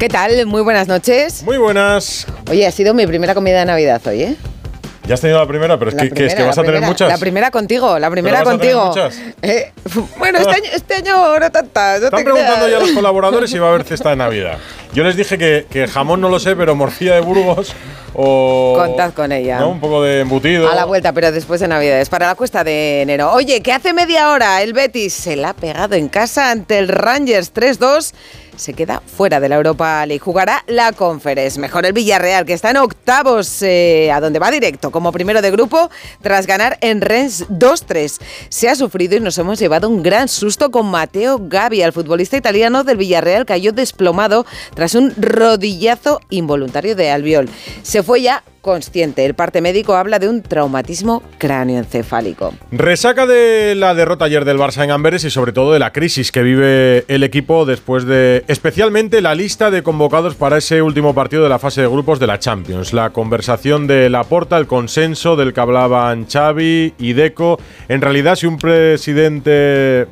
¿Qué tal? Muy buenas noches. Muy buenas. Oye, ha sido mi primera comida de Navidad hoy, ¿eh? Ya has tenido la primera, pero es, La que, que es que primera, vas a tener muchas. La primera contigo, la primera a contigo. Eh, bueno, este año, este año no tantas. no Están te preguntando creas. ya los colaboradores si va a haber cesta de Navidad. Yo les dije que, que jamón no lo sé, pero morcilla de Burgos o. Contad con ella. ¿no? Un poco de embutido. A la vuelta, pero después de Navidades, para la cuesta de enero. Oye, que hace media hora el Betis se la ha pegado en casa ante el Rangers 3-2. Se queda fuera de la Europa League. Jugará la Conference. Mejor el Villarreal, que está en octavos, eh, a donde va directo, como primero de grupo, tras ganar en Rennes 2-3. Se ha sufrido y nos hemos llevado un gran susto con Mateo Gavi. El futbolista italiano del Villarreal cayó desplomado tras un rodillazo involuntario de Albiol. Se fue ya consciente. El parte médico habla de un traumatismo cráneoencefálico. Resaca de la derrota ayer del Barça en Amberes y sobre todo de la crisis que vive el equipo después de especialmente la lista de convocados para ese último partido de la fase de grupos de la Champions. La conversación de Laporta, el consenso del que hablaban Xavi y Deco. En realidad, si un presidente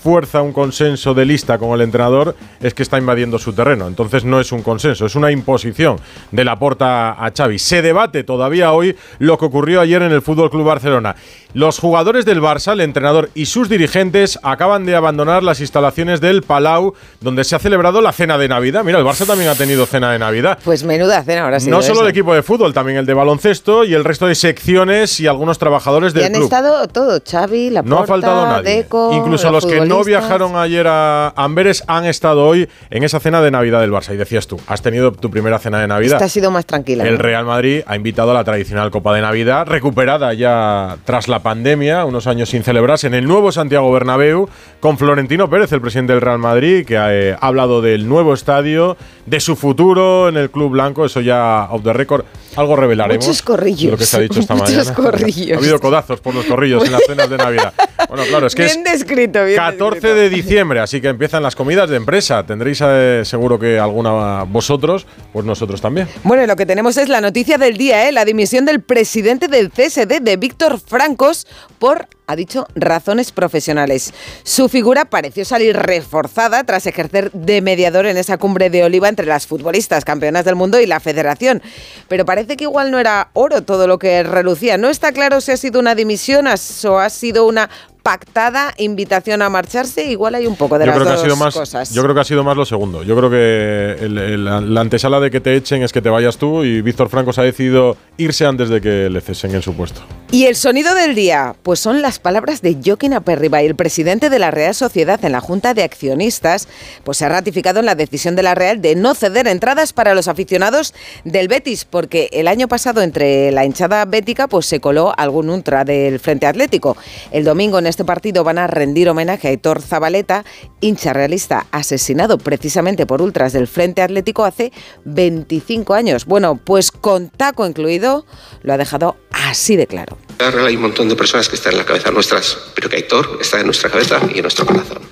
fuerza un consenso de lista con el entrenador es que está invadiendo su terreno. Entonces no es un consenso, es una imposición de la porta a Xavi. Se debate todavía hoy lo que ocurrió ayer en el Fútbol Club Barcelona. Los jugadores del Barça, el entrenador y sus dirigentes acaban de abandonar las instalaciones del Palau donde se ha celebrado la cena de Navidad. Mira, el Barça también ha tenido cena de Navidad. Pues menuda cena ahora sí. No solo el equipo de fútbol, también el de baloncesto y el resto de secciones y algunos trabajadores Y del han club. estado todo, Xavi, la No ha faltado nadie. Deco, Incluso los que no viajaron ayer a Amberes han estado hoy en esa cena de Navidad del Barça. Y decías tú, has tenido tu primera cena de Navidad. Esta ha sido más tranquila. El. Real Madrid ha invitado a la tradicional Copa de Navidad, recuperada ya tras la pandemia, unos años sin celebrarse, en el nuevo Santiago Bernabéu, con Florentino Pérez, el presidente del Real Madrid, que ha, eh, ha hablado del nuevo estadio, de su futuro en el Club Blanco, eso ya off the record, algo revelaremos. Muchos corrillos. de Lo que se ha dicho esta Muchos mañana. corrillos. Ha habido codazos por los corrillos en las cenas de Navidad. Bueno, claro, es que bien es descrito, bien 14 descrito. de diciembre, así que empiezan las comidas de empresa. Tendréis eh, seguro que alguna vosotros, pues nosotros también. Bueno, lo que tenemos es la noticia del día, ¿eh? la dimisión del presidente del CSD, de Víctor Francos, por, ha dicho, razones profesionales. Su figura pareció salir reforzada tras ejercer de mediador en esa cumbre de oliva entre las futbolistas campeonas del mundo y la federación. Pero parece que igual no era oro todo lo que relucía. No está claro si ha sido una dimisión o ha sido una pactada invitación a marcharse. Igual hay un poco de yo las creo que ha dos sido más, cosas. Yo creo que ha sido más lo segundo. Yo creo que el- el- la antesala de que te echen es que te vayas tú y Víctor Francos ha decidido irse antes de que le cesen en su puesto. Y el sonido del día, pues son las palabras de Joaquín Aperribay, el presidente de la Real Sociedad en la Junta de Accionistas, pues se ha ratificado en la decisión de la Real de no ceder entradas para los aficionados del Betis, porque el año pasado entre la hinchada bética pues se coló algún ultra del Frente Atlético. El domingo en este partido van a rendir homenaje a Héctor Zabaleta, hincha realista asesinado precisamente por ultras del Frente Atlético hace 25 años. Bueno, pues con taco incluido, lo ha dejado así de claro. Hay un montón de personas que están en la cabeza nuestras, pero que Aitor está en nuestra cabeza y en nuestro corazón.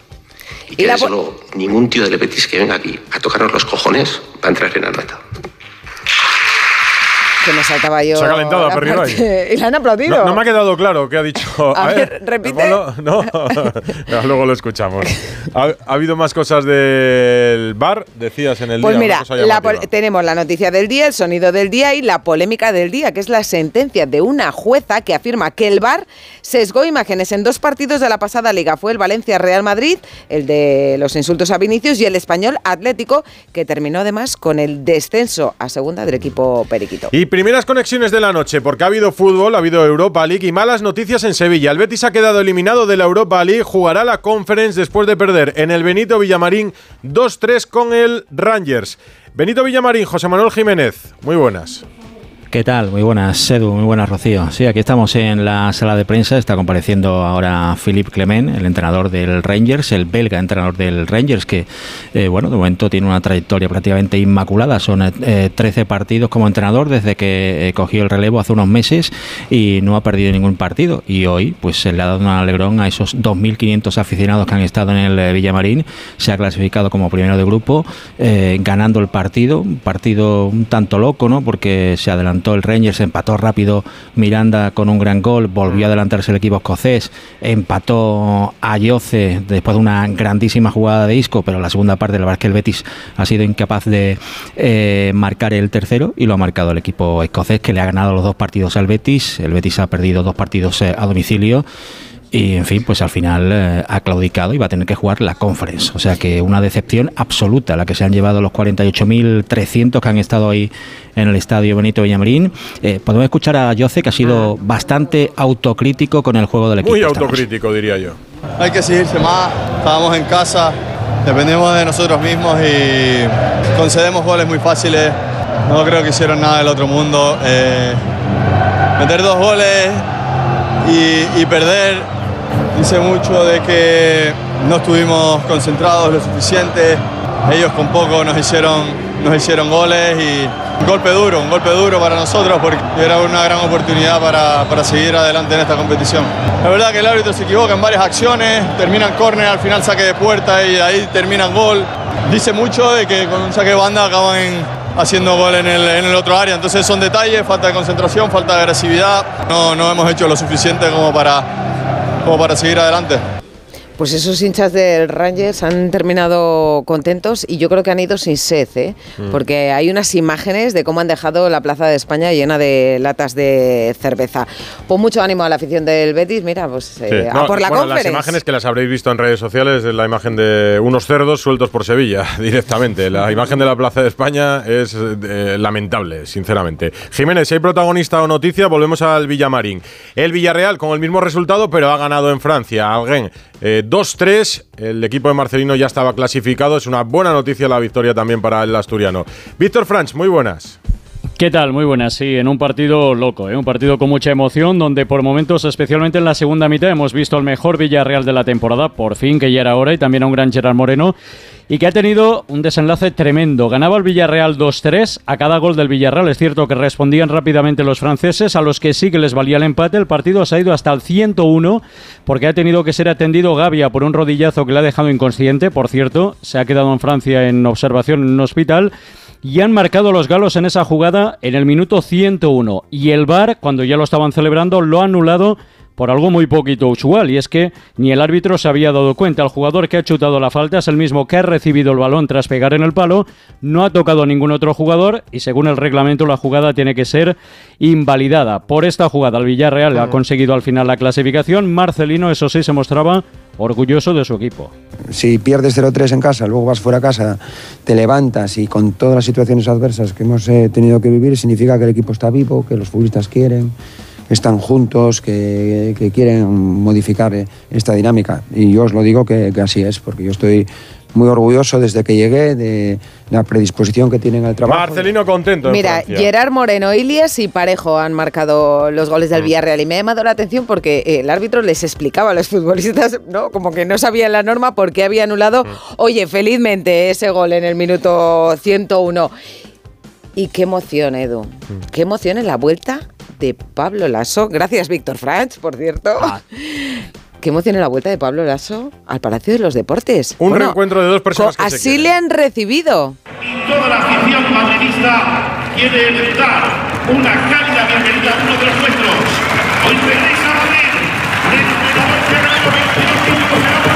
Y que Y la desde luego ningún tío del Betis que venga aquí a tocarnos los cojones va a entrar en Anoeta. Que me saltaba yo. Se ha calentado la Aperribay. parte- Y le han aplaudido. No, no me ha quedado claro qué ha dicho. A ver, repite. No, No, luego lo escuchamos. Ha, ha habido más cosas del bar, decías en el Pues día. mira, una cosa la tenemos la noticia del día, el sonido del día y la polémica del día, que es la sentencia de una jueza que afirma que el VAR sesgó imágenes en dos partidos de la pasada liga. Fue el Valencia-Real Madrid, el de los insultos a Vinicius, y el español Atlético, que terminó además con el descenso a segunda del equipo Periquito. Y primeras conexiones de la noche, porque ha habido fútbol, ha habido Europa League y malas noticias en Sevilla. El Betis ha quedado eliminado de la Europa League, jugará la Conference después de perder en el Benito Villamarín 2-3 con el Rangers. Benito Villamarín, José Manuel Jiménez, muy buenas. ¿Qué tal? Muy buenas, Edu, muy buenas, Rocío. Sí, aquí estamos en la sala de prensa. Está compareciendo ahora Philippe Clement, el entrenador del Rangers, el belga entrenador del Rangers, que, eh, bueno, de momento tiene una trayectoria prácticamente inmaculada. Son 13 eh, partidos como entrenador desde que eh, cogió el relevo hace unos meses y no ha perdido ningún partido. Y hoy, pues se le ha dado un alegrón a esos 2.500 aficionados que han estado en el Villamarín. Se ha clasificado como primero de grupo, ganando el partido. Un partido un tanto loco, ¿no? Porque se adelantó el Rangers, empató rápido Miranda con un gran gol, volvió a adelantarse el equipo escocés, empató a Yoce después de una grandísima jugada de Isco, pero la segunda parte, la verdad es que el Betis ha sido incapaz de eh, marcar el tercero y lo ha marcado el equipo escocés que le ha ganado los dos partidos al Betis. El Betis ha perdido dos partidos eh, a domicilio. Y en fin, pues al final eh, ha claudicado y va a tener que jugar la conference. O sea que una decepción absoluta la que se han llevado los 48.300 que han estado ahí en el estadio Benito Villamarín. Eh, podemos escuchar a Jose que ha sido ah. bastante autocrítico con el juego del equipo. Muy autocrítico, diría yo. Hay que seguirse más. Estábamos en casa, dependemos de nosotros mismos y concedemos goles muy fáciles. No creo que hicieron nada del otro mundo. Eh, meter dos goles y, y perder dice mucho de que no estuvimos concentrados lo suficiente. Ellos con poco nos hicieron, nos hicieron goles y un golpe duro, un golpe duro para nosotros porque era una gran oportunidad para, para seguir adelante en esta competición. La verdad que el árbitro se equivoca en varias acciones, terminan córner, al final saque de puerta y ahí terminan gol. Dice mucho de que con un saque de banda acaban haciendo gol en el, en el otro área. Entonces son detalles, falta de concentración, falta de agresividad. No, no hemos hecho lo suficiente como para para seguir adelante. Pues esos hinchas del Rangers han terminado contentos y yo creo que han ido sin sed, ¿eh? mm. porque hay unas imágenes de cómo han dejado la Plaza de España llena de latas de cerveza. Pues mucho ánimo a la afición del Betis, mira, pues eh, a por la bueno, Las imágenes que las habréis visto en redes sociales es la imagen de unos cerdos sueltos por Sevilla directamente. La imagen de la Plaza de España es eh, lamentable, sinceramente. Jiménez, si hay protagonista o noticia, volvemos al Villamarín. El Villarreal con el mismo resultado, pero ha ganado en Francia. Alguien 2-3, el equipo de Marcelino ya estaba clasificado, es una buena noticia la victoria también para el asturiano. Víctor Franch, muy buenas. ¿Qué tal? Muy buenas, sí, en un partido loco, ¿eh? un partido con mucha emoción, donde por momentos, especialmente en la segunda mitad, hemos visto el mejor Villarreal de la temporada, por fin, que ya era hora, y también a un gran Gerard Moreno, y que ha tenido un desenlace tremendo. Ganaba el Villarreal 2-3 a cada gol del Villarreal. Es cierto que respondían rápidamente los franceses, a los que sí que les valía el empate. El partido se ha ido hasta el 101 porque ha tenido que ser atendido Gavia por un rodillazo que le ha dejado inconsciente. Por cierto, se ha quedado en Francia en observación en un hospital y han marcado los galos en esa jugada en el minuto 101 y el VAR cuando ya lo estaban celebrando lo ha anulado por algo muy poquito usual, y es que ni el árbitro se había dado cuenta. El jugador que ha chutado la falta es el mismo que ha recibido el balón tras pegar en el palo, no ha tocado a ningún otro jugador y según el reglamento la jugada tiene que ser invalidada. Por esta jugada el Villarreal ha conseguido al final la clasificación. Marcelino, eso sí, se mostraba orgulloso de su equipo. Si pierdes 0-3 en casa, luego vas fuera a casa, te levantas y con todas las situaciones adversas que hemos eh, tenido que vivir, significa que el equipo está vivo, que los futbolistas quieren están juntos, que, quieren modificar eh, esta dinámica. Y yo os lo digo que, así es, porque yo estoy muy orgulloso desde que llegué de la predisposición que tienen al trabajo. Marcelino contento. Mira, Gerard Moreno, Ilias y Parejo han marcado los goles del mm. Villarreal y me ha llamado la atención porque el árbitro les explicaba a los futbolistas, ¿no? Como que no sabían la norma por qué había anulado, mm. oye, felizmente ese gol en el minuto 101. Y qué emoción, Edu. Mm. Qué emoción en la vuelta de Pablo Lasso. Gracias, Víctor Franch, por cierto. Ah. Qué emoción en la vuelta de Pablo Lasso al Palacio de los Deportes. Un reencuentro de dos personas que Así le han recibido. Y toda la afición madridista quiere dar una cálida bienvenida a uno de los nuestros. Hoy regresa a Madrid. Dentro de la noche de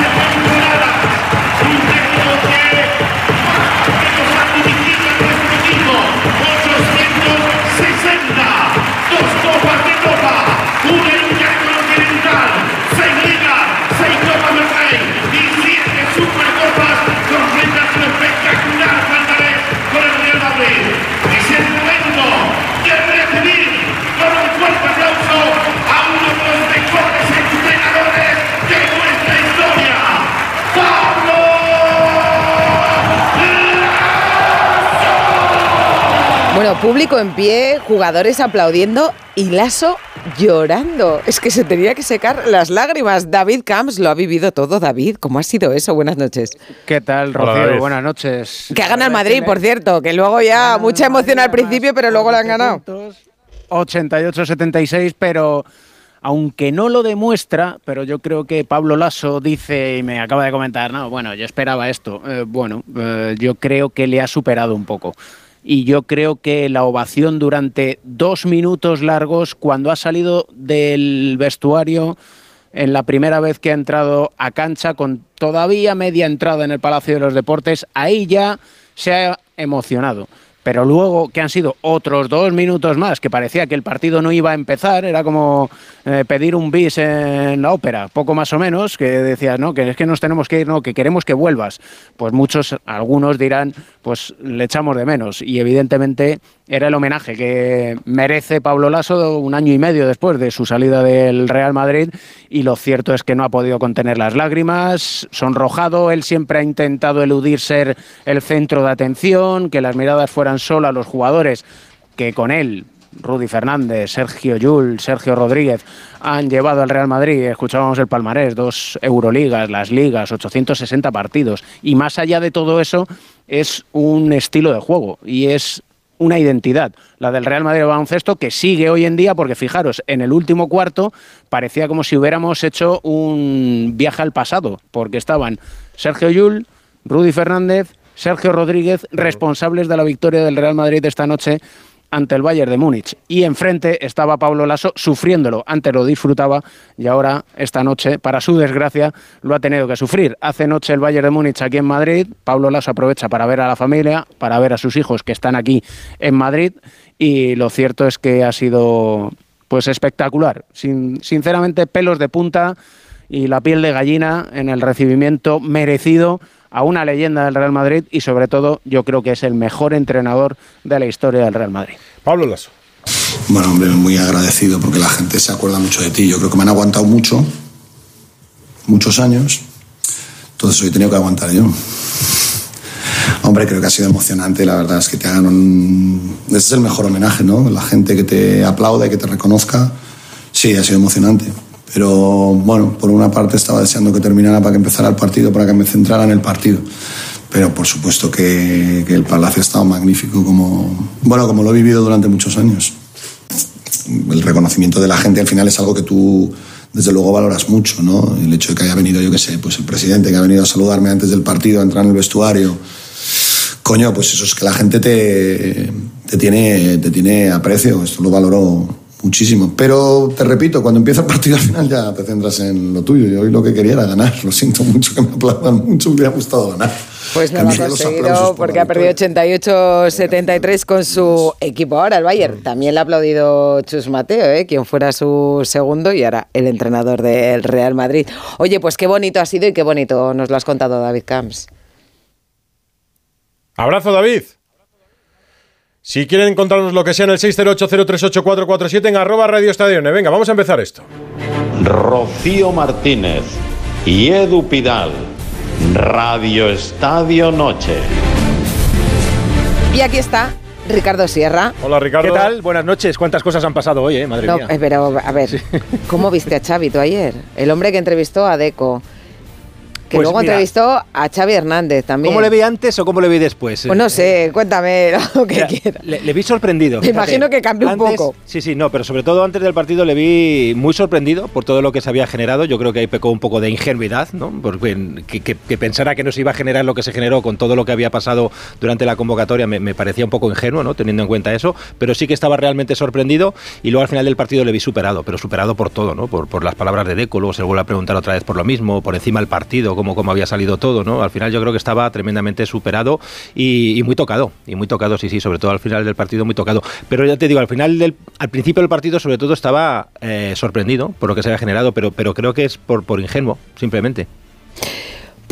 Bueno, público en pie, jugadores aplaudiendo y Lasso llorando. Es que se tenía que secar las lágrimas. David Camps lo ha vivido todo. David, ¿cómo ha sido eso? Buenas noches. ¿Qué tal, Hola, Rocío? David. Buenas noches. Que ha ganado el Madrid, por cierto, que luego ya mucha emoción al principio, pero luego lo han ganado. 88-76, pero aunque no lo demuestra, pero yo creo que Pablo Lasso dice y me acaba de comentar, no, bueno, yo esperaba esto. Eh, bueno, eh, yo creo que le ha superado un poco. Y yo creo que la ovación durante dos minutos largos, cuando ha salido del vestuario, en la primera vez que ha entrado a cancha, con todavía media entrada en el Palacio de los Deportes, ahí ya se ha emocionado. Pero luego que han sido otros dos minutos más, que parecía que el partido no iba a empezar, era como eh, pedir un bis en la ópera, poco más o menos, que decías, no, que es que nos tenemos que ir, no, que queremos que vuelvas. Pues muchos, algunos dirán, pues le echamos de menos. Y evidentemente era el homenaje que merece Pablo Lasso un año y medio después de su salida del Real Madrid. Y lo cierto es que no ha podido contener las lágrimas, sonrojado, él siempre ha intentado eludir ser el centro de atención, que las miradas fueran solo a los jugadores que con él Rudy Fernández, Sergio Llull, Sergio Rodríguez han llevado al Real Madrid, escuchábamos el palmarés, dos Euroligas, las ligas, 860 partidos. Y más allá de todo eso, es un estilo de juego y es una identidad, la del Real Madrid baloncesto, que sigue hoy en día, porque fijaros, en el último cuarto parecía como si hubiéramos hecho un viaje al pasado, porque estaban Sergio Llull, Rudy Fernández, Sergio Rodríguez, responsables de la victoria del Real Madrid esta noche ante el Bayern de Múnich. Y enfrente estaba Pablo Lasso sufriéndolo. Antes lo disfrutaba y ahora, esta noche, para su desgracia, lo ha tenido que sufrir. Hace noche el Bayern de Múnich aquí en Madrid. Pablo Lasso aprovecha para ver a la familia, para ver a sus hijos que están aquí en Madrid. Y lo cierto es que ha sido pues espectacular. Sin, sinceramente, pelos de punta y la piel de gallina en el recibimiento merecido a una leyenda del Real Madrid y sobre todo yo creo que es el mejor entrenador de la historia del Real Madrid. Pablo Lasso. Bueno, hombre, muy agradecido porque la gente se acuerda mucho de ti. Yo creo que me han aguantado mucho, muchos años. Entonces hoy he tenido que aguantar yo. Hombre, creo que ha sido emocionante. La verdad es que te hagan un. Ese es el mejor homenaje, ¿no? La gente que te aplauda y que te reconozca. Sí, ha sido emocionante. Pero bueno, por una parte estaba deseando que terminara para que empezara el partido, para que me centrara en el partido. Pero por supuesto que, que el Palacio ha estado magnífico, como, bueno, como lo he vivido durante muchos años. El reconocimiento de la gente al final es algo que tú, desde luego, valoras mucho, ¿no? El hecho de que haya venido, yo qué sé, pues el presidente que ha venido a saludarme antes del partido, a entrar en el vestuario. Coño, pues eso es que la gente te, te, tiene, te tiene aprecio, esto lo valoro muchísimo. Pero te repito, cuando empieza el partido al final ya te centras en lo tuyo. Yo hoy lo que quería era ganar. Lo siento mucho que me aplaudan mucho, me hubiera gustado ganar. Pues no lo ha conseguido porque ha perdido 88-73 con su equipo ahora, el Bayern. También le ha aplaudido Chus Mateo, ¿eh? quien fuera su segundo y ahora el entrenador del Real Madrid. Oye, pues qué bonito ha sido y qué bonito nos lo has contado, David Camps. Abrazo, David. Si quieren contarnos lo que sea en el 608038447 en arroba Radio Estadio. Venga, vamos a empezar esto. Rocío Martínez y Edu Pidal. Radio Estadio Noche. Y aquí está Ricardo Sierra. Hola, Ricardo. ¿Qué tal? Buenas noches. ¿Cuántas cosas han pasado hoy, eh? Madre No, mía. eh, pero a ver, ¿cómo viste a Xavi tú ayer? El hombre que entrevistó a Deco. Que Pues luego mira, entrevistó a Xavi Hernández también. ¿Cómo le vi antes o cómo le vi después? Pues no sé, cuéntame lo que Mira, quieras. Le, le vi sorprendido. Me imagino que cambió un poco. Sí, sí, no, pero sobre todo antes del partido le vi muy sorprendido por todo lo que se había generado. Yo creo que ahí pecó un poco de ingenuidad, ¿no? Porque que, que- que pensara que no se iba a generar lo que se generó con todo lo que había pasado durante la convocatoria me, me parecía un poco ingenuo, ¿no? Teniendo en cuenta eso. Pero sí que estaba realmente sorprendido y luego al final del partido le vi superado, pero superado por todo, ¿no? Por, por las palabras de Deco, luego se vuelve a preguntar otra vez por lo mismo, por encima del partido, cómo, cómo había salido todo, ¿no? Al final yo creo que estaba tremendamente superado y, y muy tocado, y muy tocado, sí, sí, sobre todo al final del partido muy tocado. Pero ya te digo, al final del, al principio del partido sobre todo estaba eh, sorprendido por lo que se había generado, pero, pero creo que es por, por ingenuo, simplemente.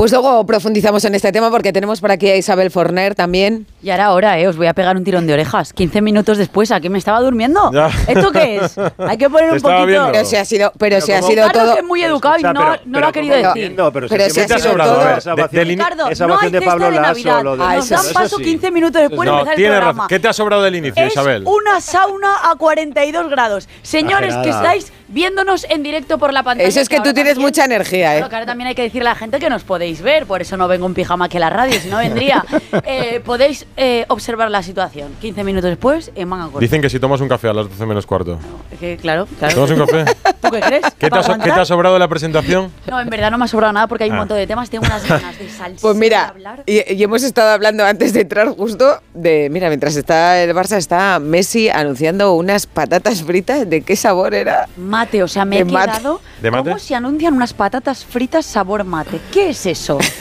Pues luego profundizamos en este tema porque tenemos por aquí a Isabel Forner también. Y ahora, ahora, eh, os voy a pegar un tirón de orejas. 15 minutos después, ¿a qué me estaba durmiendo? Ya. ¿Esto qué es? Hay que poner un estaba poquito... viendo. Pero si ha sido, pero si ha sido Claro todo. que es muy educado y O sea, no, pero- no pero lo ha querido decir. No, pero si Pero si ha te ha sido sobrado, todo. esa De- in- Ricardo, esa no hay de Pablo de Navidad. lo de- Ah, Nos dan paso sí. 15 minutos después de No, empezar el tienes programa. razón. ¿Qué te ha sobrado del inicio, Es Isabel? una sauna a 42 grados. Señores que estáis viéndonos en directo por la pantalla. Eso es que tú tienes mucha energía, ¿eh? Claro, que ahora también hay que decirle a la gente que nos podéis ver, por eso no vengo en pijama a la radio, si no vendría. Eh, podéis eh, observar la situación. 15 minutos después, en manga corta. Dicen que si tomas un café a las 12 menos cuarto. Que, claro, claro. ¿Tomas un café? ¿Tú qué crees? ¿Qué te, ¿Para ha, qué te ha sobrado de la presentación? No, en verdad no me ha sobrado nada porque hay un Ah. montón de temas. Tengo unas ganas de salsa. Pues mira, y, y hemos estado hablando antes de entrar justo de, mira, mientras está el Barça, está Messi anunciando unas patatas fritas. ¿De qué sabor era? Mate, o sea, me ¿De he mate? quedado. ¿De mate? ¿Cómo se anuncian unas patatas fritas sabor mate? ¿Qué es eso?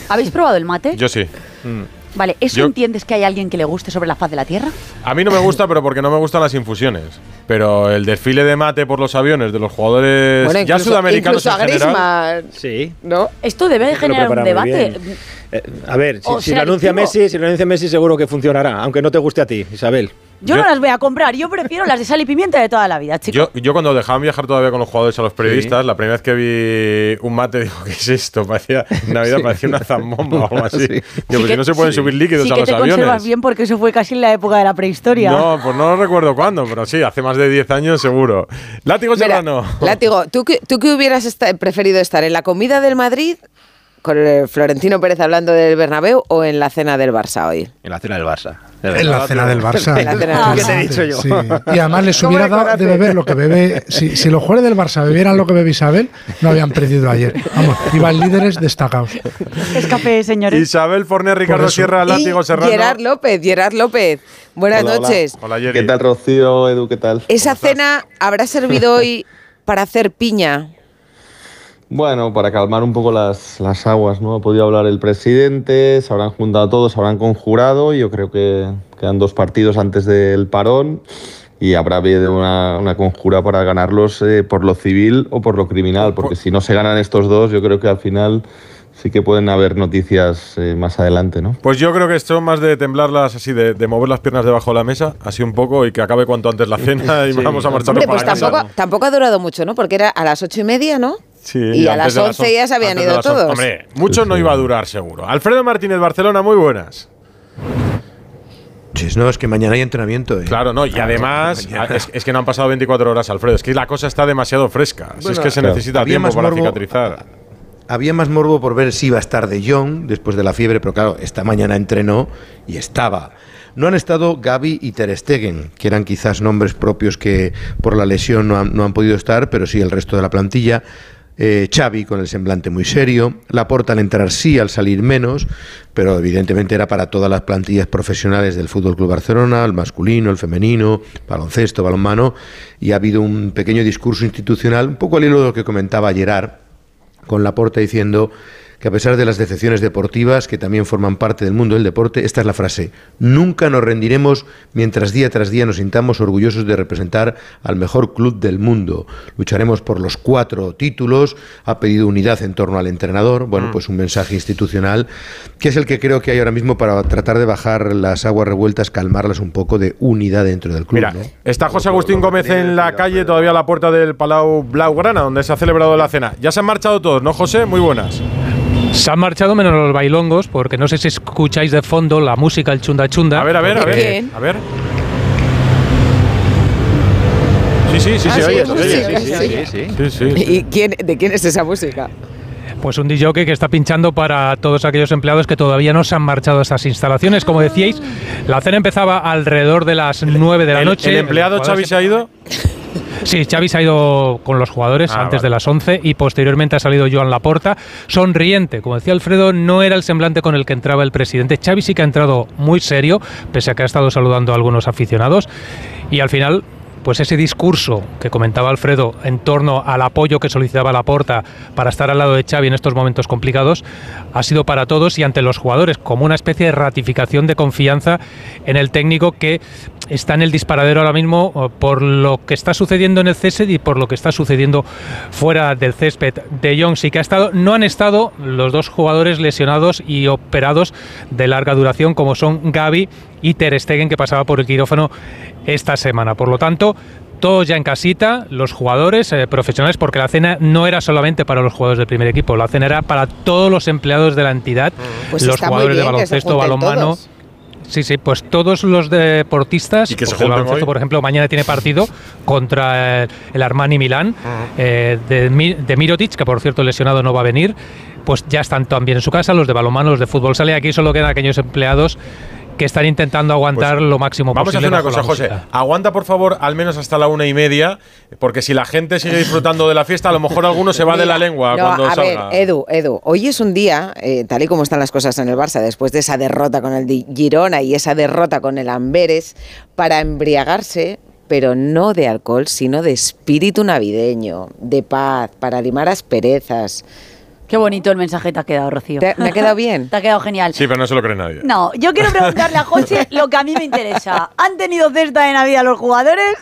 ¿Habéis probado el mate? Yo sí. Vale, ¿eso Yo- entiendes que hay alguien que le guste sobre la faz de la tierra? A mí no me gusta, pero porque no me gustan las infusiones. Pero el desfile de mate por los aviones de los jugadores Bueno, ya incluso- sudamericanos incluso a en general. Griezmann. Sí. ¿No? Esto debe de generar un prepara muy debate. bien. Eh, a ver, si, lo anuncia Messi, si lo anuncia Messi seguro que funcionará, aunque no te guste a ti, Isabel. Yo, no las voy a comprar, yo prefiero las de sal y pimienta de toda la vida, chicos. Yo, yo cuando dejaban viajar todavía con los jugadores a los periodistas, la primera vez que vi un mate digo, ¿qué es esto? Parecía, en Navidad parecía una zambomba o algo así. Digo, pues si no se pueden subir líquidos sí a que los te conservas aviones. bien porque eso fue casi en la época de la prehistoria. No, pues no recuerdo cuándo, pero sí, hace más de 10 años seguro. Látigo Mira, Serrano. Látigo, ¿tú qué, ¿tú qué hubieras preferido estar en la comida del Madrid con el Florentino Pérez hablando del Bernabéu o en la cena del Barça hoy? En la cena del Barça. En la cena del Barça. En la cena del ¿Qué te he dicho yo? Sí. Y además les hubiera dado de beber lo que bebe. Si, si los jugadores del Barça bebieran lo que bebe Isabel, no habían perdido ayer. Vamos, iban líderes destacados. Es café, señores. Isabel Forner, Ricardo. Sierra, Látigo Serrano. Gerard López, Gerard López. Buenas Hola, hola. noches. Hola, Jerry. ¿Qué tal, Rocío, Edu? ¿Qué tal? ¿Esa cena habrá servido hoy para hacer piña? Bueno, para calmar un poco las, las aguas, ¿no? Ha podido hablar el presidente, se habrán juntado todos, se habrán conjurado. y Yo creo que quedan dos partidos antes del parón y habrá habido una, una conjura para ganarlos eh, por lo civil o por lo criminal, porque si no se ganan estos dos, yo creo que al final sí que pueden haber noticias eh, más adelante, ¿no? Pues yo creo que esto más de temblarlas así, de, de mover las piernas debajo de la mesa, así un poco y que acabe cuanto antes la cena y vamos a marcharnos Hombre, para pues casa. tampoco, tampoco ha durado mucho, ¿no? Porque era a las ocho y media, ¿no? Sí, y a las de 11 ya se habían ido todos. Hombre, mucho no iba a durar seguro. Alfredo Martínez, Barcelona, muy buenas. No, es que mañana hay entrenamiento. eh. Claro, no, y además es, es que no han pasado 24 horas, Alfredo. Es que la cosa está demasiado fresca. Si es que se claro. necesita Había tiempo más para morbo. cicatrizar. Había más morbo por ver si iba a estar de Jong después de la fiebre, pero claro, esta mañana entrenó y estaba. No han estado Gaby y Ter Stegen, que eran quizás nombres propios que por la lesión no han, no han podido estar, pero sí el resto de la plantilla. Eh, Xavi con el semblante muy serio, Laporta al entrar sí, al salir menos, pero evidentemente era para todas las plantillas profesionales del Fútbol Club Barcelona, el masculino, el femenino, baloncesto, balonmano, y ha habido un pequeño discurso institucional, un poco al hilo de lo que comentaba Gerard, con Laporta diciendo que a pesar de las decepciones deportivas, que también forman parte del mundo del deporte, esta es la frase, nunca nos rendiremos mientras día tras día nos sintamos orgullosos de representar al mejor club del mundo. Lucharemos por los cuatro títulos, ha pedido unidad en torno al entrenador, bueno, Mm. pues un mensaje institucional, que es el que creo que hay ahora mismo para tratar de bajar las aguas revueltas, calmarlas un poco de unidad dentro del club. Mira, ¿no? está José Agustín Gómez en la calle, todavía a la puerta del Palau Blaugrana, donde se ha celebrado la cena. Ya se han marchado todos, ¿no, José? Muy buenas. Se han marchado menos los bailongos, porque no sé si escucháis de fondo la música, el chunda chunda. A ver, a ver, a ver. A ver. Sí, sí, sí, Ah, se sí, oye, es se oye. música, Sí, sí, sí, sí. Sí, sí. ¿Y quién, de quién es esa música? Pues un DJ que está pinchando para todos aquellos empleados que todavía no se han marchado a estas instalaciones. Como decíais, la cena empezaba alrededor de las 9 de la ¿El- noche. el empleado Xavi jugadores se ha ido? Sí, Xavi se ha ido con los jugadores Ah, antes vale. de las 11 y posteriormente ha salido Joan Laporta, sonriente. Como decía Alfredo, no era el semblante con el que entraba el presidente. Xavi sí que ha entrado muy serio, pese a que ha estado saludando a algunos aficionados. Y al final, pues ese discurso que comentaba Alfredo en torno al apoyo que solicitaba Laporta para estar al lado de Xavi en estos momentos complicados, ha sido para todos y ante los jugadores como una especie de ratificación de confianza en el técnico que está en el disparadero ahora mismo eh, por lo que está sucediendo en el césped y por lo que está sucediendo fuera del césped. De Jong sí que ha estado, no han estado los dos jugadores lesionados y operados de larga duración como son Gaby y Ter Stegen que pasaba por el quirófano esta semana. Por lo tanto, todos ya en casita, los jugadores eh, profesionales, porque la cena no era solamente para los jugadores del primer equipo, la cena era para todos los empleados de la entidad, Pues los jugadores de baloncesto, balonmano. todos. Sí, sí, pues todos los deportistas, Y que se porque el junten baloncesto, hoy. por ejemplo, mañana tiene partido contra el, el Armani Milán eh, de, de Mirotic, que por cierto lesionado no va a venir, pues ya están también en su casa, los de balonmano, los de fútbol sale, aquí solo quedan aquellos empleados que están intentando aguantar lo máximo Pues Vamos a posible. hacer una cosa, José. Aguanta, por favor, al menos hasta la una y media, porque si la gente sigue disfrutando de la fiesta, a lo mejor alguno se va de la lengua No, cuando a salga. ver, Edu, Edu, hoy es un día, eh, tal y como están las cosas en el Barça, después de esa derrota con el Girona y esa derrota con el Amberes, para embriagarse, pero no de alcohol, sino de espíritu navideño, de paz, para limar asperezas. Qué bonito el mensaje te ha quedado, Rocío. ¿Te- me ha quedado bien? te ha quedado genial. Sí, pero no se lo cree nadie. No, yo quiero preguntarle a José lo que a mí me interesa. ¿Han tenido cesta de Navidad los jugadores?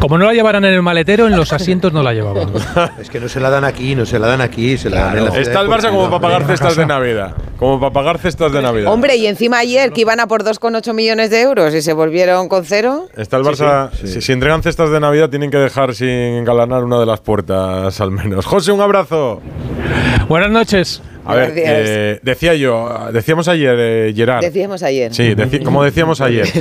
Como no la llevaran en el maletero, en los asientos no la llevaban. Es que no se la dan aquí, no se la dan aquí, se la dan en la Está el Barça como para pagar cestas de. Navidad. Como para pagar cestas de Navidad. Hombre, y encima ayer que iban a por 2,8 millones de euros y se volvieron con cero. Está el Barça. Si, si entregan cestas de Navidad, tienen que dejar sin engalanar una de las puertas, al menos. José, un abrazo. Buenas noches. A ver, Gracias. eh, decía yo, decíamos ayer, eh, Gerard. Decíamos ayer. Sí, como decíamos ayer.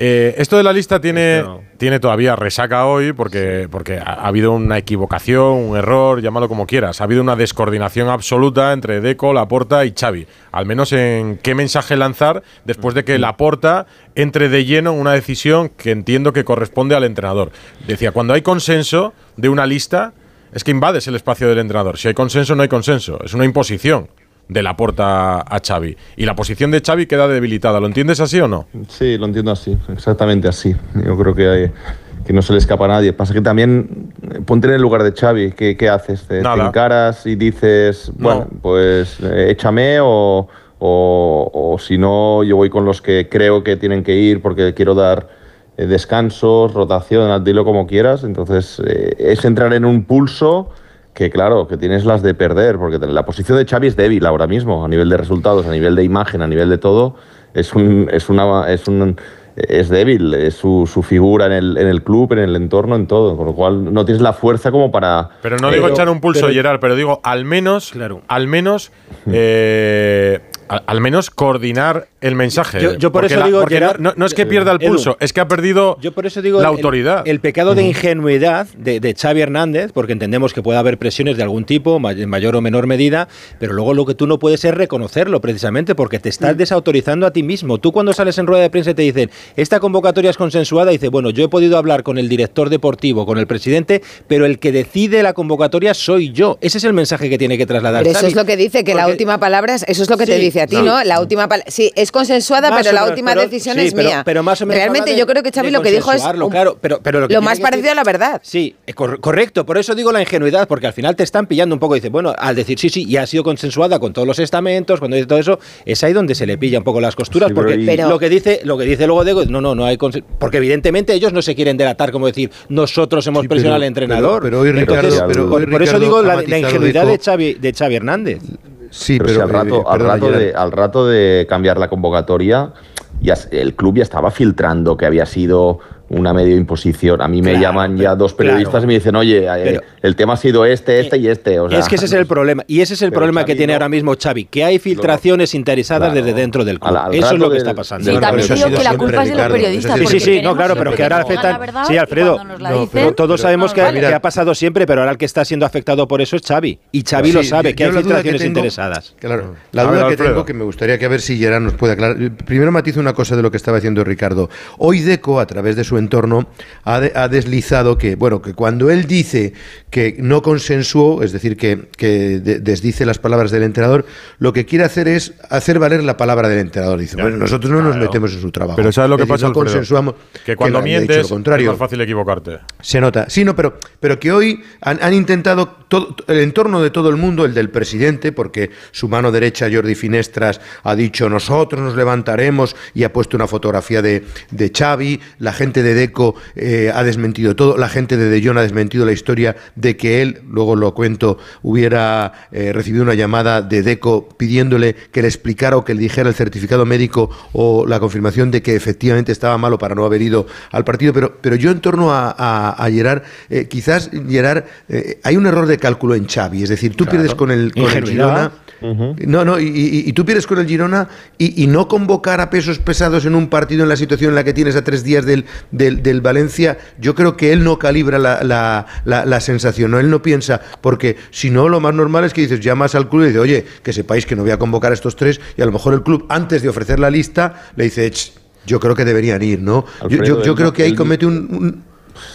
Eh, esto de la lista tiene, tiene todavía resaca hoy porque, porque ha, ha habido una equivocación, un error, llámalo como quieras. Ha habido una descoordinación absoluta entre Deco, Laporta y Xavi. Al menos en qué mensaje lanzar después de que Laporta entre de lleno en una decisión que entiendo que corresponde al entrenador. Decía, cuando hay consenso de una lista, es que invades el espacio del entrenador. Si hay consenso, no hay consenso. Es una imposición de la porta a Xavi. Y la posición de Xavi queda debilitada. ¿Lo entiendes así o no? Sí, lo entiendo así, exactamente así. Yo creo que, hay- que no se le escapa a nadie. Pasa que también eh, ponte en el lugar de Xavi. ¿Qué, qué haces? ¿Te, te Nada. encaras y dices, bueno, pues eh, échame o, o- o si no, yo voy con los que creo que tienen que ir porque quiero dar eh, descansos, rotación, dilo como quieras. Entonces, eh, es entrar en un pulso que claro, que tienes las de perder, porque la posición de Xavi es débil ahora mismo, a nivel de resultados, a nivel de imagen, a nivel de todo, es un, es una, es un, es débil, es su, su figura en el, en el club, en el entorno, en todo, con lo cual no tienes la fuerza como para. Pero no digo Pero- echar un pulso, pero- Gerard, pero digo al menos, al menos, eh, al, al menos coordinar el mensaje. Yo- yo por Porque eso digo, porque Gerard, no, no es que pierda el Edu, pulso, es que ha perdido Yo por eso digo la el- autoridad. El, pecado de ingenuidad de, de Xavi Hernández, porque entendemos que puede haber presiones de algún tipo, en mayor o menor medida, pero luego lo que tú no puedes es reconocerlo precisamente, porque te estás desautorizando a ti mismo. Tú cuando sales en rueda de prensa y te dicen, esta convocatoria es consensuada, dices, bueno, yo he podido hablar con el director deportivo, con el presidente, pero el que decide la convocatoria soy yo. Ese es el mensaje que tiene que trasladar Pero eso Xavi. es lo que dice, que la última palabra, es, eso es lo que te dice a ti, sí. ¿no? La última palabra, sí, es consensuada, Más pero la última pero- decisión sí, es pero- mía. pero más o menos Realmente de- yo creo que Xavi lo que dijo es un- claro, pero, pero lo, que lo más parecido decir- a la verdad. Sí, eh, cor- correcto, por eso digo la ingenuidad, porque al final te están pillando un poco. Dice, bueno, al decir sí, sí, ya ha sido consensuada con todos los estamentos, cuando dice todo eso, es ahí donde se le pilla un poco las costuras, Sí, porque y- Pero- lo que dice lo que dice luego Diego, no, no, no hay porque evidentemente ellos no se quieren delatar como decir, nosotros hemos Sí, presionado pero- al entrenador. pero- pero hoy, Entonces, Ricardo, pero por, hoy, por eso digo la, ingenuidad de Xavi, de Xavi Hernández. Sí, pero, si al eh, rato, al, perdona, rato de, al rato de cambiar la convocatoria, ya, el club ya estaba filtrando que había sido una medio imposición. A mí me Claro, llaman ya dos periodistas claro. y me dicen, oye, eh, Pero- el tema ha sido este, este y este. O sea, es que ese es el problema. Y ese es el problema que tiene no- ahora mismo Xavi, que hay filtraciones interesadas Claro. desde dentro del club. Al- al Eso es lo que del- está pasando. Sí, también digo que la siempre, culpa es de los periodistas. Sí, sí, sí, no, claro, pero que ahora afectan. verdad Sí, Alfredo, no, dicen, pero todos sabemos que, vale. que ha pasado siempre, pero ahora el que está siendo afectado por eso es Xavi. Y Xavi lo sabe, que hay filtraciones interesadas. Claro, la duda que Alfredo. tengo, que me gustaría que a ver si Gerard nos puede aclarar. Primero matizo una cosa de lo que estaba diciendo Ricardo. Hoy Deco, a través de su su entorno, ha, de- ha deslizado que, bueno, que cuando él dice que no consensuó, es decir, que, que de- desdice las palabras del entrenador, lo que quiere hacer es hacer valer la palabra del entrenador. Dice, bueno, nosotros no nos metemos en su trabajo. Pero ¿sabes lo que Es decir, pasa, no Alfredo? consensuamos Que cuando dicho mientes lo contrario. es más fácil equivocarte. Se nota. Sí, no, pero, pero que hoy han, han intentado todo, el entorno de todo el mundo, el del presidente, porque su mano derecha, Jordi Finestras, ha dicho nosotros nos levantaremos y ha puesto una fotografía de, de Xavi, la gente de Deco eh, ha desmentido todo, la gente de De Jong ha desmentido la historia de que él, luego lo cuento, hubiera eh, recibido una llamada de Deco pidiéndole que le explicara o que le dijera el certificado médico o la confirmación de que efectivamente estaba malo para no haber ido al partido. Pero, pero yo en torno a, a, a Gerard, eh, quizás Gerard, hay un error de cálculo en Xavi, es decir, tú Claro. pierdes con el, con el. Girona. No, no, y, y- y tú pierdes con el Girona y, y no convocar a pesos pesados en un partido en la situación en la que tienes a tres días del, del, del Valencia, yo creo que él no calibra la, la- la- la sensación, ¿no? él no piensa, porque si no, lo más normal es que dices, llamas al club y dices, oye, que sepáis que no voy a convocar a estos tres, y a lo mejor el club, antes de ofrecer la lista, le dice, "Ch, yo creo que deberían ir, ¿no? Yo, Alfredo, yo- creo que ahí comete un... un-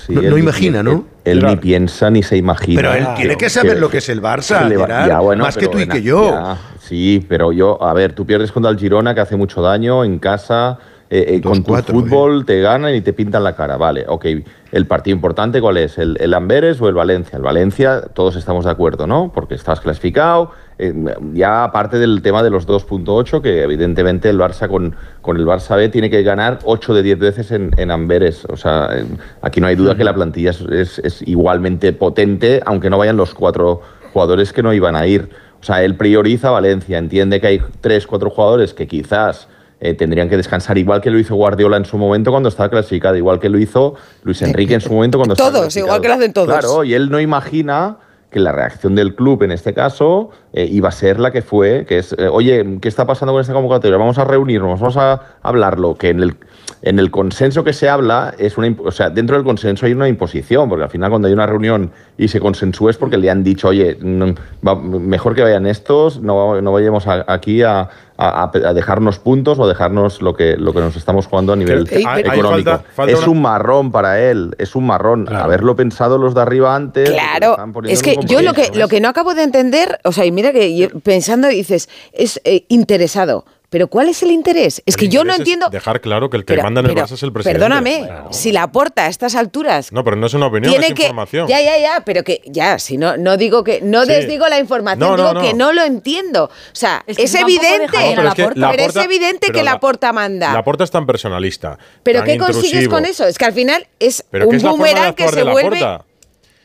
Sí, no, imagina, ¿no? Él, ni piensa ni se imagina. Pero él tiene que saber lo que es el Barça, que va- ya, bueno, más que tú y que yo. ya, sí, pero yo, a ver, tú pierdes contra el Girona, que hace mucho daño en casa. Eh, eh, con tu 2-4, fútbol te ganan y te pintan la cara. Vale, ok. El partido importante, ¿cuál es? ¿El, el Amberes o el Valencia? El Valencia, todos estamos de acuerdo, ¿no? Porque estás clasificado. eh, ya aparte del tema de los 2.8, que evidentemente el Barça con, con el Barça B tiene que ganar 8 de 10 veces en, en Amberes. O sea, eh, aquí no hay duda que la plantilla es, es- es igualmente potente, aunque no vayan los cuatro jugadores que no iban a ir. O sea, él prioriza Valencia, entiende que hay tres, cuatro jugadores que quizás eh, tendrían que descansar igual que lo hizo Guardiola en su momento cuando estaba clasificado, igual que lo hizo Luis Enrique en su momento cuando estaba Todos, clasificado. igual que lo hacen todos. Claro, y él no imagina que la reacción del club en este caso eh, iba a ser la que fue, que es, eh, oye, ¿qué está pasando con esta convocatoria? Vamos a reunirnos, vamos a hablarlo, que en el, en el consenso que se habla, es una, o sea, dentro del consenso hay una imposición, porque al final cuando hay una reunión y se consensúa es porque le han dicho, oye, no, va- mejor que vayan estos, no, no vayamos a- aquí a, a- a dejarnos puntos o a dejarnos lo que, lo que nos estamos jugando a nivel económico. falta- falta es una- un marrón para él, es un marrón. Haberlo pensado los de arriba antes. Claro, es que yo lo que, lo que no acabo de entender, o sea, y mira que yo pensando dices, es eh, interesado, pero ¿cuál es el interés? Es que yo no entiendo... Dejar claro que el que pero- manda en el Barça es el presidente. Perdóname, si la aporta a estas alturas No, pero no es una opinión, tiene es que información. ya ya ya pero que ya si no no digo que no Sí. desdigo la información No, no, digo no. que no lo entiendo o sea es, que evidente pero es que pero es Laporta- evidente pero que la- la porta manda La porta es tan personalista. pero tan qué consigues con eso es que al final es Pero un ¿qué es la boomerang que se vuelve?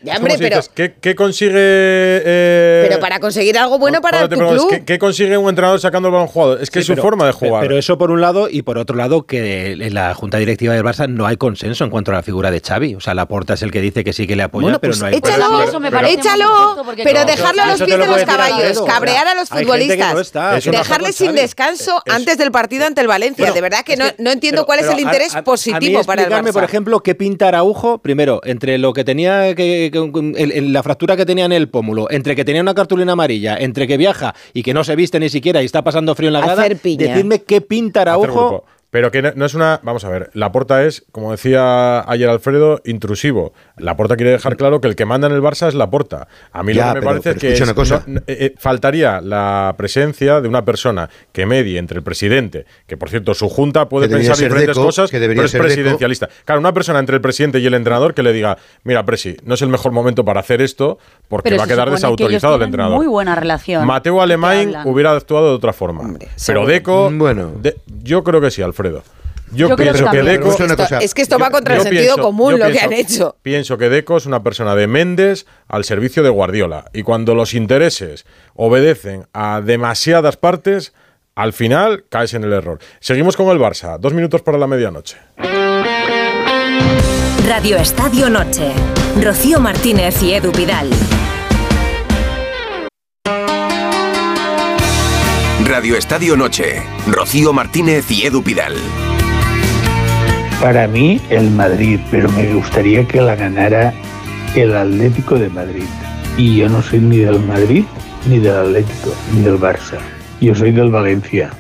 Ya Es hombre como si pero dices, ¿qué, qué consigue...? eh, pero para conseguir algo bueno para preguntas, club ¿qué, qué consigue un entrenador sacando el balón jugado? Es que Sí, es su pero- forma de jugar. Pero eso por un lado, y por otro lado, que en la Junta Directiva del Barça no hay consenso en cuanto a la figura de Xavi. O sea, Laporta es el que dice que sí que le apoya, Bueno, pero pues no hay échalo, consenso. eso me parece échalo, pero dejarlo a los pies lo de los caballos, cabrear a los futbolistas, no está, dejarles sin Xavi. descanso antes del partido ante el Valencia. Bueno, de verdad que es no, que- no entiendo pero- cuál es pero el interés positivo para el Barça. por ejemplo, qué pinta Araujo, primero, entre lo que tenía, que, que- la fractura que tenía en el pómulo, entre que tenía una cartulina amarilla, entre que viaja y que no se viste ni siquiera y está pasando frío en la grada, decidme qué pinta Hacer Araujo. grupo. Pero que no, no es una. Vamos a ver, la porta es, como decía ayer Alfredo, intrusivo. La porta quiere dejar claro que el que manda en el Barça es la porta. A mí Ya, lo que me pero- parece pero es que es- una cosa. no- eh, eh, faltaría la presencia de una persona que medie entre el presidente, que por cierto, su junta puede pensar diferentes Deco, cosas, que debería pero es ser Deco. presidencialista. Claro, una persona entre el presidente y el entrenador que le diga: Mira, Presi, no es el mejor momento para hacer esto porque Pero va a quedar que desautorizado el entrenador. Muy buena relación. Mateo ¿De qué Alemán hubiera actuado de otra forma. pero. Deco, Bueno. de- yo creo que sí, Alfredo. Yo, Yo creo pienso que. Deco. Esto- es que esto va contra el yo sentido pienso- común yo lo que han hecho. Pienso que Deco es una persona de Méndez al servicio de Guardiola. Y cuando los intereses obedecen a demasiadas partes, al final caes en el error. Seguimos con el Barça. Dos minutos para la medianoche. Radio Estadio Noche. Rocío Martínez y Edu Pidal. Radio Estadio Noche. Rocío Martínez y Edu Pidal. Para mí el Madrid, pero me gustaría que la ganara el Atlético de Madrid. Y yo no soy ni del Madrid, ni del Atlético, ni del Barça. Yo soy del Valencia.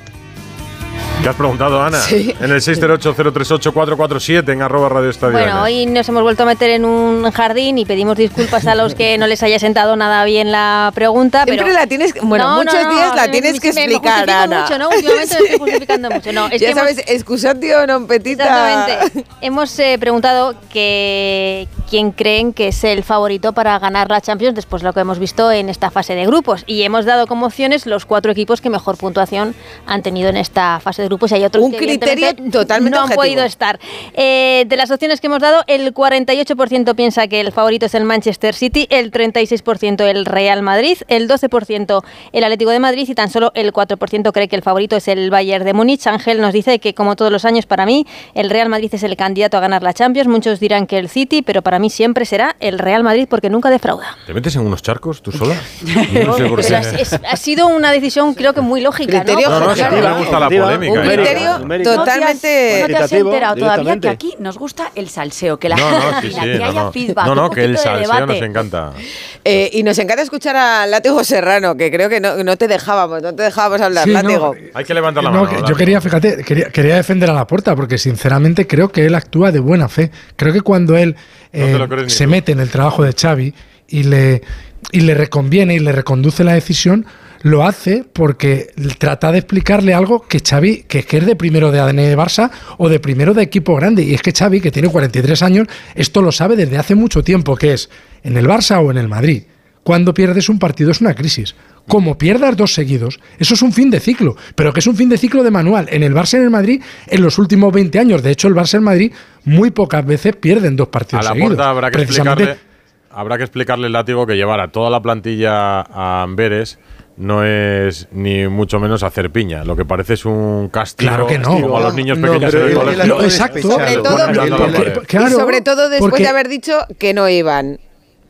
¿Qué has preguntado, Ana? Sí. En el 608-038-447 en arroba Radio Estadio. Bueno, hoy nos hemos vuelto a meter en un jardín y pedimos disculpas a los que no les haya sentado nada bien la pregunta. Siempre pero la tienes- bueno, muchos días la me- tienes me- que explicar, Ana. mucho, ¿no? Últimamente me estoy justificando mucho. No, es ya que hemos- sabes, excusatio non petita. Exactamente. Hemos eh, preguntado que quién creen que es el favorito para ganar la Champions después de lo que hemos visto en esta fase de grupos. Y hemos dado como opciones los cuatro equipos que mejor puntuación han tenido en esta fase de grupos. Y hay otros Un que criterio totalmente no han objetivo. podido estar. Eh, de las opciones que hemos dado, el 48% piensa que el favorito es el Manchester City, el 36% el Real Madrid, el 12% el Atlético de Madrid y tan solo el 4% cree que el favorito es el Bayern de Múnich. Ángel nos dice que como todos los años para mí el Real Madrid es el candidato a ganar la Champions. Muchos dirán que el City, pero para mí siempre será el Real Madrid porque nunca defrauda. ¿Te metes en unos charcos tú sola? No sé por Pero qué. es- ha sido una decisión creo que muy lógica, ¿no? No, no, si a mí me gusta la polémica. Un ¿eh? criterio No totalmente... te has, no te has enterado todavía que aquí nos gusta el salseo, que la No, gente no, sí, opina, sí, que no, haya no. feedback, No, no, un que el salseo nos encanta. Eh, y nos encanta escuchar a Látigo Serrano, que creo que no, no te dejábamos, no te dejábamos hablar, Sí, no, Látigo. Hay que levantar la No, mano. que yo quería, fíjate, quería, quería defender a la puerta porque sinceramente creo que él actúa de buena fe. Creo que cuando él eh, se mete en el trabajo de Xavi y le, y le reconviene y le reconduce la decisión, lo hace porque trata de explicarle algo que Xavi, que, que es de primero de ADN de Barça o de primero de equipo grande. Y es que Xavi, que tiene 43 años, esto lo sabe desde hace mucho tiempo, que es en el Barça o en el Madrid. Cuando pierdes un partido es una crisis. Como pierdas dos seguidos, eso es un fin de ciclo, pero que es un fin de ciclo de manual. En el Barça y en el Madrid, en los últimos 20 años, de hecho, el Barça y el Madrid muy pocas veces pierden dos A partidos la seguidos. puerta habrá que explicarle. Habrá que explicarle el látigo que llevar a toda la plantilla a Amberes no es ni mucho menos hacer piña. Lo que parece es un castigo. Claro que no. Como a los niños No, pequeños pero en el No, exacto. Sobre todo, porque- claro, y sobre todo después porque- de haber dicho que no iban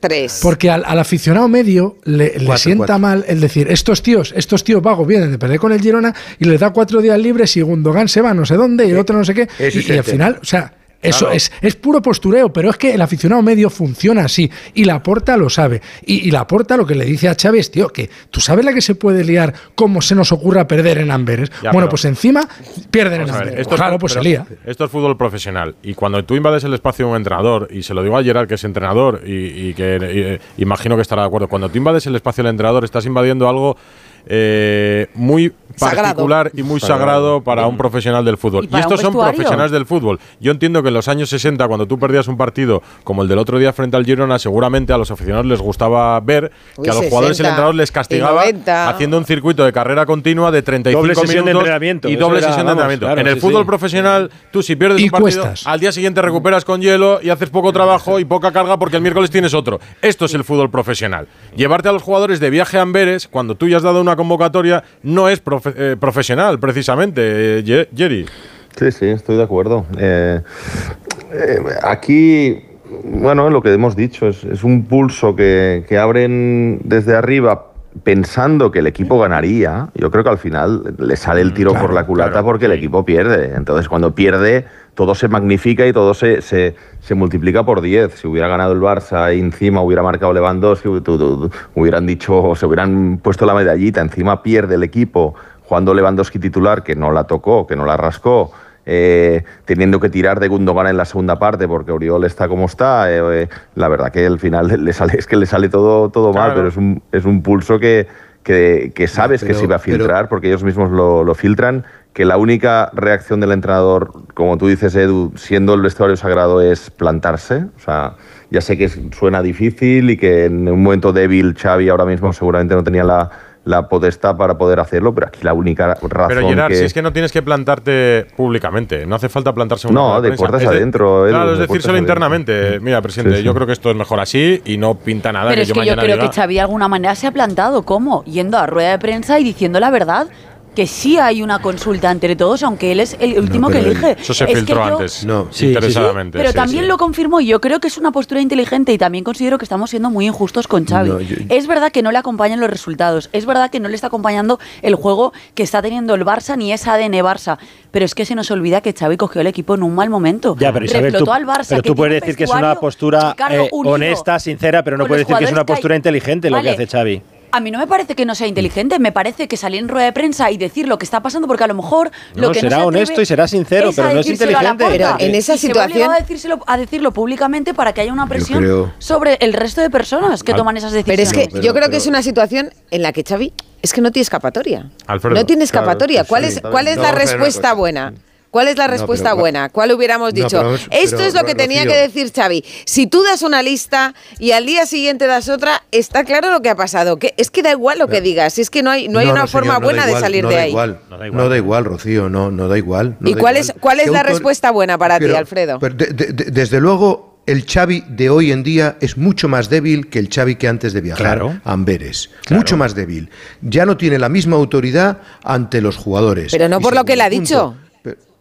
tres. Porque al, al aficionado medio le, sienta cuatro. mal el decir, estos tíos, estos tíos vagos vienen de perder con el Girona y les da cuatro días libres y Gundogan se va no sé dónde y el otro no sé qué. Y, al final, o sea, eso Claro. es, es puro postureo, pero es que el aficionado medio funciona así y la porta lo sabe. Y, y la porta lo que le dice a Chávez tío, que tú sabes la que se puede liar, cómo se nos ocurra perder en Amberes. Ya, bueno, pero- pues encima pierden en ver, Amberes. esto es- claro, pues pero se lía. Esto es fútbol profesional. Y cuando tú invades el espacio de un entrenador, y se lo digo a Gerard, que es entrenador, y, y que y, eh, imagino que estará de acuerdo, cuando tú invades el espacio del entrenador, estás invadiendo algo eh, muy Sagrado. particular y muy sagrado, para un profesional del fútbol. Y Y, estos son profesionales del fútbol. Yo entiendo que en los años 60, cuando tú perdías un partido como el del otro día frente al Girona, seguramente a los aficionados les gustaba ver Uy, que a los jugadores el 60 entrenador les y castigaba 90. haciendo un circuito de carrera continua de 35 Doble sesión de minutos entrenamiento, y doble era, sesión de vamos, entrenamiento. claro, en el sí, fútbol sí. profesional, tú si pierdes Y un partido, cuestas. al día siguiente recuperas con hielo y haces poco trabajo y poca carga porque el miércoles tienes otro. Esto es el fútbol profesional. Llevarte a los jugadores de viaje a Amberes cuando tú ya has dado una convocatoria no es profe- eh, profesional, precisamente, eh, Jerry. Sí, sí, estoy de acuerdo. Eh, aquí, bueno, lo que hemos dicho es, es un pulso que, que abren desde arriba pensando que el equipo ganaría. Yo creo que al final le sale el tiro claro, por la culata claro, porque el equipo pierde. Entonces, cuando pierde, todo se magnifica y todo se, se, se multiplica por 10. Si hubiera ganado el Barça y encima hubiera marcado Lewandowski, hubieran dicho, se hubieran puesto la medallita. Encima pierde el equipo jugando Lewandowski titular, que no la tocó, que no la rascó. eh, teniendo que tirar de Gundogan en la segunda parte porque Oriol está como está, eh, eh, la verdad que al final le sale, es que le sale todo, todo mal, pero es un, es un pulso que, que, que sabes que se iba a pero- filtrar porque ellos mismos lo, lo filtran, que la única reacción del entrenador, como tú dices Edu, siendo el vestuario sagrado es plantarse, o sea, ya sé que suena difícil y que en un momento débil Xavi ahora mismo seguramente no tenía la, la potestad para poder hacerlo, pero aquí la única razón Pero Gerard, que... si es que no tienes que plantarte públicamente, no hace falta plantarse una No, de prensa. puertas Es adentro, Edu, Claro, es de decírselo puertas adentro. internamente. Mira, presidente, Sí, sí. yo creo que esto es mejor así y no pinta nada Pero que es yo que yo creo diga, que Xavi de alguna manera se ha plantado. ¿Cómo? Yendo a rueda de prensa y diciendo la verdad. Que sí hay una consulta entre todos, aunque él es el último que elige. Eso se Es que filtró yo- antes, No, sí, interesadamente. Pero sí, también sí. lo confirmó y yo creo que es una postura inteligente y también considero que estamos siendo muy injustos con Xavi. No, yo- Es verdad que no le acompañan los resultados, es verdad que no le está acompañando el juego que está teniendo el Barça ni esa ADN Barça, pero es que se nos olvida que Xavi cogió el equipo en un mal momento. Ya, pero Isabel, tú, al Barça. pero tú puedes decir que es una postura eh, honesta, sincera, pero no puedes decir que es una jugadores que hay. postura inteligente lo que hace Xavi. A mí no me parece que no sea inteligente, me parece que salir en rueda de prensa y decir lo que está pasando, porque a lo mejor lo No, que será no se atreve honesto y será sincero, pero no es inteligente. Pero en esa Y se situación- a, decírselo- a decirlo públicamente para que haya una presión creo- sobre el resto de personas que Al- toman esas Pero decisiones. es que yo creo que es una situación en la que Xavi es que no tiene escapatoria. Alfredo, no tiene escapatoria. pues ¿Cuál sí. es, cuál es No, la respuesta cosa. buena? ¿Cuál es la No, respuesta pero- buena? ¿Cuál hubiéramos No, dicho? pero Esto pero, es lo que Rocío- tenía que decir Xavi. Si tú das una lista y al día siguiente das otra, está claro lo que ha pasado. Que es que da igual lo que digas. Es que no hay, no hay No, una no, señor, forma buena de igual, salir no de da ahí. Igual, no da igual, Rocío, no, no da igual. no ¿Y da cuál igual. es, cuál es ¿Qué la autor- respuesta buena para ti, Alfredo? pero de- de- de- desde luego, el Xavi de hoy en día es mucho más débil que el Xavi que antes de viajar Claro. a Amberes. Mucho más débil. Ya no tiene la misma autoridad ante los jugadores. Pero no Y por lo que él ha dicho.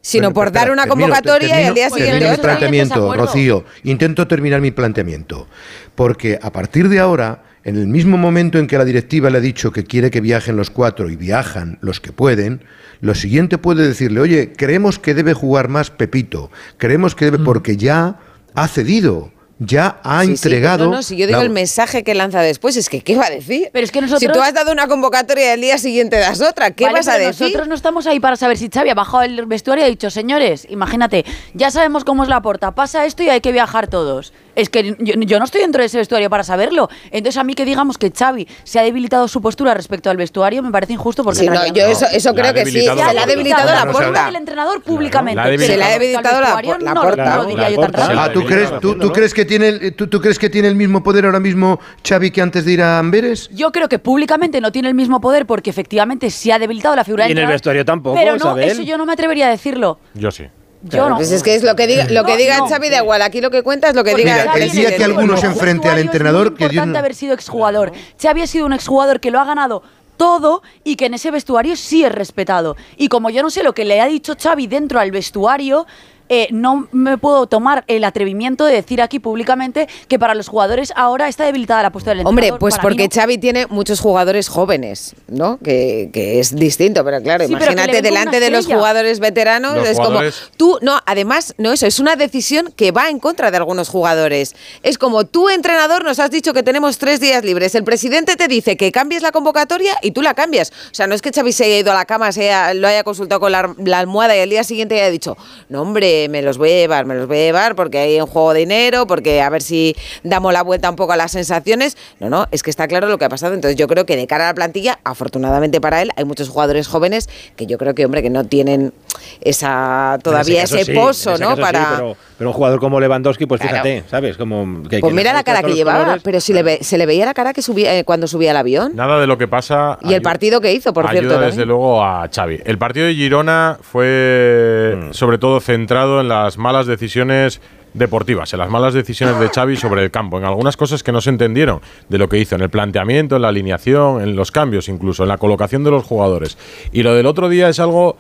Sino Bueno, por espera, dar una termino, convocatoria y termino- al día termino siguiente mi otra. planteamiento, Rocío. Intento terminar mi planteamiento. Porque a partir de ahora, en el mismo momento en que la directiva le ha dicho que quiere que viajen los cuatro y viajan los que pueden, lo siguiente puede decirle, oye, creemos que debe jugar más Pepito, creemos que Mm. debe, porque ya ha cedido, ya ha Sí, sí, entregado. no, no, si yo digo la- el mensaje que lanza después, es que ¿qué va a decir? Pero es que nosotros- Si tú has dado una convocatoria y al día siguiente das otra, ¿qué Vale, vas a decir? Nosotros no estamos ahí para saber si Xavi ha bajado el vestuario y ha dicho, señores, imagínate, ya sabemos cómo es la porta, pasa esto y hay que viajar todos. Es que yo, yo no estoy dentro de ese vestuario para saberlo. Entonces a mí que digamos que Xavi se ha debilitado su postura respecto al vestuario me parece injusto porque Sí, no, yo eso, eso creo que sí, se la ha debilitado la Vamos a porta. el entrenador públicamente. La ha debilitado. Se la ha debilitado la. Ah, ¿tú crees, tú, tú crees que tiene, tú, tú crees que tiene el mismo poder ahora mismo Xavi que antes de ir a Amberes? Yo creo que públicamente no tiene el mismo poder porque efectivamente se ha debilitado la figura Y en el vestuario tampoco, Pero no, Isabel. eso yo no me atrevería a decirlo. Yo sí. Yo no. Pues es que es lo que diga, lo que No, diga no. Xavi da igual. Aquí lo que cuenta es lo que Porque diga Mira, Xavi el día que algunos el enfrente al entrenador, Es muy que Dios importante no- haber sido exjugador. Xavi ha sido un exjugador que lo ha ganado todo y que en ese vestuario sí es respetado. Y como yo no sé lo que le ha dicho Xavi dentro al vestuario, eh, no me puedo tomar el atrevimiento de decir aquí públicamente que para los jugadores ahora está debilitada la postura del Hombre, entrenador. pues Para mí porque no. Xavi tiene muchos jugadores jóvenes, ¿no? Que, que es distinto, pero claro, Sí, imagínate delante de los jugadores veteranos, Los es jugadores- como tú, no, además, no eso, es una decisión que va en contra de algunos jugadores. Es como tú, entrenador, nos has dicho que tenemos tres días libres, el presidente te dice que cambies la convocatoria y tú la cambias. O sea, no es que Xavi se haya ido a la cama, se haya- lo haya consultado con la, la almohada y al día siguiente haya dicho, no hombre, me los voy a llevar, me los voy a llevar porque hay un juego de dinero, porque a ver si damos la vuelta un poco a las sensaciones. No, no, es que está claro lo que ha pasado. Entonces yo creo que de cara a la plantilla, afortunadamente para él, hay muchos jugadores jóvenes que yo creo que, hombre, que no tienen esa todavía ese ese, sí, pozo, ese ¿no? sí, para... pero, pero un jugador como Lewandowski, pues Claro. fíjate, ¿sabes? Como que- Pues que mira la cara que llevaba, colores. pero si le ve- se le veía la cara que subía eh, cuando subía al avión. Nada de lo que pasa. Y el partido que hizo, por ayuda cierto. desde también. luego a Xavi. El partido de Girona fue Mm. sobre todo centrado en las malas decisiones deportivas, en las malas decisiones de Xavi sobre el campo, en algunas cosas que no se entendieron de lo que hizo, en el planteamiento, en la alineación, en los cambios incluso, en la colocación de los jugadores. Y lo del otro día es algo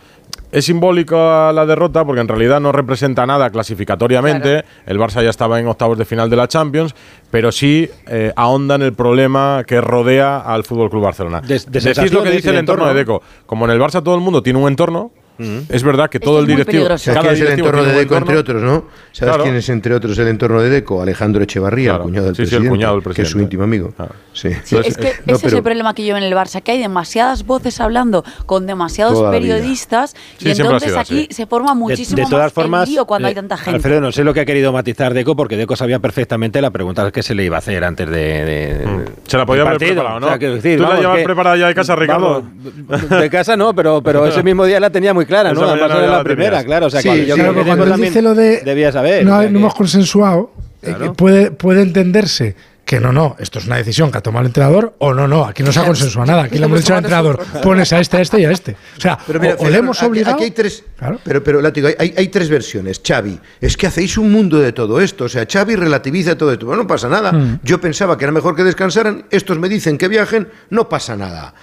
es simbólica la derrota porque en realidad no representa nada clasificatoriamente. El Barça ya estaba en octavos de final de la Champions, pero sí eh, ahonda en el problema que rodea al Fútbol Club Barcelona. De- de Decís lo que dice el de entorno de entorno. Deco. Como en el Barça todo el mundo tiene un entorno, es verdad que todo es el directivo. cada ¿quién es el directivo entorno de Deco, entre otros, no? ¿Sabes Claro. quién es, entre otros, el entorno de Deco? Alejandro Echevarría, Claro. el cuñado del Sí, sí, el presidente. cuñado del Que es su presidente. íntimo amigo. Sí. Sí, es que No, ese es el problema que yo veo en el Barça, que hay demasiadas voces hablando con demasiados periodistas Sí, y entonces sido aquí se forma De- muchísimo de, todas más formas, el lío cuando eh, hay tanta gente. Alfredo, no sé lo que ha querido matizar Deco, porque Deco sabía perfectamente la pregunta que se le iba a hacer antes de. de- Mm. Se la podía haber preparado, ¿no? O sea, decir, ¿Tú la llevas preparada ya de casa, Ricardo? vamos, de casa no, pero, pero ese mismo día la tenía muy clara, ¿no? Además era la primera, claro. O sea, Sí, que yo sí, creo que cuando él dice lo de debía saber. no, o sea, no que- hemos consensuado, eh, Claro. puede, puede entenderse que no, no, esto es una decisión que ha tomado el entrenador o no, no, aquí no se ha consensuado nada, aquí le hemos dicho al entrenador, pones a este, a este y a este. O sea, Pero mira, o, o le hemos aquí- obligado... Aquí hay tres. Claro. Pero, pero látigo, hay- hay tres versiones. Xavi, es que hacéis un mundo de todo esto. O sea, Xavi relativiza todo esto. Bueno, no pasa nada. Mm. Yo pensaba que era mejor que descansaran. Estos me dicen que viajen. No pasa nada.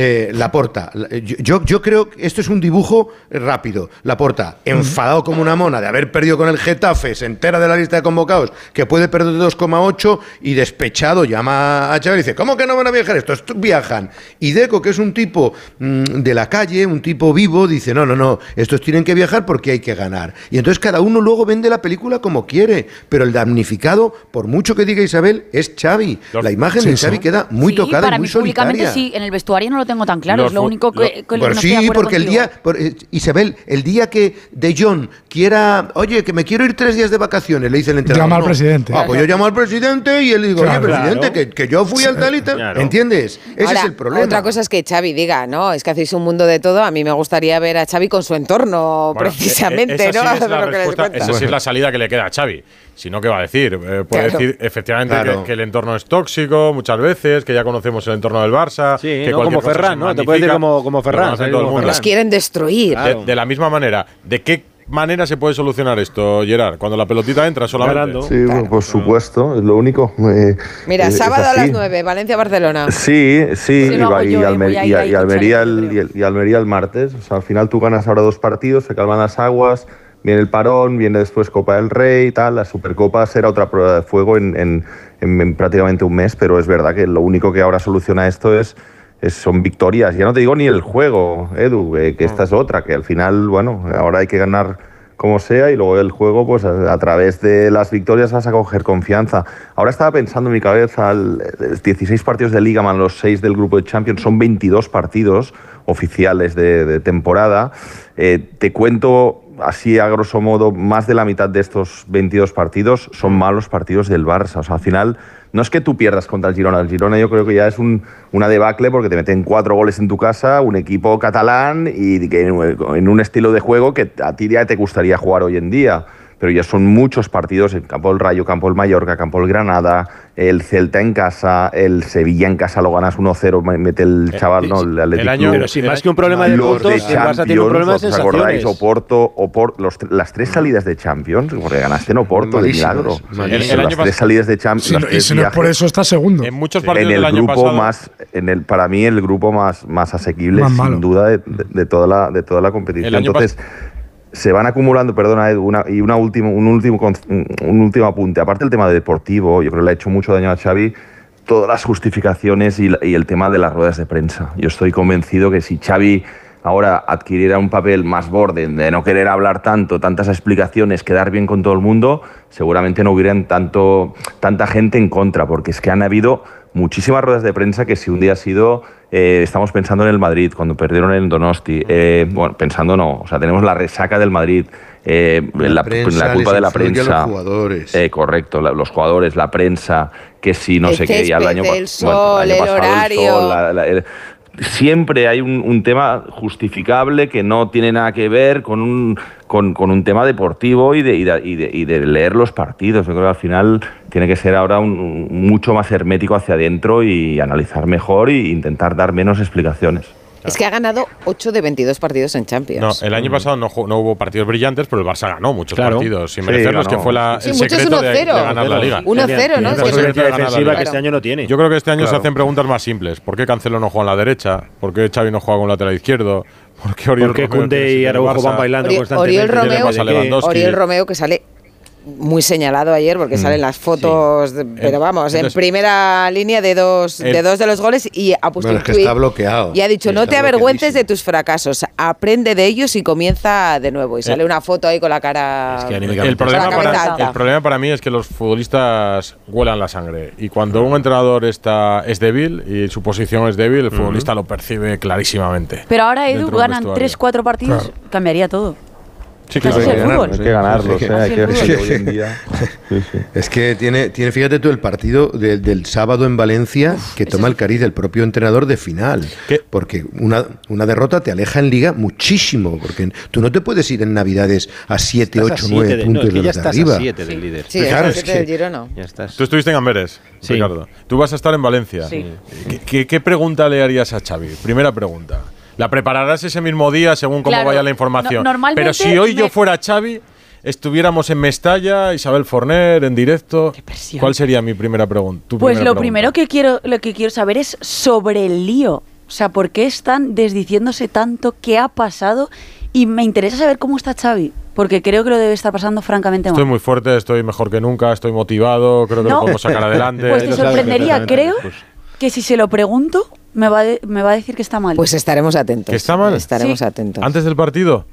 Eh, Laporta. La- Yo, yo, yo creo que esto es un dibujo rápido. Laporta, enfadado como una mona de haber perdido con el Getafe, se entera de la lista de convocados que puede perder 2,8 y despechado llama a Xavi y dice, ¿cómo que no van a viajar estos? Viajan. Y Deco, que es un tipo mm, de la calle, un tipo vivo, dice, no, no, no, estos tienen que viajar porque hay que ganar. Y entonces cada uno luego vende la película como quiere, pero el damnificado, por mucho que diga Isabel, es Xavi. La imagen Sí, de Xavi sí. queda muy Sí, tocada para y muy mí públicamente sí, en el vestuario no lo tengo tan claro, Los es lo único que, con lo que Pues no sí, estoy porque el día, por- eh, Isabel, el día que De Jong quiera, oye, que me quiero ir tres días de vacaciones, le dice el entrenador. Llama al no. presidente. Ah, pues yo llamo al presidente y él le digo, Claro. oye, presidente, Claro. que, que yo fui al tal y tal. Claro. ¿Entiendes? Ese Ahora, es el problema. Otra cosa es que Xavi diga, no, es que hacéis un mundo de todo. A mí me gustaría ver a Xavi con su entorno, Bueno, precisamente, eh, esa ¿no? sí es la esa sí es la salida que le queda a Xavi. Si no, ¿qué va a decir? Eh, puede Claro. decir efectivamente Claro. que, que el entorno es tóxico muchas veces, que ya conocemos el entorno del Barça. Sí, que no como Ferran, ¿no? Te puedes decir como- como Ferran. Los quieren destruir. De, de la misma manera, ¿de qué manera se puede solucionar esto, Gerard? Cuando la pelotita entra solamente. Sí, bueno, por supuesto, es lo único. eh, Mira, es sábado a las así. 9, Valencia-Barcelona. Sí, sí, eh, y Almería el martes. O sea, al final tú ganas ahora dos partidos, se calman las aguas, viene el parón, viene después Copa del Rey y tal. La Supercopa será otra prueba de fuego en, en- en- en prácticamente un mes, pero es verdad que lo único que ahora soluciona esto es, es- son victorias. Ya no te digo ni el juego, Edu, eh, que esta es otra, que al final, bueno, ahora hay que ganar como sea y luego el juego pues a, a través de las victorias vas a coger confianza. Ahora estaba pensando en mi cabeza, el- el 16 partidos de Liga más los 6 del grupo de Champions son 22 partidos oficiales de, de temporada. Eh, te cuento así a grosso modo, más de la mitad de estos 22 partidos son malos partidos del Barça. O sea, al final no es que tú pierdas contra el Girona. El Girona yo creo que ya es un, una debacle porque te meten cuatro goles en tu casa, un equipo catalán y que en un estilo de juego que a ti ya te gustaría jugar hoy en día. Pero ya son muchos partidos en campo del Rayo, campo del Mallorca, campo del Granada, el Celta en casa, el Sevilla en casa lo ganas 1-0, me- mete el chaval, ¿no? El Athletic año- Eh, Club. pero si más que un problema de Los puntos, el Barça tiene un problema de ¿os acordáis? Oporto, los las tres salidas de Champions, porque ganaste en Oporto de milagro. El- el las año tres salidas de Champions. No- y si no es por eso está segundo. En muchos en partidos el del año grupo pasado. más en el para mí el grupo más más asequible Más sin duda de, de- de toda la de toda la competición El año entonces se van acumulando perdona Edu, una, y una un último un último apunte. Aparte del tema deportivo yo creo que le ha hecho mucho daño a Xavi todas las justificaciones y el tema de las ruedas de prensa. Yo estoy convencido que si Xavi ahora adquiriera un papel más borde, de no querer hablar tanto, tantas explicaciones, quedar bien con todo el mundo, seguramente no hubieran tanto, tanta gente en contra, porque es que han habido muchísimas ruedas de prensa que si un día ha sido, eh, estamos pensando en el Madrid, cuando perdieron en Donosti, eh, bueno, pensando no, o sea, tenemos la resaca del Madrid, eh, La la, prensa la culpa de la influye a los prensa. jugadores. Eh, correcto, la- los jugadores, la prensa, que si no El sé qué, ya el césped, año, el bueno, el año sol, el pasado horario. sol, la- la- el- siempre hay un, un tema justificable que no tiene nada que ver con un, con, con un tema deportivo y de, y, de, y de- y de leer los partidos. Yo creo que al final tiene que ser ahora un, un- mucho más hermético hacia adentro y analizar mejor e intentar dar menos explicaciones. Es que ha ganado 8 de 22 partidos en Champions. No, el año pasado no, no hubo partidos brillantes, pero el Barça ganó muchos Claro. partidos sin Sí, merecerlos, ganó. que fue la, Sí, el secreto de, de 1-0. ganar la liga. 1-0, ¿no? Es que defensiva que este año no tiene. Yo creo que este año se hacen preguntas más simples. ¿Por qué Cancelo no juega en la derecha? ¿Por qué Xavi no juega con lateral izquierdo? ¿Por qué Oriol Porque tiene y Araujo van bailando Ori- constantemente. Oriol Romeo. Oriol Romeo que sale muy señalado ayer porque salen las fotos, de- pero vamos, en primera línea de dos, de dos de los goles y ha puesto Bueno, un es que está bloqueado. y ha dicho, no te avergüences de bloqueadísimo". tus fracasos, aprende de ellos y comienza de nuevo. Y sale una foto ahí con la cara... Es que El problema, para, el problema para mí es que los futbolistas huelan la sangre. Y cuando un entrenador está, es débil y su posición es débil, el futbolista lo percibe clarísimamente. Pero ahora, Edu, ganan vestuario. 3-4 partidos, cambiaría todo. Sí, claro. es el ganar, hay que ganarlo, Sí, sí. o sea, hay que- hoy en día. sí, sí. Es que tiene, tiene, fíjate tú, el partido de- del sábado en Valencia que toma el cariz del propio entrenador de final. ¿Qué? Porque una, una derrota te aleja en liga muchísimo. Porque tú no te puedes ir en Navidades a 7, Estás a 8, siete 9 de- puntos no, es que de ya de estás arriba. a 7 del líder. Sí, Claro, es que- Girona. Ya estás. Tú estuviste en Amberes, Sí. Ricardo. Tú vas a estar en Valencia. Sí. ¿Qué, qué, qué pregunta le harías a Xavi? Primera pregunta. La prepararás ese mismo día según cómo vaya la información. No, Pero si hoy yo fuera Xavi, estuviéramos en Mestalla, Isabel Forner, en directo, Qué ¿cuál sería mi primera pregunta? pues lo primero que quiero, lo que quiero saber es sobre el lío. O sea, ¿por qué están desdiciéndose tanto? ¿Qué ha pasado? Y me interesa saber cómo está Xavi, porque creo que lo debe estar pasando francamente mal. Estoy muy fuerte, estoy mejor que nunca, estoy motivado, creo que lo podemos sacar adelante. Pues te sorprendería, creo, que si se lo pregunto, me va, me va a decir que está mal. Pues estaremos atentos. ¿Que está mal? Estaremos atentos. ¿Antes del partido?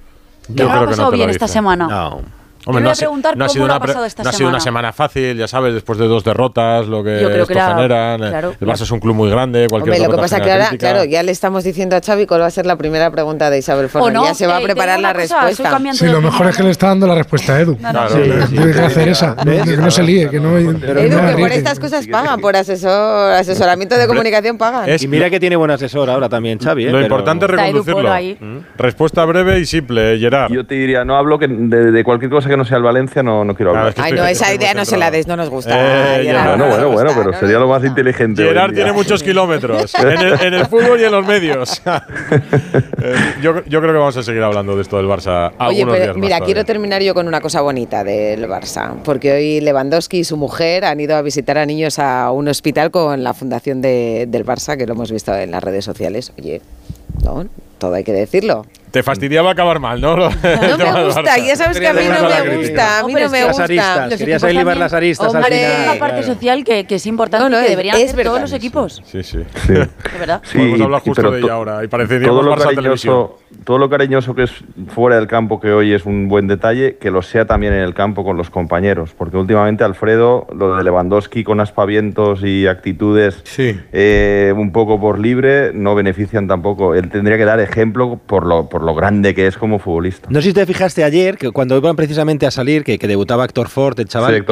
Yo creo ha pasado que no bien esta semana. No. No, ha, sido una, ha sido una semana fácil, ya sabes, después de dos derrotas, lo que, esto generan. Eh, el Barça es un club muy grande, cualquier Hombre, lo que pasa que ahora, claro, ya le estamos diciendo a Xavi cuál va a ser la primera pregunta de Isabel Forno. No, ya se va a preparar la respuesta. Sí, lo mejor es que le está dando la respuesta a Edu. Que hacer esa, que no se líe, no... Edu, que por estas cosas pagan, por asesor, asesoramiento de comunicación pagan. Y mira que tiene buen asesor ahora también Xavi. Lo eh, importante es reconducirlo. Respuesta breve y simple, Gerard. Yo te diría, no hablo de cualquier cosa que que no sea el Valencia no, no quiero hablar. Claro, es que Ay, no, esa idea no se la des, no nos gusta. Eh, ah, Gerard, no, no, bueno, bueno, pero sería lo más inteligente. Gerard tiene muchos kilómetros en, el, en, el, fútbol y en los medios. Eh, yo, yo, creo que vamos a seguir hablando de esto del Barça Oye, pero, días más Mira, todavía. quiero terminar yo con una cosa bonita del Barça, porque hoy Lewandowski y su mujer han ido a visitar a niños a un hospital con la fundación de, del Barça, que lo hemos visto en las redes sociales. Oye, no, todo hay que decirlo. Te fastidiaba acabar mal, ¿no? No me gusta, ya sabes que a mí no me gusta. A mí no me gusta. Querías elevar las aristas al parte social que es importante que deberían hacer todos los equipos. Sí, sí. Sí, verdad. Podemos hablar justo de ella ahora y todo lo televisión. Todo lo cariñoso que es fuera del campo que hoy es un buen detalle, que lo sea también en el campo con los compañeros, porque últimamente Alfredo, lo de Lewandowski con aspavientos y actitudes sí. Eh, un poco por libre, no benefician tampoco. Él tendría que dar ejemplo por lo, por lo grande que es como futbolista. No sé si te fijaste ayer, que cuando iban precisamente a salir, que, que debutaba Héctor Ford, el chaval, eh,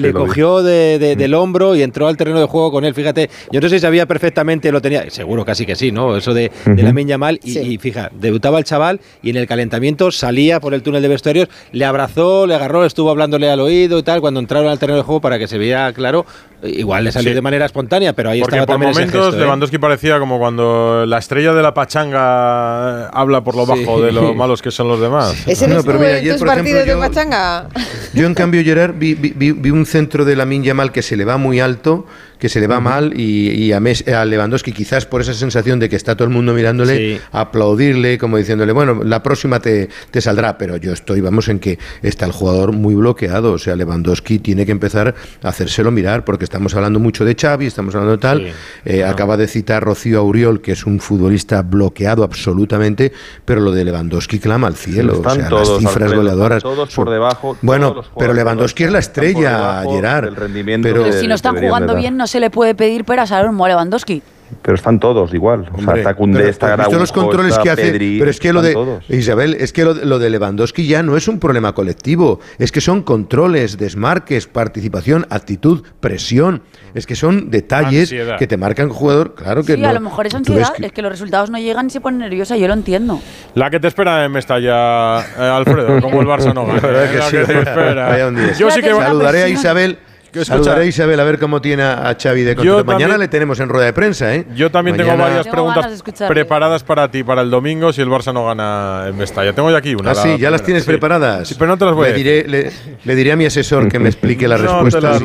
le cogió de, mm. del hombro y entró al terreno de juego con él. Fíjate, yo no sé si sabía perfectamente, lo tenía, seguro casi que sí, ¿no? Eso de, la Minya Mal. Y, sí. fija, debutaba el chaval y en el calentamiento salía por el túnel de vestuarios, le abrazó, le agarró, estuvo hablándole al oído y tal, cuando entraron al terreno de juego para que se veía claro Igual le salió sí. de manera espontánea, pero ahí Porque estaba por también momentos ese gesto, ¿eh? Lewandowski ¿eh? parecía como cuando la estrella de la pachanga eh, habla por lo bajo sí. de lo malos que son los demás. ¿Ese no, pero mira, ayer, por ejemplo, yo, de pachanga? Yo en cambio, Gerard, vi, vi, vi, un centro de la Yamal que se le va muy alto que se le va mal y, a, Mes, a, Lewandowski quizás por esa sensación de que está todo el mundo mirándole, aplaudirle, como diciéndole, bueno, la próxima te, te saldrá, pero yo estoy, vamos, en que está el jugador muy bloqueado, o sea, Lewandowski tiene que empezar a hacérselo mirar, porque estamos hablando mucho de Xavi, estamos hablando de tal, eh, acaba de citar Rocío Auriol, que es un futbolista bloqueado absolutamente, pero lo de Lewandowski clama al cielo, o sea, las cifras goleadoras. Todos por debajo. Bueno, pero Lewandowski es la estrella, Gerard. Pero, pero, si no están jugando bien, no se le puede pedir peras a Aaron Lewandowski. Pero están todos igual. O sea, está pero, está pero los controles que hace, pero es que lo de todos. Isabel, es que lo, de Lewandowski ya no es un problema colectivo, es que son controles, desmarques, participación, actitud, presión, es que son detalles que te marcan jugador, claro que sí, no. a lo mejor es ansiedad, que... es que los resultados no llegan y se pone nerviosa, yo lo entiendo. La que te espera en Mestalla, eh, Alfredo, como el Barça no eh, Yo sí que saludaré a Isabel Saludaré a Isabel a ver cómo tiene a Xavi de control. Mañana le tenemos en rueda de prensa, ¿eh? Yo también tengo varias preguntas preparadas para ti para el domingo si el Barça no gana en Mestalla. Tengo ya aquí una. Ah, sí, ya las tienes preparadas. Pero no te las voy le a diré, le, diré a mi asesor que me explique las no respuestas.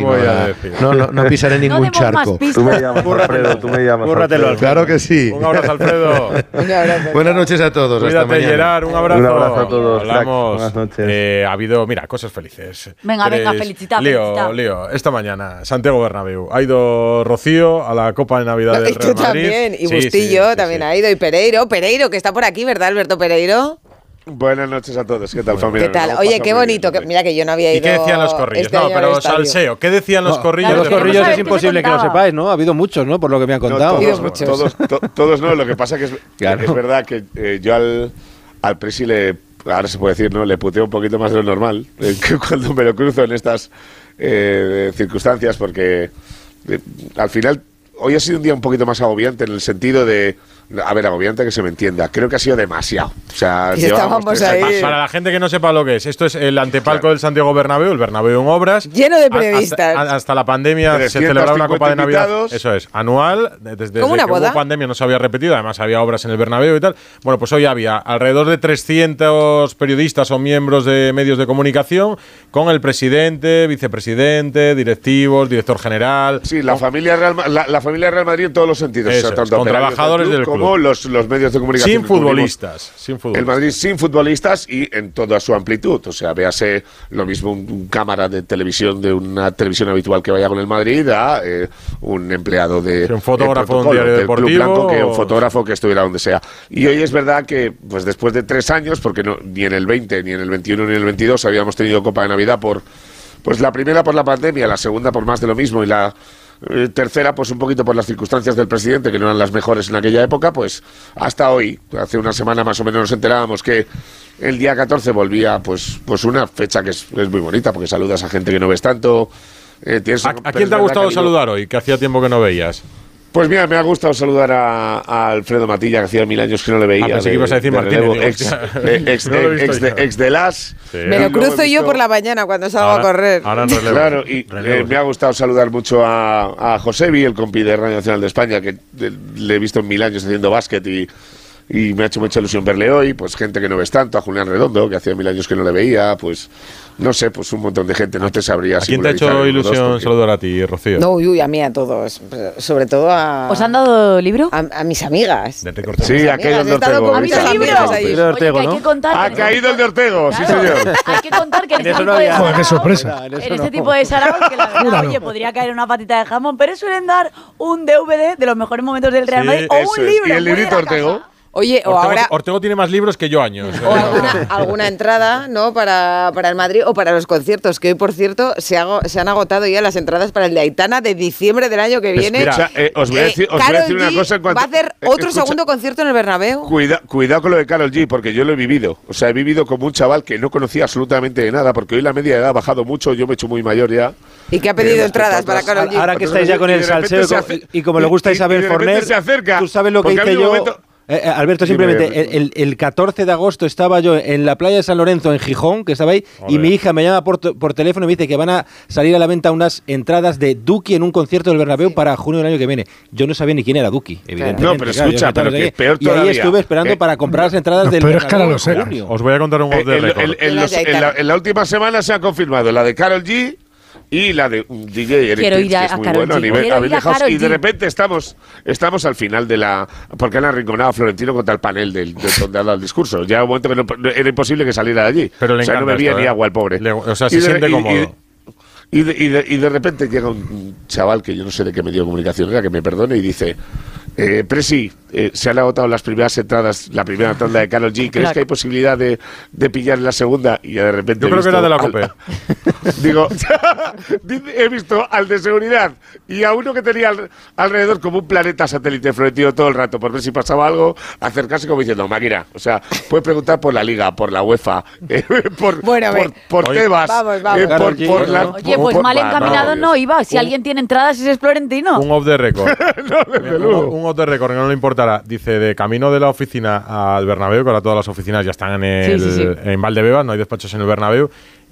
No, pisaré ningún charco. Tú me llamas, Alfredo, tú me llamas. Búrratelo, Alfredo. Claro que sí. Un abrazo, Alfredo. Buenas noches a todos. Cuídate, hasta. Gerard. Un abrazo. A todos. Hablamos. Buenas noches. Eh, ha habido, mira, cosas felices. Venga, venga, felicitamos. Leo, Leo esta mañana, Santiago Bernabéu. Ha ido Rocío a la Copa de Navidad no, del Real Madrid. también, y Bustillo también ha ido, y Pereiro, Pereiro, que está por aquí, ¿verdad, Alberto Pereiro? Buenas noches a todos. ¿Qué tal, familia? ¿Qué tal? Oye, qué bonito. Mira que yo no había ido. ¿Y este qué decían los corrillos? No, pero salseo. ¿Qué decían los corrillos? Los corrillos es imposible que lo sepáis, ¿no? Ha habido muchos, ¿no? Por lo que me han contado. No, todos, no, todos, todos, no. Lo que pasa que es, claro. es verdad que eh, yo al, al Presi le. Ahora se puede decir, ¿no? Le puteo un poquito más de lo normal eh, que cuando me lo cruzo en estas eh, circunstancias porque eh, al final hoy ha sido un día un poquito más agobiante en el sentido de a ver, agobiante que se me entienda. Creo que ha sido demasiado. O sea, estábamos ahí. Para la gente que no sepa lo que es, esto es el antepalco del Santiago Bernabéu, el Bernabéu en obras. Lleno de periodistas. Hasta, la pandemia se celebraba una Copa de Navidad. Invitados. Eso es, anual. Desde, desde una boda? hubo pandemia no se había repetido, además había obras en el Bernabéu y tal. Bueno, pues hoy había alrededor de 300 periodistas o miembros de medios de comunicación con el presidente, vicepresidente, directivos, director general. Sí, la, familia, Real, la, la, familia Real Madrid en todos los sentidos. Con trabajadores del como los, los medios de comunicación. Sin futbolistas, sin futbolistas. El Madrid sin futbolistas y en toda su amplitud. O sea, véase lo mismo un, cámara de televisión de una televisión habitual que vaya con el Madrid a eh, un empleado de. un fotógrafo de un deportivo. Blanco, que un fotógrafo que estuviera donde sea. Y hoy es verdad que, pues después de tres años, porque no, ni en el 20, ni en el 21, ni en el 22 habíamos tenido Copa de Navidad por. Pues la primera por la pandemia, la segunda por más de lo mismo y la eh, tercera, pues un poquito por las circunstancias del presidente, que no eran las mejores en aquella época, pues hasta hoy, hace una semana más o menos nos enterábamos que el día 14 volvía, pues, pues una fecha que es, es muy bonita, porque saludas a gente que no ves tanto. Eh, ¿A quién te ha gustado saludar hoy, que hacía tiempo que no veías? Pues mira, me ha gustado saludar a, Alfredo Matilla, que hacía mil años que no le veía. Ah, que ibas a decir Martín, ex, de, ex, las. Me lo cruzo yo por la mañana cuando salgo a correr. Ahora relevo, claro, y eh, me ha gustado saludar mucho a, a Josebi, el compi de Radio Nacional de España, que le he visto en mil años haciendo básquet y y me ha hecho mucha ilusión verle hoy, pues gente que no ves tanto, a Julián Redondo, que hacía mil años que no le veía, pues no sé, pues un montón de gente, no te sabría. Quién te ha hecho ilusión porque... saludar a ti, Rocío? No, uy, uy, a mí, a todos, sobre todo a... ¿Os han dado libro? A, a mis amigas. De sí, ha caído el de Ortego. ¿Ha habido libro? Hay que contar ha caído el de Ortego, sí señor. hay que contar que en este tipo de qué sorpresa. En este tipo de Saragón, que la verdad, oye, podría caer una patita de jamón, pero suelen dar un DVD de los mejores momentos del Real Madrid o un libro. ¿Y el librito Ortego? Oye, Ortego, o ahora. Ortego tiene más libros que yo años. ¿eh? O alguna, entrada, ¿no? Para, para, el Madrid o para los conciertos, que hoy, por cierto, se, han agotado ya las entradas para el de Aitana de diciembre del año que pues viene. Eh, os voy a eh, decir, una cosa. Va a hacer otro segundo concierto en el Bernabéu. Cuida, cuidado con lo de Carol G, porque yo lo he vivido. O sea, he vivido como un chaval que no conocía absolutamente de nada, porque hoy la media edad ha bajado mucho, yo me he hecho muy mayor ya. ¿Y que ha pedido entradas para Carol G? Ahora que estáis ya con el salseo y, como le gusta Isabel Forner, tú sabes lo que hice yo. Eh, eh, Alberto, simplemente, el, el, 14 de agosto estaba yo en la playa de San Lorenzo, en Gijón, que estaba ahí, y mi hija me llama por, por, teléfono y me dice que van a salir a la venta unas entradas de Duki en un concierto del Bernabéu para junio del año que viene. Yo no sabía ni quién era Duki, evidentemente. No, pero escucha, pero que peor todavía. Y ahí estuve esperando eh, para comprar las entradas del Pero es que los Os voy a contar un eh, modo de en, la última semana se ha confirmado la de Carol G y la de un DJ quiero ir a, es muy bueno a nivel y de repente estamos estamos al final de la porque han arrinconado a Florentino contra el panel del, del donde ha dado el discurso. Ya un momento que no, era imposible que saliera de allí. Pero le o sea no bebía esto, ni ¿eh? agua el pobre. O sea se, siente cómodo. y de, y, de, y de repente llega un chaval que yo no sé de qué medio de comunicación era que me perdone y dice eh, Presi, eh, se han agotado las primeras entradas, la primera tanda de Carol G. ¿Crees claro. que hay posibilidad de, de, pillar la segunda? Y de repente. Yo creo que era de la COPE. Al, digo, he visto al de seguridad y a uno que tenía al, alrededor como un planeta satélite florentino todo el rato por ver si pasaba algo, acercarse como diciendo, máquina. O sea, puedes preguntar por la Liga, por la UEFA, eh, por, bueno, por, por, por, Tebas. Vamos, vamos. Eh, por, por la, Oye, pues mal encaminado no, no iba. Si un, alguien tiene entradas, ese es Florentino. Un off the record. no, desde luego otro no le importará. Dice, de camino de la oficina al Bernabéu, que ahora todas las oficinas ya están en, el, en Valdebebas, no hay despachos en el Bernabéu.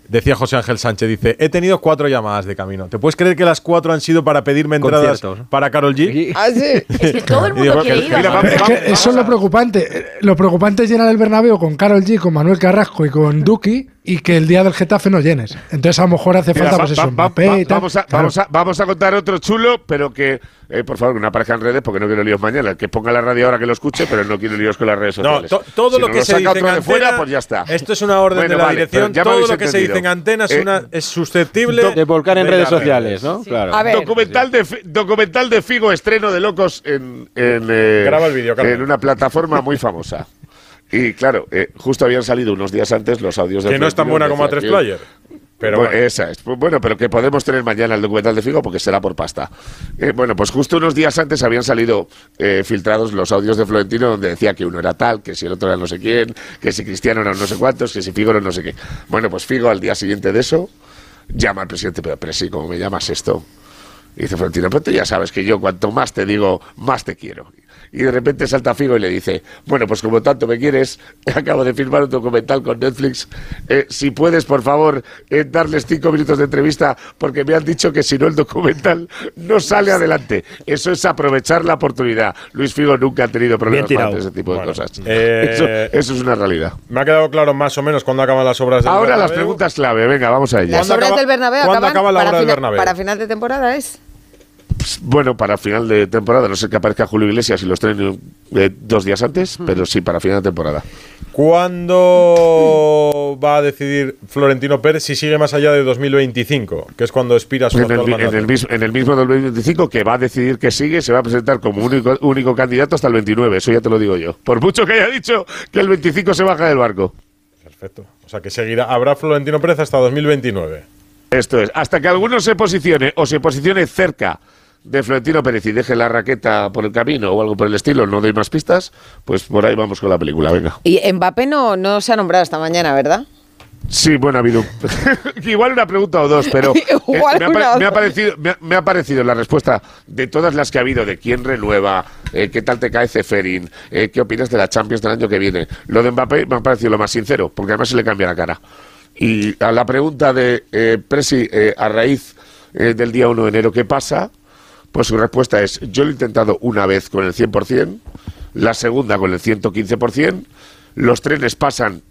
Decía José Ángel Sánchez, dice, he tenido cuatro llamadas de camino. ¿Te puedes creer que las cuatro han sido para pedirme entradas para Carol G? Ah, sí. es que todo el mundo es eso es lo preocupante. Lo preocupante es llenar el Bernabéu con Carol G, con Manuel Carrasco y con Duki y que el día del Getafe no llenes. Entonces a lo mejor hace falta pues eso. Vamos, a, contar otro chulo, pero que, eh, por favor, que no aparezca en redes porque no quiero líos mañana. Que ponga la radio ahora que lo escuche, pero no quiero líos con las redes sociales. No, todo lo que se dice en antena, fuera, pues ya está. Esto es una orden de la dirección. Todo lo que se dice en antena es, eh, es susceptible de volcar en redes sociales, ¿no? Claro. A ver. Documental, de, documental de Figo, estreno de locos en, eh, Graba el video, en una plataforma muy famosa. Y claro, eh, justo habían salido unos días antes los audios de... Que no es tan buena como a tres player. Pero bueno, bueno. Esa es. Pues bueno, pero que podemos tener mañana el documental de Figo porque será por pasta. Eh, bueno, pues justo unos días antes habían salido eh, filtrados los audios de Florentino donde decía que uno era tal, que si el otro era no sé quién, que si Cristiano era no sé cuántos, que si Figo era no sé qué. Bueno, pues Figo al día siguiente de eso llama al presidente, pero, pero sí, ¿cómo me llamas esto? Y dice Florentino, pero tú ya sabes que yo cuanto más te digo, más te quiero y de repente salta Figo y le dice, bueno, pues como tanto me quieres, acabo de firmar un documental con Netflix, eh, si puedes, por favor, eh, darles cinco minutos de entrevista, porque me han dicho que si no el documental no sale adelante. Eso es aprovechar la oportunidad. Luis Figo nunca ha tenido problemas con ese tipo de cosas. Eh, eso, es una realidad. Me ha quedado claro más o menos cuándo acaban las obras del Ahora las preguntas clave, venga, vamos a ellas. Las obras del acaban, acaban la para, obra fina, del Bernabéu? para final de temporada es pues, bueno, para final de temporada, no sé que aparezca Julio Iglesias y los traen eh, dos días antes, pero sí, para final de temporada. ¿Cuándo va a decidir Florentino Pérez si sigue más allá de 2025? Que es cuando expira su En el, actual mi- en, mandato. el mismo, en el mismo 2025, que va a decidir que sigue, se va a presentar como único, único candidato hasta el 29, eso ya te lo digo yo. Por mucho que haya dicho que el 25 se baja del barco. Perfecto. O sea que seguirá, habrá Florentino Pérez hasta 2029. Esto es, hasta que alguno se posicione o se posicione cerca de Florentino Pérez y deje la raqueta por el camino o algo por el estilo, no doy más pistas, pues por ahí vamos con la película, venga. Y Mbappé no, no se ha nombrado esta mañana, ¿verdad? Sí, bueno, ha habido igual una pregunta o dos, pero eh, me, ha, me ha parecido, me, ha, me ha parecido la respuesta de todas las que ha habido, de quién renueva, eh, qué tal te cae Ceferin, eh, qué opinas de la Champions del año que viene. Lo de Mbappé me ha parecido lo más sincero, porque además se le cambia la cara. Y a la pregunta de eh, Presi, eh, a raíz del día 1 de enero, ¿qué pasa? Pues su respuesta es, yo lo he intentado una vez con el 100%, la segunda con el 115%, los trenes pasan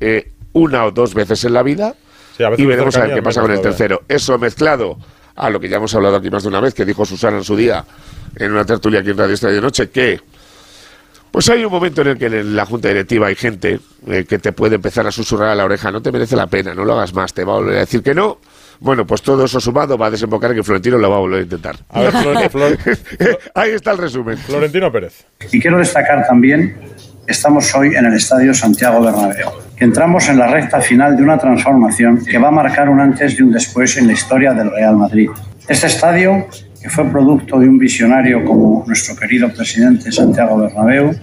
eh, una o dos veces en la vida Sí, y veremos a ver qué pasa con el tercero. Eso mezclado a lo que ya hemos hablado aquí más de una vez, que dijo Susana en su día en una tertulia aquí en Radio Estadio de Noche, que pues hay un momento en el que en la junta directiva hay gente eh, que te puede empezar a susurrar a la oreja, no te merece la pena, no lo hagas más, te va a volver a decir que no. Bueno, pues todo eso sumado va a desembocar en que Florentino lo va a volver a intentar. A ver, Flor- Flor- Ahí está el resumen. Florentino Pérez. Y quiero destacar también que estamos hoy en el Estadio Santiago Bernabéu, que entramos en la recta final de una transformación que va a marcar un antes y un después en la historia del Real Madrid. Este estadio, que fue producto de un visionario como nuestro querido presidente Santiago Bernabéu,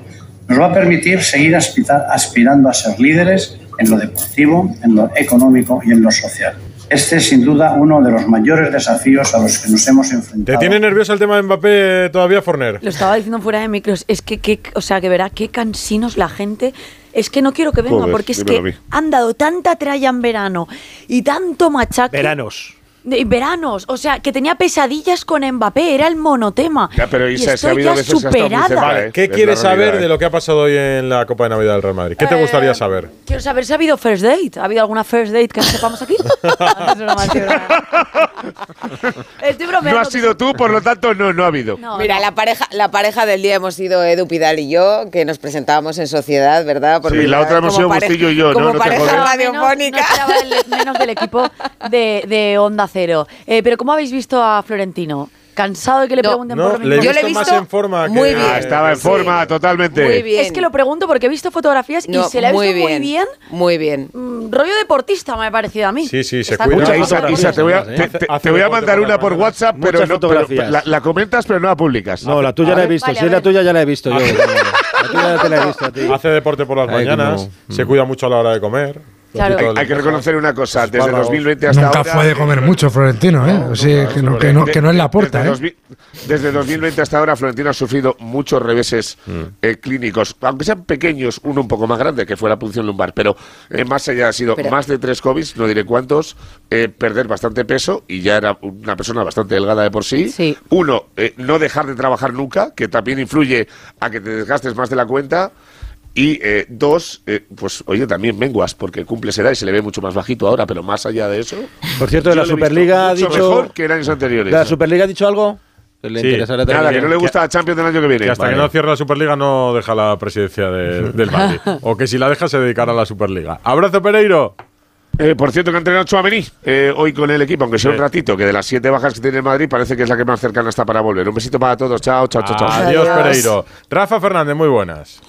nos va a permitir seguir aspirando a ser líderes en lo deportivo, en lo económico y en lo social. Este es sin duda uno de los mayores desafíos a los que nos hemos ¿Te enfrentado. tiene nervioso el tema de Mbappé todavía, Forner? Lo estaba diciendo fuera de micros. Es que, que- o sea, que verá qué cansinos la gente. Es que no quiero que venga, Joder, porque es que han dado tanta tralla en verano y tanto machaque. Veranos. De- veranos, o sea, que tenía pesadillas con Mbappé, era el monotema. Ya, pero y Isa, es que ha ya veces superada. cerca, Vale, ¿eh? ¿qué Es quieres saber ¿eh? de lo que ha pasado hoy en la Copa de Navidad del Real Madrid? ¿Qué te gustaría saber? Quiero saber si ha habido first date. ¿Ha habido alguna first date que no sepamos aquí? Estoy bromeando. No has sido tú, por lo tanto, no, no ha habido. Mira, la pareja, la pareja del día hemos sido Edu Pidal y yo, que nos presentábamos en sociedad, ¿verdad? Por Sí, la otra hemos sido Bustillo y yo, ¿no? Como No pareja radiofónica. Menos del equipo de, de Onda Cero. Eh, pero ¿cómo habéis visto a Florentino? ¿Cansado de que le pregunten no, por lo le he visto más en forma que- muy bien. Ah, estaba en forma totalmente. Muy bien. Es que lo pregunto porque he visto fotografías No, y se le ha visto muy muy bien, bien. Muy bien. Mm, rollo deportista me ha parecido a mí. Sí, sí, se cuida. Isa, Isa, te voy a, te, ¿eh? te- te voy a mandar una por. WhatsApp, pero, Muchas no, pero fotografías. la, la comentas, pero no la publicas. No, la tuya la he visto. vale, si es la tuya ya la he visto yo. La tuya ya te la he visto a ti. Hace deporte por las Ay, mañanas, como- se cuida mucho a la hora de comer. Claro. Hay, hay que reconocer una cosa, desde espárragos. 2020 hasta Nunca ahora... fue de comer mucho Florentino, ¿eh? O sea, que, no, que, no, que no es la puerta, desde, ¿eh? 2000 desde 2020 hasta ahora, Florentino ha sufrido muchos reveses eh, clínicos, aunque sean pequeños, uno un poco más grande, que fue la punción lumbar, pero eh, más allá ha sido Pero- más de tres COVID, no diré cuántos, eh, perder bastante peso, y ya era una persona bastante delgada de por sí. Sí. Uno, eh, no dejar de trabajar nunca, que también influye a que te desgastes más de la cuenta. Y eh, dos, eh, pues oye, también menguas, porque cumple edad y se le ve mucho más bajito ahora, pero más allá de eso. Por cierto, de la Superliga ha mucho dicho. mejor que en años anteriores. ¿De la Superliga ha dicho algo? Que le Sí. interesará Nada, también. que no le gusta la Champions del año que viene. Que hasta Vale. que no cierre la Superliga no deja la presidencia de- del Madrid. o que si la deja se dedicará a la Superliga. Abrazo, Pereiro. Eh, por cierto, que ha entrenado Chouameni eh, hoy con el equipo, aunque sea un ratito, que de las siete bajas que tiene el Madrid parece que es la que más cercana está para volver. Un besito para todos. Chao, chao, chao, chao. Adiós, Pereiro. Rafa Fernández, muy buenas.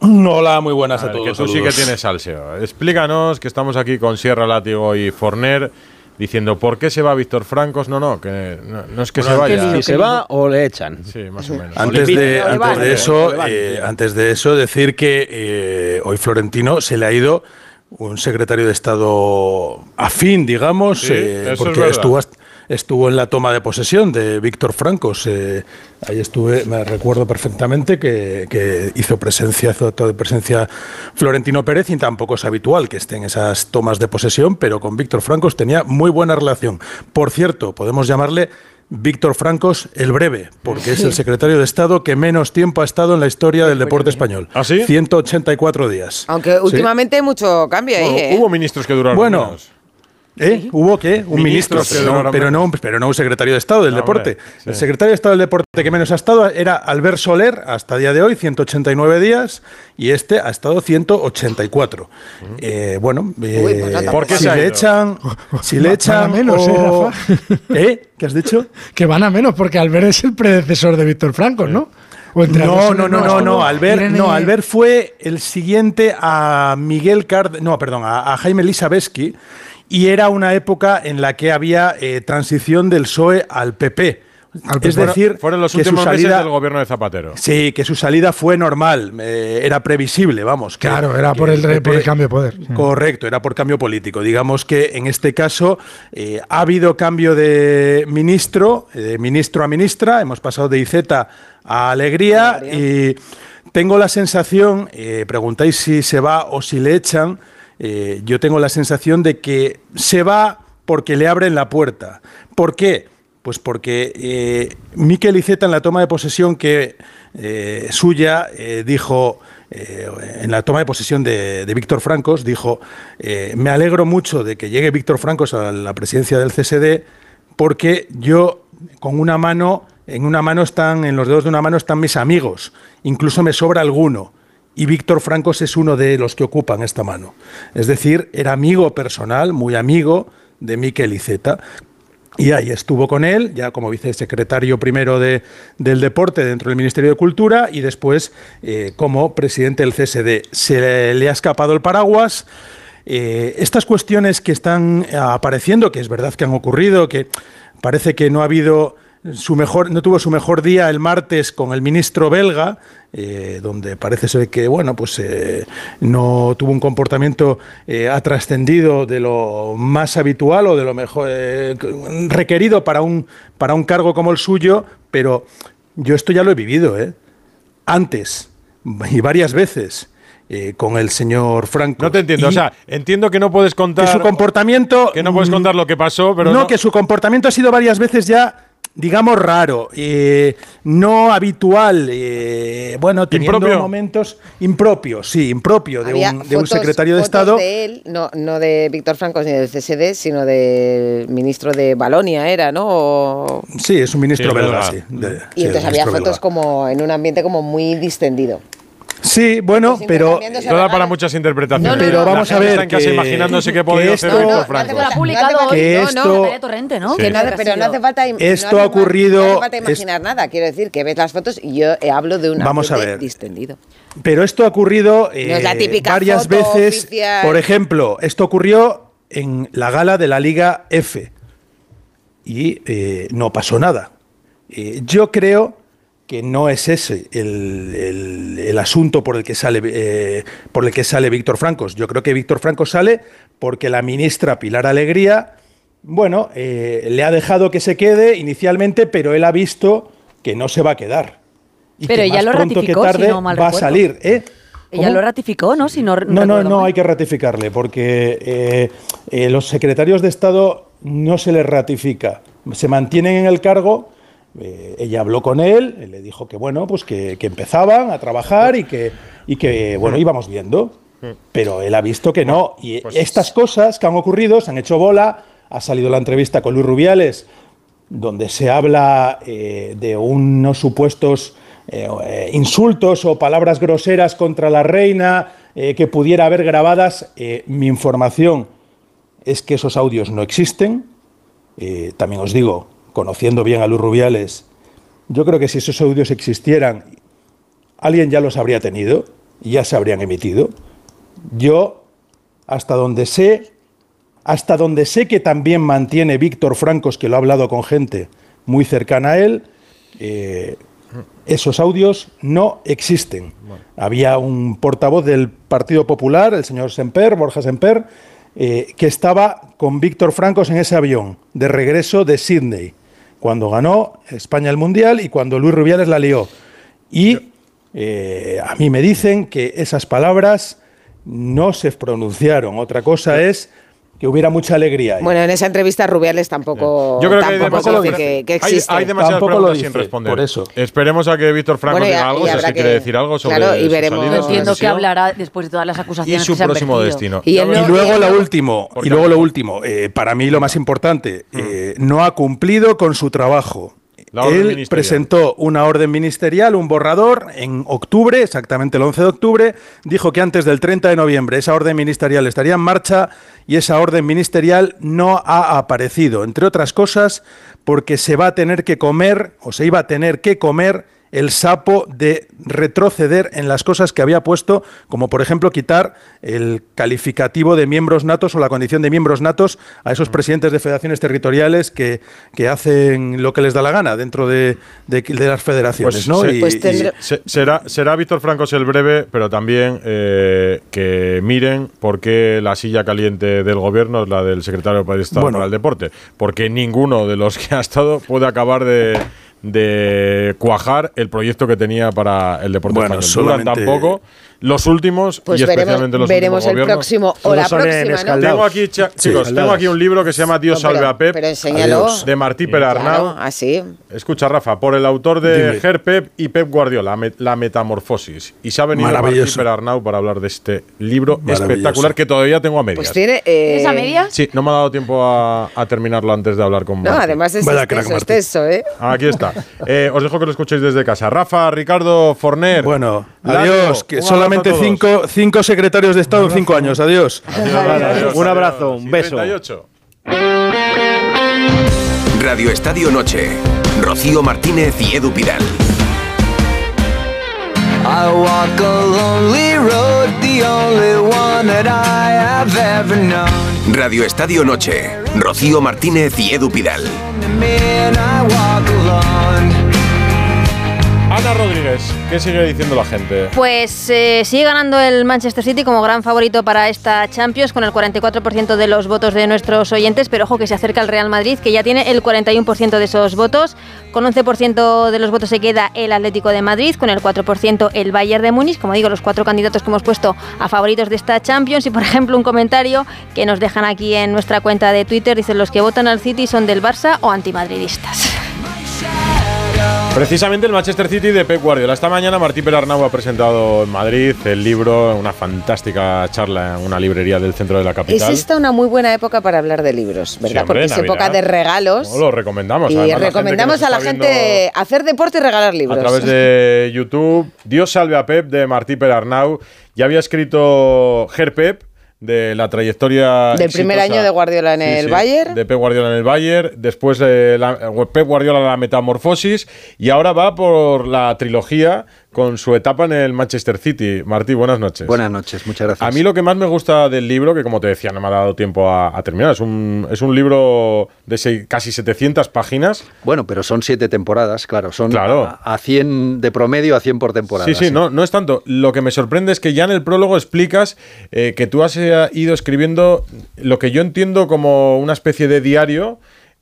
Hola, muy buenas a, todos. que tú sí que tienes salseo. Explícanos que estamos aquí con Sierra Látigo y Forner diciendo por qué se va Víctor Francos. No, no, que no, no es que se vaya. Si se va o le echan. Sí, más o menos. Antes de, antes eso, eh, antes de eso, decir que eh, hoy Florentino se le ha ido un secretario de Estado afín, digamos, Sí, eh, porque estuvo, hasta- estuvo en la toma de posesión de Víctor Francos. eh, ahí estuve, me recuerdo perfectamente que, que hizo presencia, hizo acto de presencia Florentino Pérez y tampoco es habitual que esté en esas tomas de posesión, pero con Víctor Francos tenía muy buena relación. Por cierto, podemos llamarle Víctor Francos el breve, porque es el secretario de Estado que menos tiempo ha estado en la historia del deporte español. ¿Ah, sí? 184 días. Aunque Sí. últimamente mucho cambio ahí, Bueno, ¿eh? hubo ministros que duraron Bueno, menos. ¿Eh? ¿Hubo qué? Un ministro, Ministro, pero, sí, no, pero, no, un- pero no un secretario de Estado del No, deporte. hombre, sí. El secretario de Estado del deporte que menos ha estado era Albert Soler, hasta el día de hoy, 189 días, y este ha estado 184. Eh, bueno, eh, Uy, pues no, ¿Por qué si le echan... Si le echan... van a menos, ¿eh, o-? ¿Eh? ¿Qué has dicho? Que van a menos, porque Albert es el predecesor de Víctor Franco, ¿no? O entre No, no, no, no, no. Albert, no, Albert fue el siguiente a Miguel Card, no, perdón, a, a Jaime Lisabeski, y era una época en la que había eh, transición del PSOE al PP. Es Fueron- decir, fueron los que su últimos meses salida, del gobierno de Zapatero. sí, que su salida fue normal, eh, era previsible, vamos. que- Claro, era que por el, re- por el PP cambio de poder. Correcto, era por cambio político. Digamos que en este caso eh, ha habido cambio de ministro, eh, de ministro a ministra, hemos pasado de IZ a Alegría, y tengo la sensación, eh, preguntáis si se va o si le echan, eh, yo tengo la sensación de que se va porque le abren la puerta. ¿Por qué? Pues porque eh, Miquel Iceta en la toma de posesión que eh, suya eh, dijo, en la toma de posesión de, Víctor Francos, dijo, me alegro mucho de que llegue Víctor Francos a la presidencia del CSD porque yo con una mano, en una mano están, en los dedos de una mano están mis amigos, incluso me sobra alguno. Y Víctor Francos es uno de los que ocupan esta mano. Es decir, era amigo personal, muy amigo de Miquel Iceta. Y ahí estuvo con él, ya como vicesecretario primero de, del deporte dentro del Ministerio de Cultura y después eh, como presidente del CSD. Se le, ha escapado el paraguas. Eh, estas cuestiones que están apareciendo, que es verdad que han ocurrido, que parece que no ha habido su mejor, no tuvo su mejor día el martes con el ministro belga, eh, donde parece ser que bueno, pues eh, no tuvo un comportamiento eh, ha trascendido de lo más habitual o de lo mejor eh, requerido para un para un cargo como el suyo, pero yo esto ya lo he vivido, ¿eh? Antes y varias veces. eh, con el señor Franco. No te entiendo. Y o sea, entiendo que no puedes contar. que su comportamiento. que no puedes contar lo que pasó, pero. no, No, que su comportamiento ha sido varias veces ya, digamos, raro, eh, no habitual, eh, bueno, teniendo ¿Impropio? momentos impropios, sí, impropio de, un, de un secretario de fotos Estado. de él, no, no de Víctor Francos ni del CSD, sino del ministro de Balonia, era, ¿no? O- Sí, es un ministro Sí, belga, sí. de- Y entonces había fotos belga. como en un ambiente como muy distendido. Sí, bueno, Pues pero. Esto da para muchas interpretaciones. No, no, Pero no, vamos a ver Está en casa imaginándose qué que podía hacer Víctor No, Franco. Lo ha No publicado hace hoy. que no, no, esto- ¿no? No pero no hace falta, Esto no ha ocurrido- No hace falta es- imaginar nada. Quiero decir que ves las fotos y yo hablo de un Vamos a ver. distendido. Pero esto ha ocurrido eh, No es la típica varias foto veces. oficial. Por ejemplo, esto ocurrió en la gala de la Liga F y eh, no pasó nada. Eh, yo creo que no es ese el, el- el asunto por el que sale eh, por el que sale Víctor Francos. Yo creo que Víctor Francos sale porque la ministra Pilar Alegría, bueno, eh, le ha dejado que se quede inicialmente, pero él ha visto que no se va a quedar. Y Pero que ella más lo pronto que ratificó, si tarde no mal va a salir, ¿eh? Ella lo ratificó, ¿no? Si no, No, no, no hay que ratificarle, porque eh, eh, los secretarios de Estado no se les ratifica. Se mantienen en el cargo. Eh, ella habló con él, él le dijo que bueno, pues que, que empezaban a trabajar y que, y que bueno, íbamos viendo. Pero él ha visto que no. Y pues- estas cosas que han ocurrido se han hecho bola. Ha salido la entrevista con Luis Rubiales, donde se habla eh, de unos supuestos eh, insultos o palabras groseras contra la reina que pudiera haber grabadas. Mi información es que esos audios no existen. También os digo, conociendo bien a Luis Rubiales, yo creo que si esos audios existieran, alguien ya los habría tenido y ya se habrían emitido. Yo, hasta donde sé, hasta donde sé que también mantiene Víctor Francos, que lo ha hablado con gente muy cercana a él, eh, esos audios no existen. Había un portavoz del Partido Popular, el señor Semper, Borja Semper, eh, que estaba con Víctor Francos en ese avión de regreso de Sydney, cuando ganó España el Mundial y cuando Luis Rubiales la lió. Y eh, a mí me dicen que esas palabras no se pronunciaron. Otra cosa es que hubiera mucha alegría. ahí. Bueno, en esa entrevista Rubiales tampoco, Yo creo que hay demasiadas dice que, que hay- existe. Hay, demasiadas preguntas dice, sin responder. por eso. Esperemos a que Víctor Franco Bueno, y diga algo, y si que quiere decir algo sobre claro, y su veremos- salida, su Entiendo que hablará después de todas las y acusaciones su que se han próximo destino. Y Y luego y lo último, ¿Por y luego lo último, eh, para mí lo más importante, eh, no ha cumplido con su trabajo. Él presentó una orden ministerial, un borrador, en octubre, exactamente el 11 de octubre, dijo que antes del 30 de noviembre esa orden ministerial estaría en marcha y esa orden ministerial no ha aparecido, entre otras cosas porque se va a tener que comer, o se iba a tener que comer, el sapo de retroceder en las cosas que había puesto, como por ejemplo quitar el calificativo de miembros natos o la condición de miembros natos a esos presidentes de federaciones territoriales que, que hacen lo que les da la gana dentro de, de- de las federaciones. Pues, ¿no? se- Y- Pues y- tendrá- se- será, será Víctor Francos el breve, pero también eh, que miren por qué la silla caliente del gobierno es la del secretario de Estado Bueno. para el Deporte. Porque ninguno de los que ha estado puede acabar de, de cuajar el proyecto que tenía para el deporte Bueno, español. Duran tampoco los últimos Pues y veremos, especialmente los veremos últimos el próximo o la próxima, ¿no? Tengo aquí, Sí, chicos, tengo aquí un libro que se llama Dios No, pero- salve a Pep, pero de Martí Perarnau. Claro, así. Escucha, Rafa, por el autor de Dime. Ger Pep y Pep Guardiola, La Metamorfosis. Y se ha venido Martí. Perarnau para hablar de este libro espectacular que todavía tengo a medias. Pues tiene. eh, ¿Tienes a medias? Sí, no me ha dado tiempo a, a terminarlo antes de hablar con No, Martí. además es Vaya extenso, crack, Martí. extenso, ¿eh? Aquí está. Eh, os dejo que lo escuchéis desde casa. Rafa, Ricardo, Forner. Bueno, Lalo, adiós, que un solamente cinco, cinco secretarios de Estado en cinco años. Adiós. Adiós, adiós, Un adiós. abrazo, un beso. 38. Radio Estadio Noche. Rocío Martínez y Edu Pidal. I walk a lonely road, the only one that I have ever known. Radio Estadio Noche. Rocío Martínez y Edu Pidal. Ana Rodríguez, ¿qué sigue diciendo la gente? Pues eh, sigue ganando el Manchester City como gran favorito para esta Champions con el 44% de los votos de nuestros oyentes, pero ojo que se acerca el Real Madrid que ya tiene el 41% de esos votos. Con 11% de los votos se queda el Atlético de Madrid, con el 4% el Bayern de Múnich, como digo, los cuatro candidatos que hemos puesto a favoritos de esta Champions y por ejemplo un comentario que nos dejan aquí en nuestra cuenta de Twitter, dicen los que votan al City son del Barça o antimadridistas. Precisamente el Manchester City de Pep Guardiola. Esta mañana Martí Perarnau ha presentado en Madrid el libro, una fantástica charla en una librería del centro de la Es capital. esta una muy buena época para hablar de libros, ¿verdad? Sí, hombre, Porque es Navidad. época de regalos. No, lo recomendamos. y Además, recomendamos a la gente hacer deporte y regalar libros. A través de YouTube, Dios salve a Pep de Martí Perarnau. Ya había escrito Ger Pep de la trayectoria Del primer año de Guardiola en Sí, el sí, Bayern. De Pep Guardiola en el Bayern. Después de la- Pep Guardiola la metamorfosis. Y ahora va por la trilogía con su etapa en el Manchester City. Martí, buenas noches. Buenas noches, muchas gracias. A mí lo que más me gusta del libro, que como te decía, no me ha dado tiempo a, a terminar, es un, es un libro de casi 700 páginas. Bueno, pero son siete temporadas, claro. Son Claro. a, a 100 de promedio, a 100 por temporada. Sí, sí, no, no es tanto. Lo que me sorprende es que ya en el prólogo explicas eh, que tú has eh, ido escribiendo lo que yo entiendo como una especie de diario.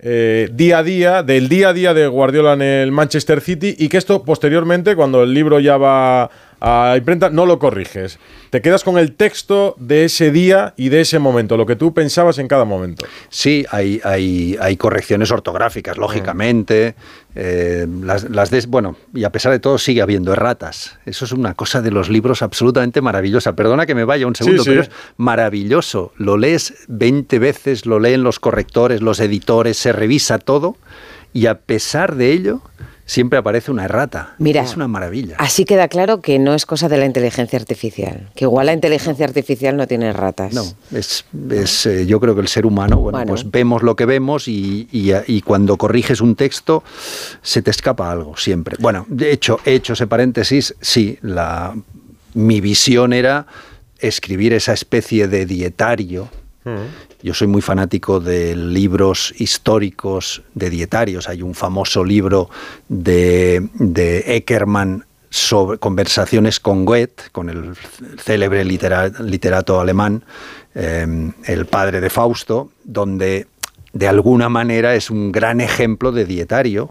Eh, día a día, del día a día de Guardiola en el Manchester City y que esto posteriormente, cuando el libro ya va a imprenta, no lo corriges. Te quedas con el texto de ese día y de ese momento, lo que tú pensabas en cada momento. Sí, hay, hay, hay correcciones ortográficas, lógicamente. eh, las, las des- bueno, y a pesar de todo sigue habiendo erratas. Eso es una cosa de los libros absolutamente maravillosa. Perdona que me vaya un segundo, sí. pero es maravilloso. Lo lees 20 veces, lo leen los correctores, los editores, se revisa todo y a pesar de ello siempre aparece una errata. Mira, es una maravilla. Así queda claro que no es cosa de la inteligencia artificial. Que igual la inteligencia artificial no tiene ratas. No, es, es, eh, yo creo que el ser humano, bueno, Bueno. pues vemos lo que vemos y, y- y cuando corriges un texto se te escapa algo siempre. Bueno, de hecho, he hecho ese paréntesis, sí, la, mi visión era escribir esa especie de dietario. Yo soy muy fanático de libros históricos de dietarios. Hay un famoso libro de, de Eckermann sobre conversaciones con Goethe, con el célebre litera- literato alemán, eh, el padre de Fausto, donde de alguna manera es un gran ejemplo de dietario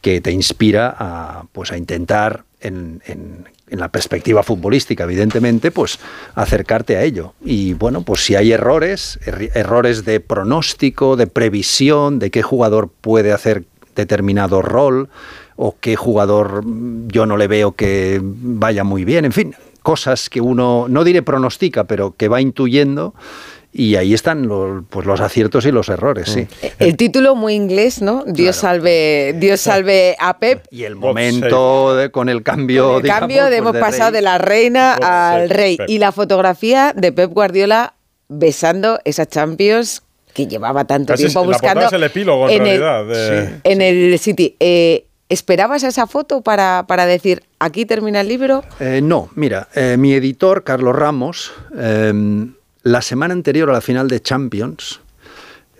que te inspira a, pues, a intentar en, en en la perspectiva futbolística, evidentemente, pues acercarte a ello. Y bueno, pues si hay errores, er- errores de pronóstico, de previsión, de qué jugador puede hacer determinado rol o qué jugador mm, yo no le veo que vaya muy bien, en fin, cosas que uno, no diré pronostica, pero que va intuyendo. Y ahí están los, pues los aciertos y los errores, sí. El título muy inglés, ¿no? Dios salve, Dios salve a Pep. Y el momento de- con el cambio, El digamos, cambio de pues, hemos de pasado rey. de la reina al rey. Pep. Y la fotografía de Pep Guardiola besando esa Champions que llevaba tanto Casi tiempo buscando. es el epílogo, en, el- realidad. de- en el City. Eh, ¿Esperabas esa foto para, para decir aquí termina el libro? Eh, no, mira, eh, mi editor, Carlos Ramos, eh, la semana anterior a la final de Champions,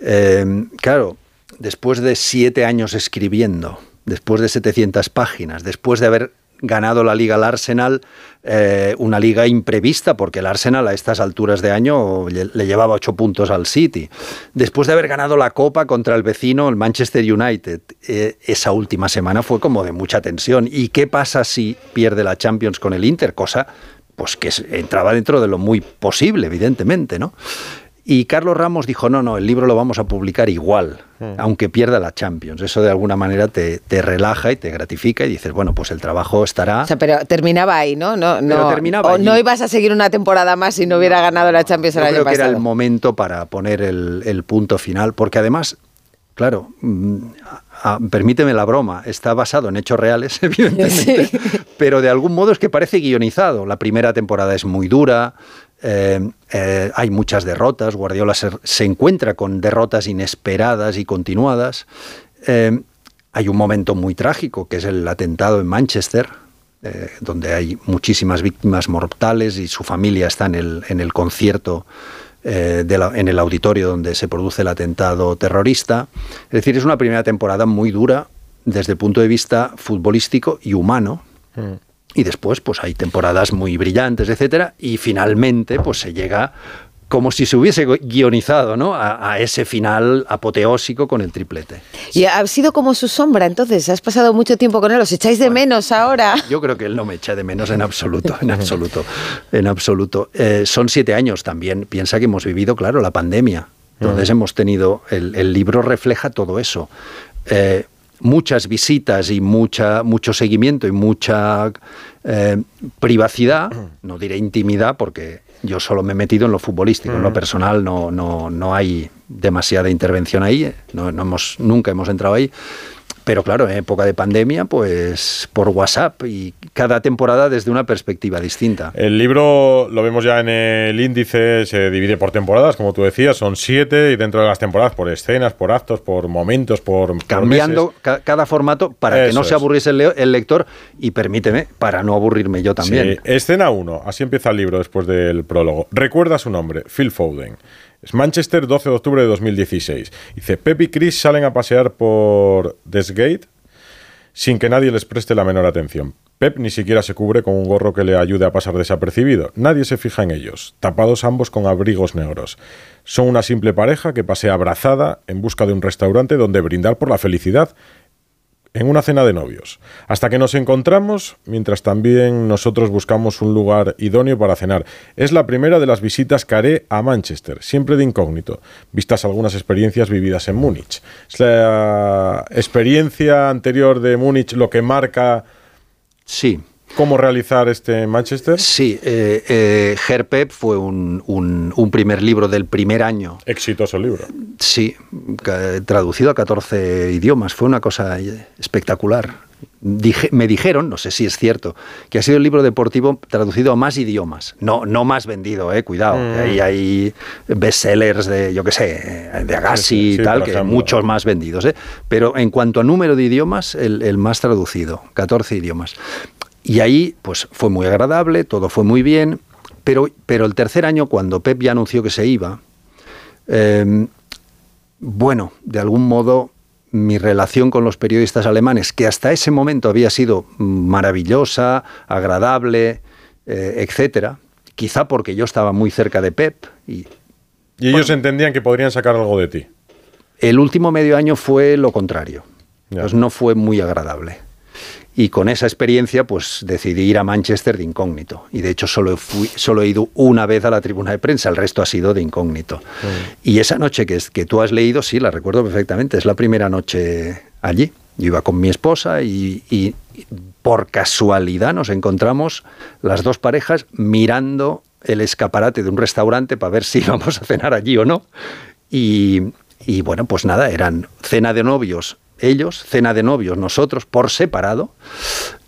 eh, claro, después de siete años escribiendo, después de 700 páginas, después de haber ganado la liga al Arsenal, eh, una liga imprevista, porque el Arsenal a estas alturas de año le, le llevaba ocho puntos al City. Después de haber ganado la Copa contra el vecino, el Manchester United, eh, esa última semana fue como de mucha tensión. ¿Y qué pasa si pierde la Champions con el Inter? Cosa pues que entraba dentro de lo muy posible, evidentemente, ¿no? Y Carlos Ramos dijo, no, no, el libro lo vamos a publicar igual, aunque pierda la Champions. Eso de alguna manera te, te relaja y te gratifica y dices, bueno, pues el trabajo estará... O sea, pero terminaba ahí, ¿no? No, Pero no, terminaba o allí. no ibas a seguir una temporada más si no hubiera ganado la Champions el Yo año creo que era pasado. el momento para poner el, el punto final, porque además, claro, mm, a- a- permíteme la broma, está basado en hechos reales, evidentemente, pero de algún modo es que parece guionizado. La primera temporada es muy dura, eh, eh, hay muchas derrotas, Guardiola se, se encuentra con derrotas inesperadas y continuadas. Eh, hay un momento muy trágico, que es el atentado en Manchester, donde hay muchísimas víctimas mortales y su familia está en el, en el concierto, en el auditorio donde se produce el atentado terrorista. Es decir, es una primera temporada muy dura desde el punto de vista futbolístico y humano. Y después, pues hay temporadas muy brillantes, etcétera, y finalmente, pues se llega como si se hubiese guionizado, ¿no? A, a ese final apoteósico con el triplete. Y ha sido como su sombra, entonces, has pasado mucho tiempo con él, os echáis de menos ahora. Yo creo que él no me echa de menos en absoluto, en absoluto, en absoluto. Eh, son siete años también. Piensa que hemos vivido, claro, la pandemia. Entonces hemos tenido, el, el libro refleja todo eso. Eh, muchas visitas y mucha, mucho seguimiento y mucha eh, privacidad, no diré intimidad, porque yo solo me he metido en lo futbolístico, en lo Mm. personal no, no, no hay demasiada intervención ahí, no, no hemos, nunca hemos entrado ahí. Pero claro, en época de pandemia, pues por WhatsApp y cada temporada desde una perspectiva distinta. El libro lo vemos ya en el índice, se divide por temporadas, como tú decías, son siete y dentro de las temporadas por escenas, por actos, por momentos, por Cambiando ca- cada formato para que no se es. aburriese el lector y permíteme, para no aburrirme yo también. Sí, escena 1, así empieza el libro después del prólogo. Recuerda su nombre, Phil Foden. Es Manchester, 12 de octubre de 2016. Dice, Pep y Chris salen a pasear por Desgate sin que nadie les preste la menor atención. Pep ni siquiera se cubre con un gorro que le ayude a pasar desapercibido. Nadie se fija en ellos, tapados ambos con abrigos negros. Son una simple pareja que pasea abrazada en busca de un restaurante donde brindar por la felicidad en una cena de novios. Hasta que nos encontramos, mientras también nosotros buscamos un lugar idóneo para cenar. Es la primera de las visitas que haré a Manchester, siempre de incógnito, vistas algunas experiencias vividas en Múnich. Es la experiencia anterior de Múnich lo que marca sí. Cómo realizar este Manchester. Sí, eh, eh, fue un, un- un primer libro del primer año. Exitoso libro. Sí, traducido a 14 idiomas. Fue una cosa eh, espectacular. Dije- me dijeron, no sé si es cierto, que ha sido el libro deportivo traducido a más idiomas. No, no más vendido, eh, cuidado. Mm. ahí hay bestsellers de, yo qué sé, de Agassi Sí, sí, y tal, que ejemplo. muchos más vendidos. eh. Pero en cuanto a número de idiomas, el, el más traducido, 14 idiomas. Y ahí, pues fue muy agradable, todo fue muy bien. Pero, pero el tercer año, cuando Pep ya anunció que se iba, eh, bueno, de algún modo mi relación con los periodistas alemanes, que hasta ese momento había sido maravillosa, agradable, eh, etcétera, quizá porque yo estaba muy cerca de Pep y Y ellos entendían que podrían sacar algo de ti. el último medio año fue lo contrario. Ya. Pues no fue muy agradable. Y con esa experiencia, pues decidí ir a Manchester de incógnito. Y de hecho solo, fui, solo he ido una vez a la tribuna de prensa, el resto ha sido de incógnito. Y esa noche que, es- que tú has leído, sí, la recuerdo perfectamente, es la primera noche allí. Yo iba con mi esposa y, y por casualidad nos encontramos las dos parejas mirando el escaparate de un restaurante para ver si íbamos a cenar allí o no. Y, y bueno, pues nada, eran cena de novios ellos, cena de novios nosotros, por separado.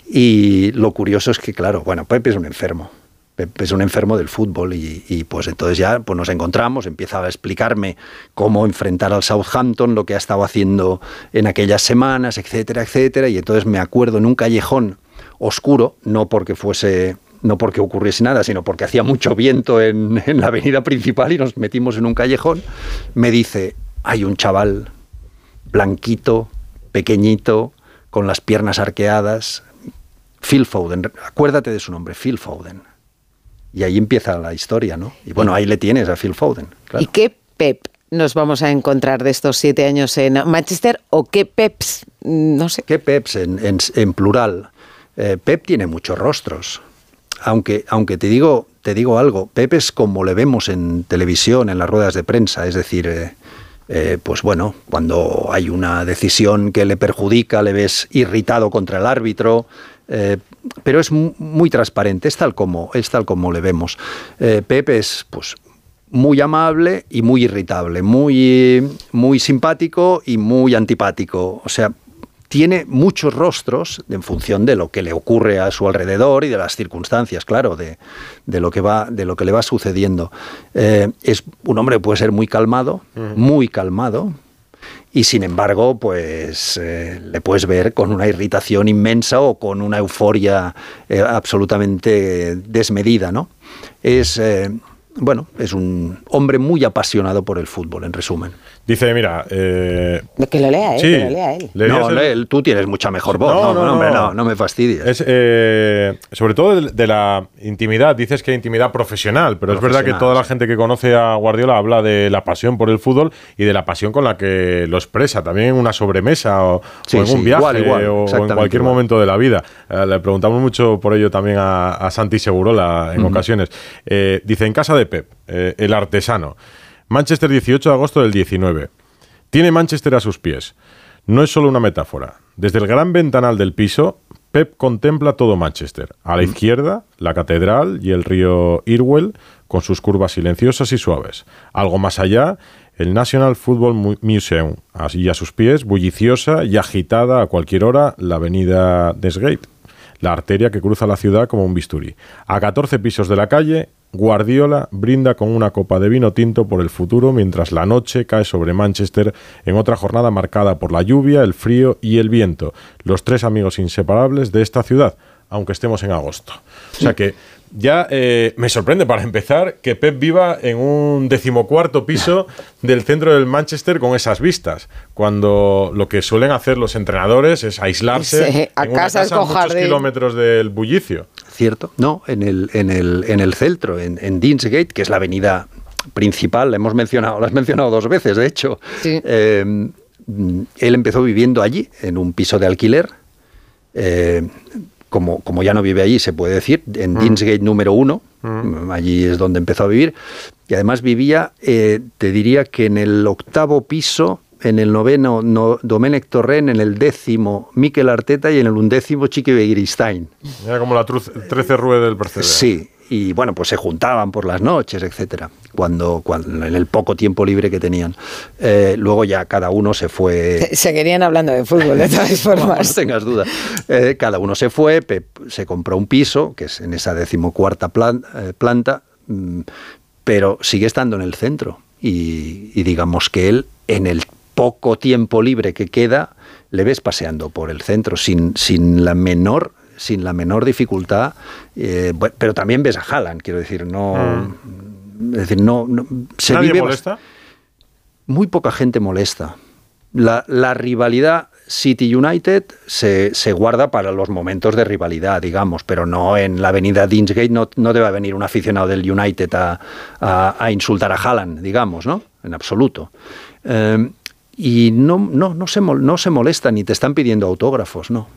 Y lo curioso es que, claro, bueno, Pepe es un enfermo. Pepe es un enfermo del fútbol y, y, pues entonces ya pues nos encontramos, empieza a explicarme cómo enfrentar al Southampton, lo que ha estado haciendo en aquellas semanas, etcétera, etcétera. Y entonces me acuerdo en un callejón oscuro, no porque fuese no porque ocurriese nada, sino porque hacía mucho viento en, en la avenida principal y nos metimos en un callejón, me dice, hay un chaval blanquito, pequeñito, con las piernas arqueadas, Phil Foden, acuérdate de su nombre, Phil Foden. Y ahí empieza la historia, ¿no? Y bueno, ahí le tienes a Phil Foden. claro. ¿Y qué Pep nos vamos a encontrar de estos siete años en Manchester o qué Peps? No sé. ¿Qué Peps en, en- en plural? Eh, Pep tiene muchos rostros. Aunque, aunque te, digo, te digo algo, Pep es como le vemos en televisión, en las ruedas de prensa, es decir, eh, eh, pues bueno, cuando hay una decisión que le perjudica, le ves irritado contra el árbitro, eh, pero es mu- muy transparente, es tal como, es tal como le vemos. Eh, Pep es pues muy amable y muy irritable, muy, muy simpático y muy antipático. O sea, tiene muchos rostros en función de lo que le ocurre a su alrededor y de las circunstancias, claro, de, de lo, que va, de lo que le va sucediendo. Eh, es un hombre que puede ser muy calmado, muy calmado, y sin embargo, pues eh, le puedes ver con una irritación inmensa o con una euforia eh, absolutamente desmedida, ¿no? Es, bueno, es un hombre muy apasionado por el fútbol, en resumen. Dice, mira, eh, Que lo lea él, Sí. que lo lea él. ¿Leerías No, el- lee, tú tienes mucha mejor voz. No, no, hombre, no, no me fastidies. Es, eh, sobre todo de, de la intimidad, dices que intimidad profesional, pero es verdad que toda la gente que conoce a Guardiola habla de la pasión por el fútbol y de la pasión con la que lo expresa, también en una sobremesa o, Sí, o en sí, un viaje igual, igual, o- o, en cualquier igual. momento de la vida. Eh, le preguntamos mucho por ello también a, a Santi Segurola en ocasiones. Eh, dice, en casa de Pep, eh, el artesano, Manchester 18 de agosto del 19. Tiene Manchester a sus pies. No es solo una metáfora. Desde el gran ventanal del piso, Pep contempla todo Manchester. A la izquierda, la catedral y el río Irwell, con sus curvas silenciosas y suaves. Algo más allá, el National Football Mu- Museum. Así a sus pies, bulliciosa y agitada a cualquier hora, la avenida Desgate la arteria que cruza la ciudad como un bisturí. A 14 pisos de la calle, Guardiola brinda con una copa de vino tinto por el futuro mientras la noche cae sobre Manchester en otra jornada marcada por la lluvia, el frío y el viento, los tres amigos inseparables de esta ciudad, aunque estemos en agosto. O sea que ya eh, me sorprende para empezar que Pep viva en un decimocuarto piso del centro del Manchester con esas vistas, cuando lo que suelen hacer los entrenadores es aislarse Sí, a en una casa a con muchos jardín. kilómetros del bullicio. ¿Cierto? No, en el, en el, en el centro, en, en Deansgate, que es la avenida principal, la hemos mencionado, la has mencionado dos veces, de hecho. Eh, él empezó viviendo allí, en un piso de alquiler. Eh, como, como ya no vive allí, se puede decir, en Mm. Deansgate número uno, mm, allí es donde empezó a vivir. Y además vivía, eh, te diría que en el octavo piso, en el noveno no, Domenech Torrent, en el décimo Mikel Arteta y en el undécimo Chiqui Begiristain. Era como la truz- 13 rue del Percebe. Sí, y bueno, pues se juntaban por las noches, etcétera, cuando, cuando en el poco tiempo libre que tenían. Eh, luego ya cada uno se fue. Se- Seguirían hablando de fútbol, de todas No, no formas. tengas duda. Eh, cada uno se fue, Pep se compró un piso, que es en esa decimocuarta eh, planta, mm, pero sigue estando en el centro. Y, y digamos que él, en el poco tiempo libre que queda, le ves paseando por el centro sin, sin la menor sin la menor dificultad, eh, pero también ves a Haaland, quiero decir, no, es decir, no, no- se Mm. ¿Nadie vive molesta? muy poca gente molesta. La, la rivalidad City United se, se guarda para los momentos de rivalidad, digamos, pero no en la avenida Deansgate no, no debe venir un aficionado del United a, a- a insultar a Haaland, digamos, ¿no? En absoluto. Eh, y no, no, no, se no se molesta ni te están pidiendo autógrafos, no.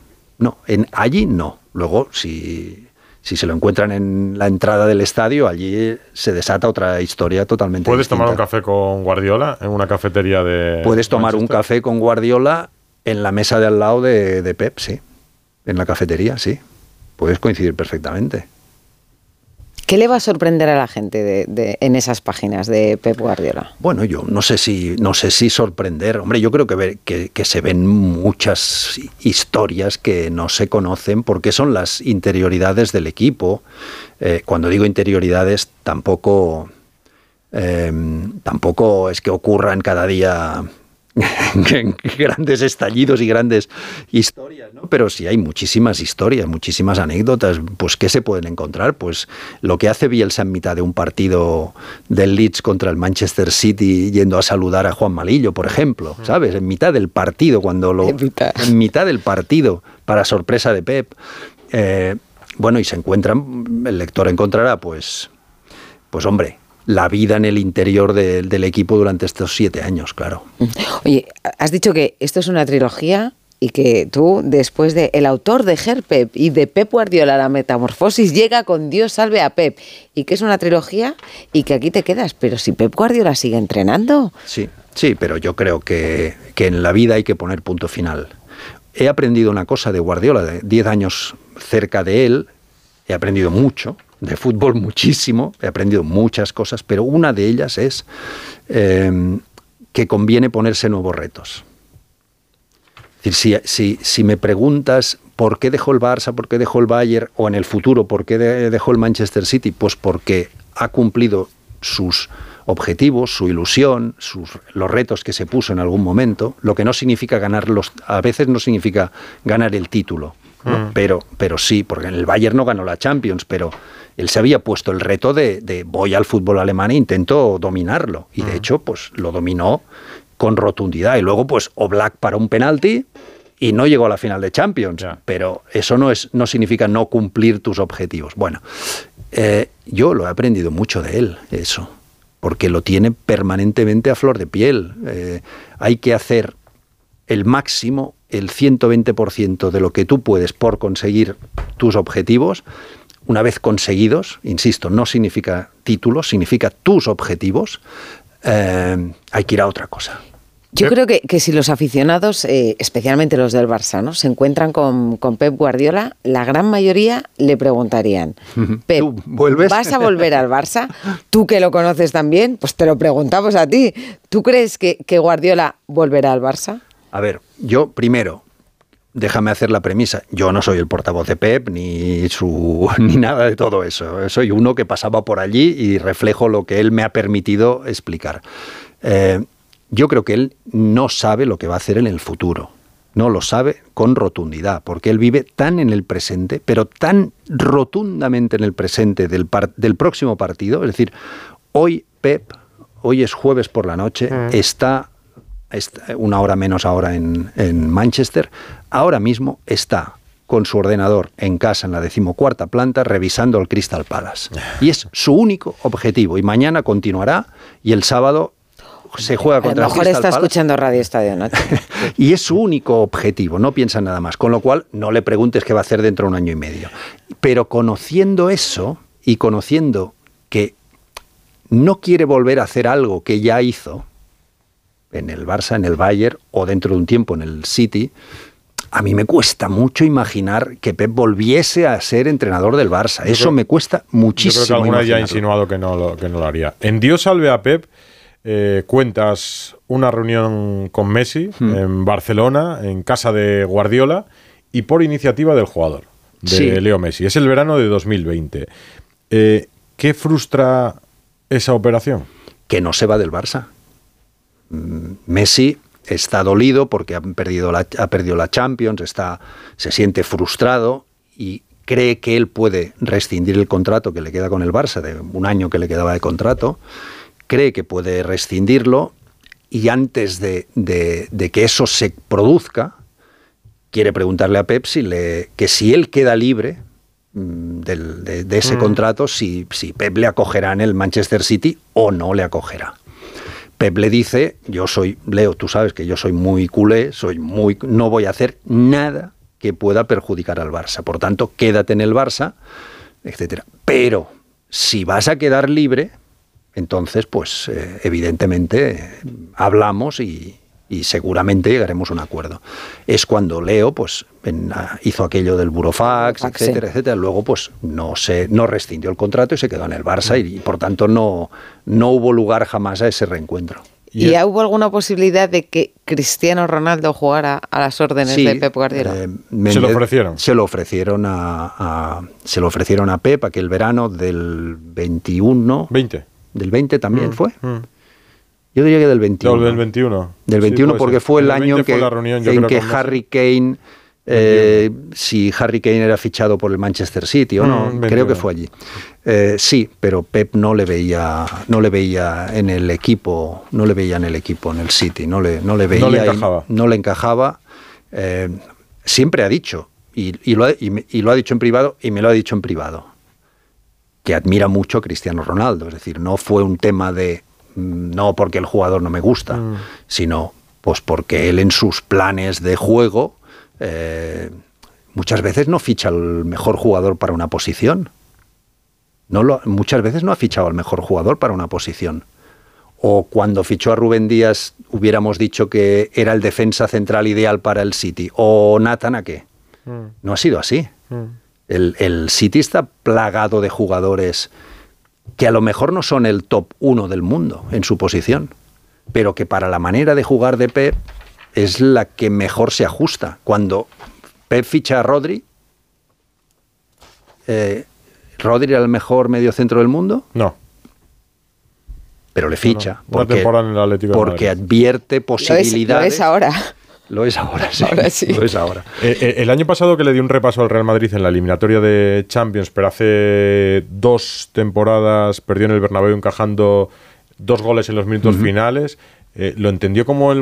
No, en, allí no. Luego, si, si se lo encuentran en la entrada del estadio, allí se desata otra historia totalmente ¿Puedes distinta. tomar un café con Guardiola en una cafetería de. Puedes tomar un café con Guardiola en la mesa de al lado de, de Pep, sí. En la cafetería, sí. Puedes coincidir perfectamente. ¿Qué le va a sorprender a la gente en esas páginas de Pep Guardiola? Bueno, yo no sé si, no sé si sorprender. Hombre, yo creo que, que se ven muchas historias que no se conocen porque son las interioridades del equipo. Eh, cuando digo interioridades, tampoco, eh, tampoco es que ocurran cada día grandes estallidos y grandes historias, ¿no? Pero sí hay muchísimas historias, muchísimas anécdotas. Pues, ¿qué se pueden encontrar? Pues lo que hace Bielsa en mitad de un partido del Leeds contra el Manchester City yendo a saludar a Juan Malillo, por ejemplo, ¿sabes? En mitad del partido, cuando lo... En mitad del partido, para sorpresa de Pep. Eh, bueno, y se encuentran, el lector encontrará, pues, pues hombre, la vida en el interior de- del equipo durante estos siete años, claro. Oye, has dicho que esto es una trilogía y que tú, después de el autor de Ger Pep y de Pep Guardiola, la metamorfosis, llega con Dios salve a Pep y que es una trilogía y que aquí te quedas. Pero si Pep Guardiola sigue entrenando, Sí, sí, pero yo creo que, que en la vida hay que poner punto final. He aprendido una cosa de Guardiola, de 10 años cerca de él, he aprendido mucho, de fútbol muchísimo, he aprendido muchas cosas, pero una de ellas es eh, que conviene ponerse nuevos retos. Es decir, si, si, si me preguntas por qué dejó el Barça, por qué dejó el Bayern, o en el futuro, por qué de- dejó el Manchester City, pues porque ha cumplido sus objetivos, su ilusión, sus, los retos que se puso en algún momento, lo que no significa ganar los, a veces no significa ganar el título, ¿no? Mm. pero, pero sí, porque en el Bayern no ganó la Champions, pero él se había puesto el reto de, de voy al fútbol alemán e intento dominarlo, y de hecho, pues lo dominó con rotundidad, y luego pues Oblak para un penalti, y no llegó a la final de Champions. Pero eso no, es, no significa no cumplir tus objetivos. Bueno, eh, yo lo he aprendido mucho de él, eso, porque lo tiene permanentemente a flor de piel. Eh, hay que hacer el máximo, el 120% de lo que tú puedes por conseguir tus objetivos. Una vez conseguidos, insisto, no significa títulos, significa tus objetivos, eh, hay que ir a otra cosa. yo creo que, que si los aficionados, eh, especialmente los del Barça, ¿no? se encuentran con, con Pep Guardiola, la gran mayoría le preguntarían, Pep, vuelves? ¿vas a volver al Barça? Tú que lo conoces también, pues te lo preguntamos a ti. ¿Tú crees que, que Guardiola volverá al Barça? A ver, yo primero, déjame hacer la premisa. Yo no soy el portavoz de Pep ni su ni nada de todo eso. Soy uno que pasaba por allí y reflejo lo que él me ha permitido explicar. Eh, yo creo que él no sabe lo que va a hacer en el futuro. No lo sabe con rotundidad, porque él vive tan en el presente, pero tan rotundamente en el presente del, par- del próximo partido. Es decir, hoy Pep, hoy es jueves por la noche, está está una hora menos ahora en, en Manchester, ahora mismo está con su ordenador en casa en la decimocuarta planta revisando el Crystal Palace. Y es su único objetivo. Y mañana continuará y el sábado se juega A lo contra el mejor está Palace. escuchando Radio Estadio Noche. Y es su único objetivo, no piensa en nada más. Con lo cual, no le preguntes qué va a hacer dentro de un año y medio. Pero conociendo eso y conociendo que no quiere volver a hacer algo que ya hizo en el Barça, en el Bayern o dentro de un tiempo en el City, a mí me cuesta mucho imaginar que Pep volviese a ser entrenador del Barça. Yo Eso creo- me cuesta muchísimo. Yo creo que alguna ya ha insinuado que no lo, que no lo haría. En Dios salve a Pep, eh, cuentas una reunión con Messi Hmm. en Barcelona, en casa de Guardiola, y por iniciativa del jugador, de Sí. Leo Messi. Es el verano de 2020. Eh, ¿Qué frustra esa operación? que no se va del Barça. Mm, Messi está dolido porque ha perdido la, ha perdido la Champions, está, se siente frustrado y cree que él puede rescindir el contrato que le queda con el Barça, de un año que le quedaba de contrato, cree que puede rescindirlo y antes de, de- de que eso se produzca, quiere preguntarle a Pep si le, que si él queda libre mm, del- de, de ese Mm. contrato, si, si Pep le acogerá en el Manchester City o no le acogerá. Pep le dice, yo soy, Leo, tú sabes que yo soy muy culé, soy muy, no voy a hacer nada, que pueda perjudicar al Barça. Por tanto, quédate en el Barça, etcétera. Pero si vas a quedar libre, entonces, pues eh, evidentemente eh, hablamos y, y seguramente llegaremos a un acuerdo. Es cuando Leo pues en- ah, hizo aquello del burofax, Burofax, etcétera, sí. etcétera. Luego pues no se no rescindió el contrato y se quedó en el Barça y, y, por tanto no no hubo lugar jamás a ese reencuentro. ¿Y ya hubo alguna posibilidad de que Cristiano Ronaldo jugara a las órdenes Sí, de Pep Guardiola? eh, Méndez- Se lo ofrecieron a, a- se lo ofrecieron a Pep aquel verano del 21. 20. Del 20 también Mm, fue. mm. Yo diría que del 21. No, del 21. Del Sí, 21 puede porque ser. fue el, El año 20 en que, la reunión, en que. Harry Kane, eh, si Harry Kane era fichado por el Manchester City o no, Mm, creo 21. que fue allí. Eh, sí, pero Pep no le veía, no le veía en el equipo, no le veía en el equipo, en el City, no le, no le veía, No le y encajaba. no le encajaba. Eh, siempre ha dicho y, y lo ha, y lo ha dicho en privado y me lo ha dicho en privado que admira mucho a Cristiano Ronaldo. Es decir, no fue un tema de no porque el jugador no me gusta, sino pues porque él en sus planes de juego eh, muchas veces no ficha al mejor jugador para una posición. No lo, muchas veces no ha fichado al mejor jugador para una posición. O cuando fichó a Rubén Díaz hubiéramos dicho que era el defensa central ideal para el City. O Nathan Ake. No ha sido así. El, el City está plagado de jugadores que a lo mejor no son el top uno del mundo en su posición, pero que para la manera de jugar de Pep es la que mejor se ajusta. Cuando Pep ficha a Rodri, eh, ¿Rodri era el mejor mediocentro del mundo? No. Pero le ficha. No, no. Una porque temporada en el Atlético de porque advierte Lo es, posibilidades. lo es ahora. Lo es ahora, sí. Ahora sí. Lo es ahora. Eh, eh, el año pasado que le dio un repaso al Real Madrid en la eliminatoria de Champions, pero hace dos temporadas perdió en el Bernabéu encajando dos goles en los minutos finales. eh, ¿Lo entendió como el,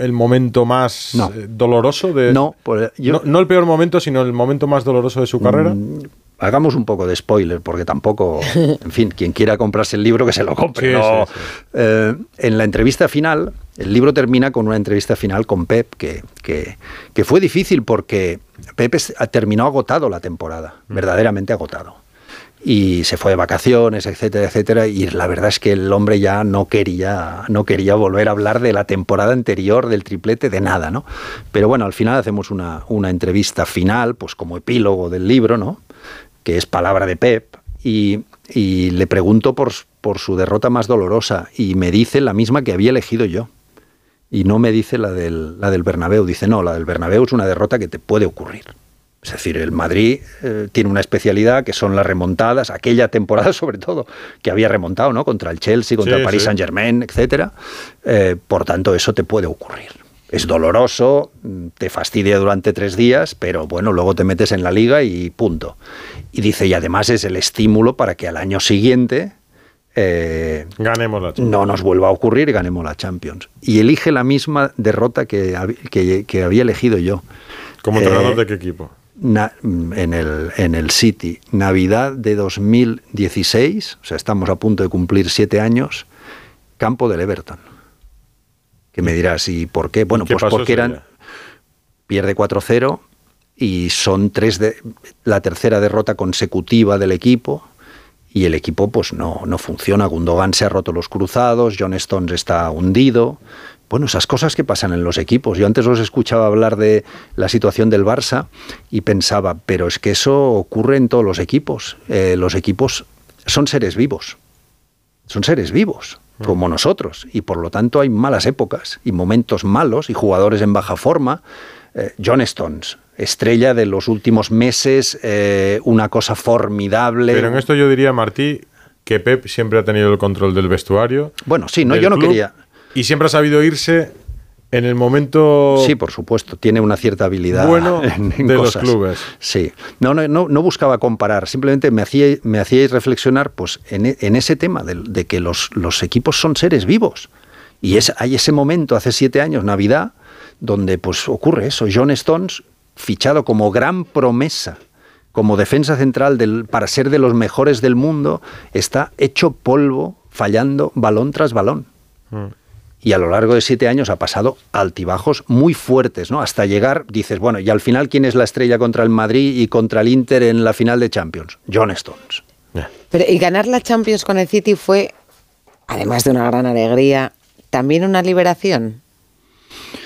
el momento más No. doloroso de No, pues yo- no, no el peor momento, sino el momento más doloroso de su carrera? Mm, Hagamos un poco de spoiler, porque tampoco, en fin, quien quiera comprarse el libro que se lo compre. Sí, no. sí, sí. Eh, en la entrevista final, el libro termina con una entrevista final con Pep, que, que, que fue difícil porque Pep terminó agotado la temporada, Mm. verdaderamente agotado. Y se fue de vacaciones, etcétera, etcétera. Y la verdad es que el hombre ya no quería, no quería volver a hablar de la temporada anterior, del triplete, de nada, ¿no? Pero bueno, al final hacemos una, una entrevista final, pues como epílogo del libro, ¿no? que es palabra de Pep, y, y le pregunto por, por su derrota más dolorosa, y me dice la misma que había elegido yo. Y no me dice la del, la del Bernabéu. Dice, no, la del Bernabéu es una derrota que te puede ocurrir. Es decir, el Madrid eh, tiene una especialidad que son las remontadas, aquella temporada sobre todo, que había remontado, ¿no? Contra el Chelsea, contra Sí, el Paris sí. Saint Germain, etcétera. Eh, por tanto, eso te puede ocurrir. Es doloroso, mm, te fastidia durante tres días, pero bueno, luego te metes en la liga y punto. Y dice, y además es el estímulo para que al año siguiente eh, Ganemos la Champions. no nos vuelva a ocurrir y ganemos la Champions. Y elige la misma derrota que, que- que había elegido yo. ¿Como Eh, entrenador de qué equipo? Na- en, el, en el City, Navidad de 2016, o sea, estamos a punto de cumplir siete años, campo del Everton. Que me dirás, ¿y por qué? Bueno, qué pues porque eran. día? Pierde 4-0 y son tres de, la tercera derrota consecutiva del equipo. Y el equipo pues no, no funciona. Gundogan se ha roto los cruzados, John Stones está hundido. Bueno, esas cosas que pasan en los equipos. Yo antes os escuchaba hablar de la situación del Barça y pensaba, pero es que eso ocurre en todos los equipos. Eh, los equipos son seres vivos. Son seres vivos, como nosotros. Y por lo tanto hay malas épocas y momentos malos y jugadores en baja forma. Eh, John Stones, estrella de los últimos meses, eh, una cosa formidable. Pero en esto yo diría, Martí, que Pep siempre ha tenido el control del vestuario. Bueno, sí, no, yo no club, quería. Y siempre ha sabido irse en el momento Sí, por supuesto, tiene una cierta habilidad bueno en, en de los clubes. Sí, no, no, no, no buscaba comparar, simplemente me hacía, me hacíais reflexionar pues, en, e- en ese tema de, de que los, los equipos son seres vivos. Y es, hay ese momento, hace siete años, Navidad, donde pues ocurre eso. John Stones, fichado como gran promesa, como defensa central del, para ser de los mejores del mundo, está hecho polvo, fallando balón tras balón. y a lo largo de siete años ha pasado altibajos muy fuertes, ¿no? Hasta llegar, dices, bueno, y al final, ¿quién es la estrella contra el Madrid y contra el Inter en la final de Champions? John Stones. Pero, y ganar la Champions con el City fue, además de una gran alegría, también una liberación.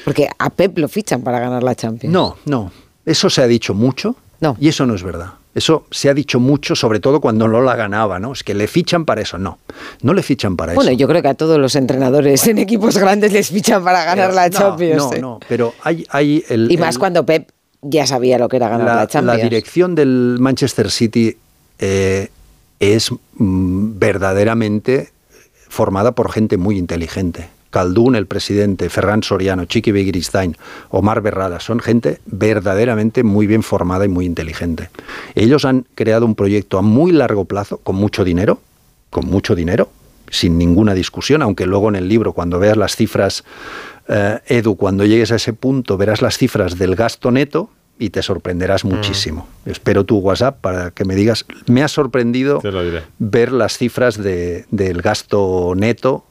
Porque a Pep lo fichan para ganar la Champions. No, no. Eso se ha dicho mucho no. y eso no es verdad. Eso se ha dicho mucho, sobre todo cuando no la ganaba, ¿no? Es que le fichan para eso. No, no le fichan para Bueno, eso. yo creo que a todos los entrenadores en equipos grandes les fichan para ganar Pero la no, Champions. No, ¿eh? no, pero hay, hay el, y más el- cuando Pep ya sabía lo que era ganar la, la, Champions. la dirección del Manchester City eh, es mm, verdaderamente formada por gente muy inteligente. Caldún, el presidente, Ferran Soriano, Chiqui Begiristain, Omar Berrada, son gente verdaderamente muy bien formada y muy inteligente. Ellos han creado un proyecto a muy largo plazo, con mucho dinero, con mucho dinero, sin ninguna discusión, aunque luego en el libro, cuando veas las cifras, eh, Edu, cuando llegues a ese punto, verás las cifras del gasto neto y te sorprenderás muchísimo. Espero tu WhatsApp para que me digas, me ha sorprendido ver las cifras de- del gasto neto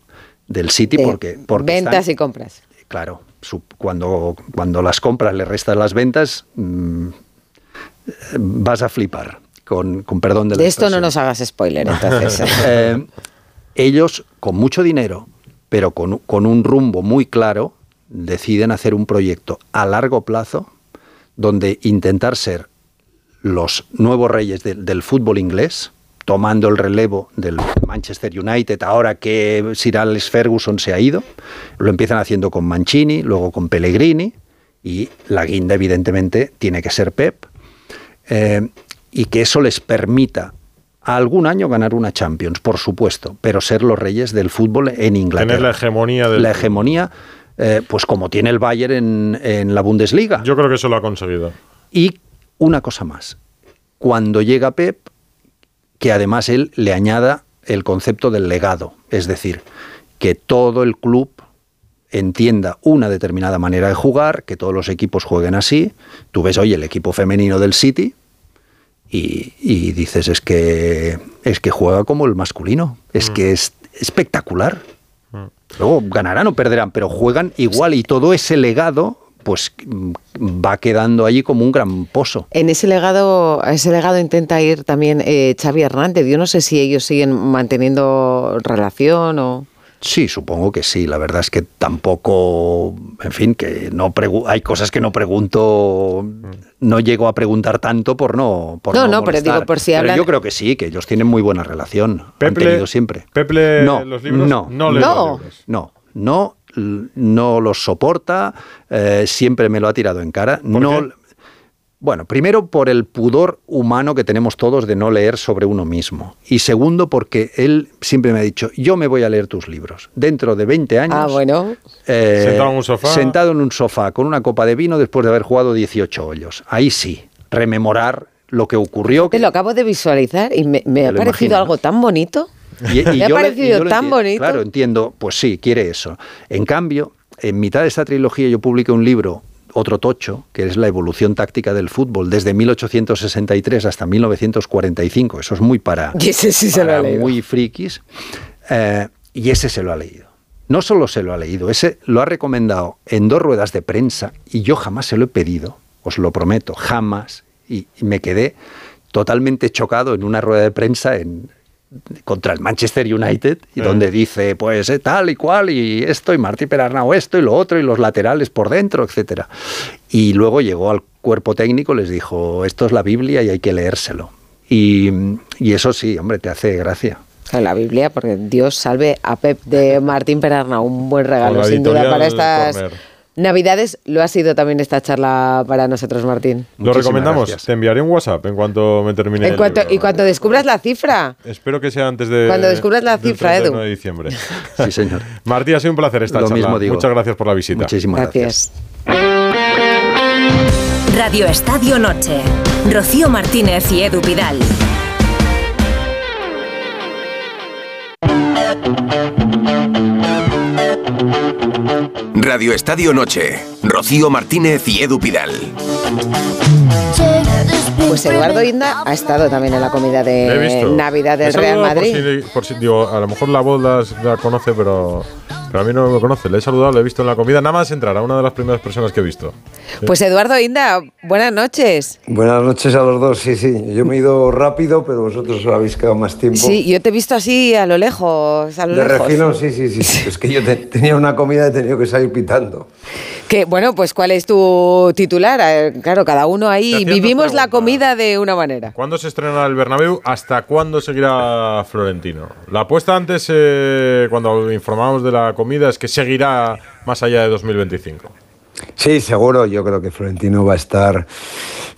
del City De porque, porque Ventas están- y compras. claro, cuando, cuando las compras le restas las ventas, mm, vas a flipar, con, con perdón de la De esto no nos hagas spoiler, entonces. Eh, ellos, con mucho dinero, pero con, con un rumbo muy claro, deciden hacer un proyecto a largo plazo donde intentar ser los nuevos reyes del fútbol inglés, tomando el relevo del Manchester United, ahora que Sir Alex Ferguson se ha ido. Lo empiezan haciendo con Mancini, luego con Pellegrini, y la guinda, evidentemente, tiene que ser Pep. Eh, y que eso les permita a algún año ganar una Champions, por supuesto, pero ser los reyes del fútbol en Inglaterra. Tener la hegemonía del La hegemonía, eh, pues como tiene el Bayern en, en la Bundesliga. Yo creo que eso lo ha conseguido. Y una cosa más, cuando llega Pep, que además él le añada el concepto del legado, es decir, que todo el club entienda una determinada manera de jugar, que todos los equipos jueguen así. Tú ves, oye, el equipo femenino del City y, y dices, es que, es que juega como el masculino, es que es espectacular. Luego ganarán o perderán, pero juegan igual y todo ese legado pues va quedando allí como un gran pozo. En ese legado, a ese legado intenta ir también eh, Xavi Hernández. Yo no sé si ellos siguen manteniendo relación o... Sí, supongo que sí. La verdad es que tampoco, en fin, que no hay cosas que no pregunto, no llego a preguntar tanto por no. Por No, no, no, pero digo, por si Pero hablan- Yo creo que sí, que ellos tienen muy buena relación. Han Pep le- tenido siempre. No, los libros, no, no lee los libros. no, no, no los soporta. eh, siempre me lo ha tirado en cara. No. Bueno, primero por el pudor humano que tenemos todos de no leer sobre uno mismo. Y segundo porque él siempre me ha dicho, yo me voy a leer tus libros. Dentro de 20 años... Ah, bueno. eh, Sentado en un sofá. Sentado en un sofá con una copa de vino después de haber jugado 18 hoyos. Ahí sí, rememorar lo que ocurrió. Te lo acabo de visualizar y me, me ha parecido imagino. algo tan bonito. Y- y me ha yo le- y parecido yo lo tan bonito. Claro, entiendo, pues sí, quiere eso. En cambio, en mitad de esta trilogía yo publiqué un libro, otro tocho, que es la evolución táctica del fútbol desde 1863 hasta 1945. Eso es muy para, Y ese sí se lo para ha leído. muy frikis. Eh, y ese se lo ha leído. No solo se lo ha leído, ese lo ha recomendado en dos ruedas de prensa y yo jamás se lo he pedido, os lo prometo, jamás. Y, y me quedé totalmente chocado en una rueda de prensa en, contra el Manchester United y Eh. donde dice pues eh, tal y cual y esto y Martí Perarnau esto y lo otro y los laterales por dentro, etcétera. Y luego llegó al cuerpo técnico, les dijo esto es la Biblia y hay que leérselo. Y, y eso sí, hombre, te hace gracia. En la Biblia, porque Dios salve a Pep de Martín Perarna, un buen regalo, sin duda, para estas Corner. Navidades. Lo ha sido también esta charla para nosotros, Martín. Lo recomendamos. Te enviaré un WhatsApp en cuanto me termine En el cuanto, libro. y cuando descubras la cifra, Espero que sea antes de. Cuando descubras la del cifra, Edu. 31 de diciembre. Sí, señor. Martí, ha sido un placer esta Lo charla. mismo digo. Muchas gracias por la visita. Muchísimas gracias. Radio Estadio Noche. Rocío Martínez y Edu Pidal. Radio Estadio Noche. Rocío Martínez y Edu Pidal. pues Eduardo Inda ha estado también en la comida de. Navidad del Real por Madrid. si- por si- digo, a lo mejor la voz la conoce, pero, pero a mí no me conoce. Le he saludado, le he visto en la comida. Nada más entrar a una de las primeras personas que he visto. Pues Eduardo Inda, buenas noches. Buenas noches a los dos, sí, sí. Yo me he ido rápido, pero vosotros os habéis quedado más tiempo. Sí, yo te he visto así a lo lejos, a lo De lejos. refilón, sí, sí, sí. sí. Es que yo te- tenía una comida y he tenido que salir pitando. Que, bueno, pues ¿cuál es tu titular? Eh, Claro, cada uno ahí vivimos la preguntas. comida de una manera. ¿Cuándo se estrena el Bernabéu? ¿Hasta cuándo seguirá Florentino? La apuesta antes, eh, cuando informábamos de la comida, es que seguirá más allá de 2025. Sí, seguro. Yo creo que Florentino va a estar,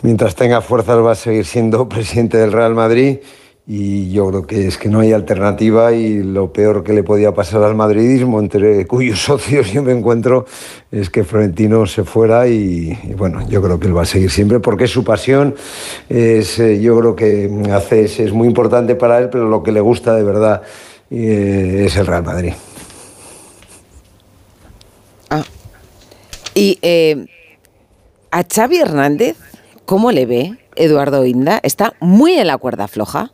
mientras tenga fuerzas, va a seguir siendo presidente del Real Madrid. Y yo creo que es que no hay alternativa y lo peor que le podía pasar al madridismo, entre cuyos socios yo me encuentro, es que Florentino se fuera y, bueno, yo creo que él va a seguir siempre porque su pasión, es, eh, yo creo que hace, es, es muy importante para él, pero lo que le gusta de verdad eh, es el Real Madrid. Y eh, a Xavi Hernández, ¿cómo le ve Eduardo Inda? Está muy en la cuerda floja.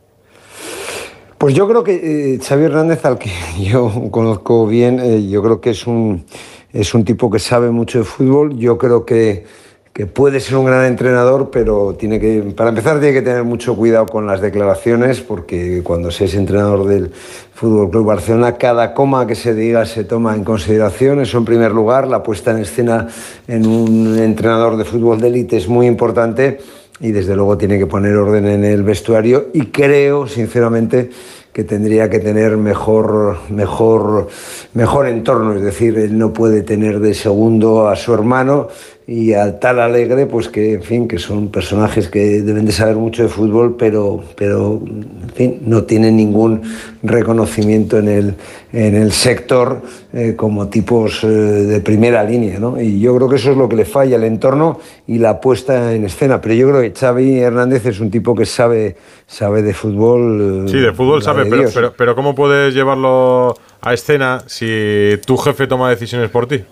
Pues yo creo que eh, Xavi Hernández, al que yo conozco bien, eh, yo creo que es un, es un tipo que sabe mucho de fútbol. Yo creo que, que puede ser un gran entrenador, pero tiene que, para empezar, tiene que tener mucho cuidado con las declaraciones, porque cuando se es entrenador del Fútbol Club Barcelona, cada coma que se diga se toma en consideración. Eso, en primer lugar, la puesta en escena en un entrenador de fútbol de élite es muy importante y desde luego tiene que poner orden en el vestuario y creo sinceramente que tendría que tener mejor, mejor, mejor entorno, es decir, él no puede tener de segundo a su hermano y al tal alegre, pues que, en fin, que son personajes que deben de saber mucho de fútbol, pero, pero en fin, no tienen ningún reconocimiento en el, en el sector eh, como tipos eh, de primera línea, ¿no? Y yo creo que eso es lo que le falla, el entorno y la puesta en escena. Pero yo creo que Xavi Hernández es un tipo que sabe, sabe de fútbol. eh, Sí, de fútbol sabe, de pero, pero, pero ¿cómo puedes llevarlo a escena si tu jefe toma decisiones por ti?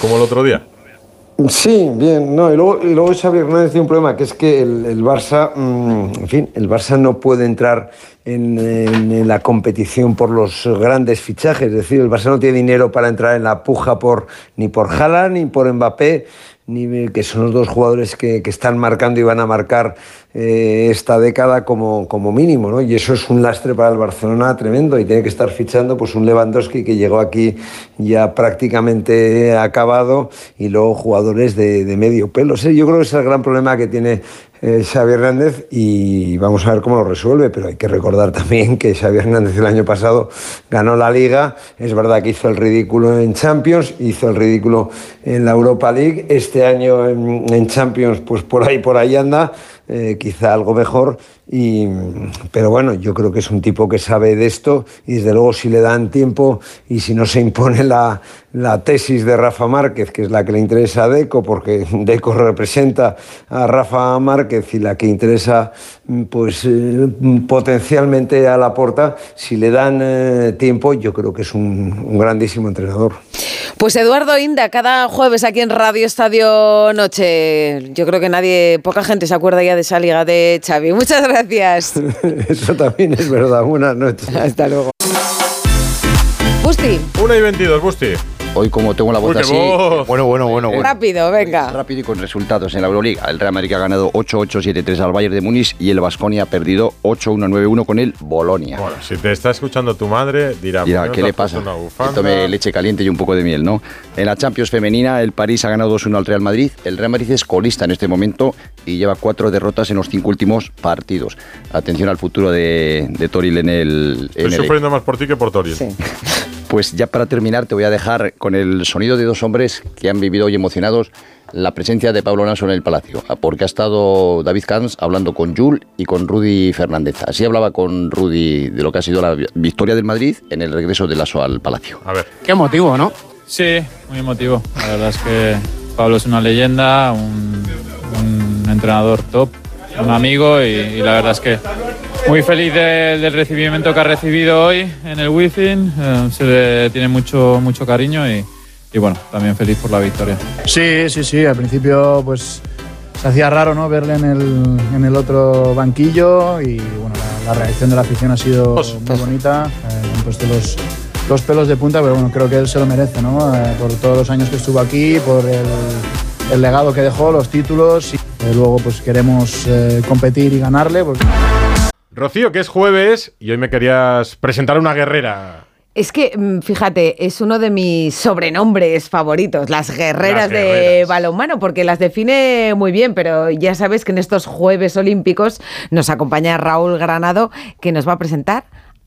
Como el otro día. Sí, bien, no, y luego, y luego Xavi Hernández tiene un problema, que es que el, el Barça, mm, en fin, el Barça no puede entrar en, la competición por los grandes fichajes, es decir, el Barça no tiene dinero para entrar en la puja por, ni por Haaland ni por Mbappé, ni, que son los dos jugadores que, que están marcando y van a marcar eh, esta década como, como mínimo, ¿no? Y eso es un lastre para el Barcelona tremendo y tiene que estar fichando pues un Lewandowski que llegó aquí ya prácticamente acabado y luego jugadores de, medio pelo. Sí, yo creo que es el gran problema que tiene eh, Hernández y vamos a ver cómo lo resuelve, pero hay que recordar también que Xavi Hernández el año pasado ganó la Liga, es verdad que hizo el ridículo en Champions, hizo el ridículo en la Europa League, este año en, en Champions pues por ahí, por ahí anda, eh, quizá algo mejor, y, pero bueno, yo creo que es un tipo que sabe de esto y desde luego si le dan tiempo y si no se impone la, la tesis de Rafa Márquez, que es la que le interesa a Deco, porque Deco representa a Rafa Márquez y la que interesa pues eh, potencialmente a la porta, si le dan eh, tiempo, yo creo que es un, un grandísimo entrenador. Pues Eduardo Inda, cada jueves aquí en Radio Estadio Noche. Yo creo que nadie, poca gente se acuerda ya de esa liga de Xavi. Muchas gracias. Eso también es verdad. Buenas noches. Hasta luego. Busti, 1 y 22, Busti. Hoy como tengo la voz así... voz. Bueno, bueno, bueno. bueno. rápido, venga. Rápido y con resultados en la Euroliga. El Real Madrid ha ganado 8-8-7-3 al Bayern de Múnich y el Vasconia ha perdido 8-1-9-1 con el Bolonia. Bueno, si te está escuchando tu madre, dirá, Dirá, ¿por no ¿qué le pasa? Que tome leche caliente y un poco de miel, ¿no? En la Champions femenina, el París ha ganado 2-1 al Real Madrid. El Real Madrid es colista en este momento y lleva cuatro derrotas en los cinco últimos partidos. Atención al futuro de, de Toril en el... en Estoy el- sufriendo más por ti que por Tori. Pues ya para terminar te voy a dejar con el sonido de dos hombres que han vivido hoy emocionados la presencia de Pablo Naso en el Palacio, porque ha estado David Camps hablando con Jul y con Rudy Fernández. Así hablaba con Rudy de lo que ha sido la victoria del Madrid en el regreso de Lasso al Palacio. A ver. Qué motivo, ¿no? Sí, muy emotivo. La verdad es que Pablo es una leyenda, un, un entrenador top, un amigo y, y la verdad es que muy feliz de- del recibimiento que ha recibido hoy en el Wizzing. Eh, se le tiene mucho, mucho cariño y, y bueno, también feliz por la victoria. Sí, sí, sí. Al principio, pues se hacía raro, ¿no? Verle en el, en el otro banquillo y bueno, la, la reacción de la afición ha sido muy bonita. Eh, han puesto los, los pelos de punta, pero bueno, creo que él se lo merece, ¿no? Eh, por todos los años que estuvo aquí, por el, el legado que dejó, los títulos y eh, luego pues queremos eh, competir y ganarle. Porque... Rocío, que es jueves y hoy me querías presentar una guerrera. Es que, mm, fíjate, es uno de mis sobrenombres favoritos, las guerreras, Las de guerreras. balonmano, porque las define muy bien, pero ya sabes que en estos Jueves Olímpicos nos acompaña Raúl Granado, que nos va a presentar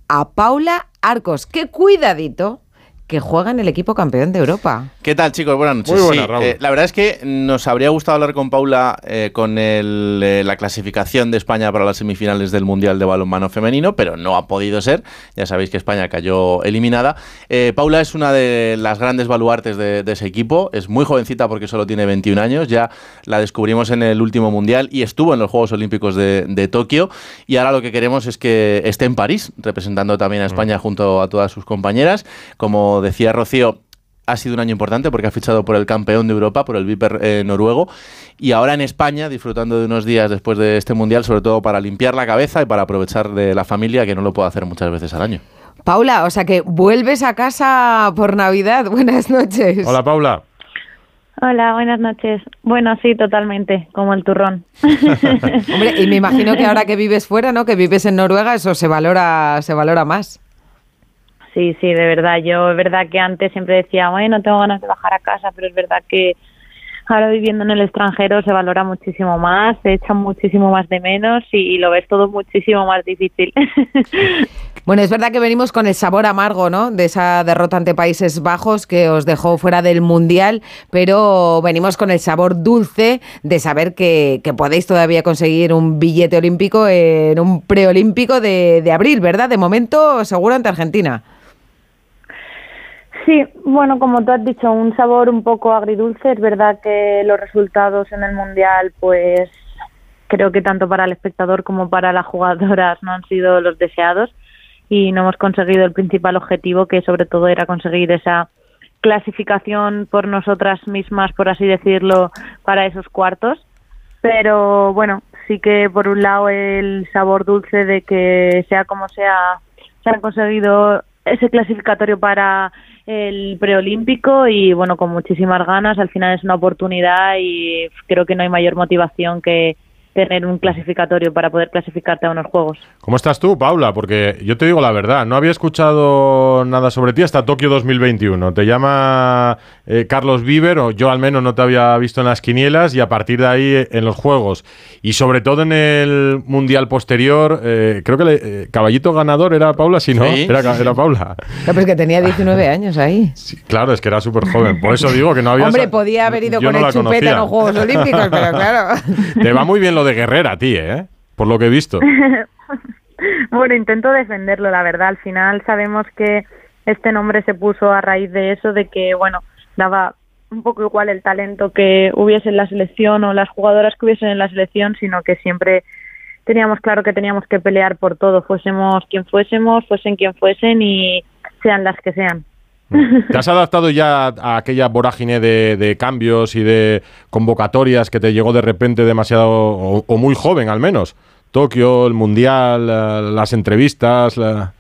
a Paula Arcos. ¡Qué cuidadito! Que juega en el equipo campeón de Europa. ¿Qué tal, chicos? Buenas noches. Muy buenas, Sí, Raúl. eh, la verdad es que nos habría gustado hablar con Paula eh, con el, eh, la clasificación de España para las semifinales del Mundial de Balonmano Femenino, pero no ha podido ser. Ya sabéis que España cayó eliminada. Eh, Paula es una de las grandes baluartes de, de ese equipo. Es muy jovencita porque solo tiene 21 años. Ya la descubrimos en el último Mundial y estuvo en los Juegos Olímpicos de, de Tokio. Y ahora lo que queremos es que esté en París, representando también a España junto a todas sus compañeras. Como decía Rocío, ha sido un año importante porque ha fichado por el campeón de Europa, por el Viper eh, noruego, y ahora en España, disfrutando de unos días después de este mundial, sobre todo para limpiar la cabeza y para aprovechar de la familia, que no lo puedo hacer muchas veces al año. Paula, o sea que vuelves a casa por Navidad. Buenas noches. Hola, Paula. Hola, buenas noches. Bueno, sí, totalmente, como el turrón. Hombre, y me imagino que ahora que vives fuera, ¿no? Que vives en Noruega, eso se valora, se valora más. Sí, sí, de verdad. Yo es verdad que antes siempre decía, bueno, tengo ganas de bajar a casa, pero es verdad que ahora viviendo en el extranjero se valora muchísimo más, se echa muchísimo más de menos y, y lo ves todo muchísimo más difícil. Bueno, es verdad que venimos con el sabor amargo, ¿no? De esa derrota ante Países Bajos que os dejó fuera del Mundial, pero venimos con el sabor dulce de saber que, que podéis todavía conseguir un billete olímpico en un preolímpico de, de abril, ¿verdad? De momento, seguro ante Argentina. Sí, bueno, como tú has dicho, un sabor un poco agridulce. Es verdad que los resultados en el Mundial, pues creo que tanto para el espectador como para las jugadoras no han sido los deseados y no hemos conseguido el principal objetivo, que sobre todo era conseguir esa clasificación por nosotras mismas, por así decirlo, para esos cuartos. Pero bueno, sí que por un lado el sabor dulce de que sea como sea, se han conseguido ese clasificatorio para el preolímpico y bueno, con muchísimas ganas, al final es una oportunidad y creo que no hay mayor motivación que tener un clasificatorio para poder clasificarte a unos juegos. ¿Cómo estás tú, Paula? Porque yo te digo la verdad, no había escuchado nada sobre ti hasta Tokio 2021. Te llama eh, Carlos Viver, o yo al menos no te había visto en las quinielas, y a partir de ahí eh, en los Juegos. Y sobre todo en el Mundial posterior, eh, creo que el eh, caballito ganador era Paula, si no, Sí, era. Paula. No, pues que tenía 19 años ahí. Claro, es que era súper joven. Por eso digo que no había... Hombre, podía haber ido con no el chupeta conocía. en los Juegos Olímpicos, pero claro. Te va muy bien lo de guerrera a ti, ¿eh? Por lo que he visto. bueno, intento defenderlo, la verdad. Al final sabemos que este nombre se puso a raíz de eso, de que, bueno, daba un poco igual el talento que hubiese en la selección o las jugadoras que hubiesen en la selección, sino que siempre teníamos claro que teníamos que pelear por todo, fuésemos quien fuésemos, fuesen quien fuesen y sean las que sean. ¿Te has adaptado ya a aquella vorágine de, cambios y de convocatorias que te llegó de repente demasiado, o, muy joven al menos? Tokio, el Mundial, la- las entrevistas. la-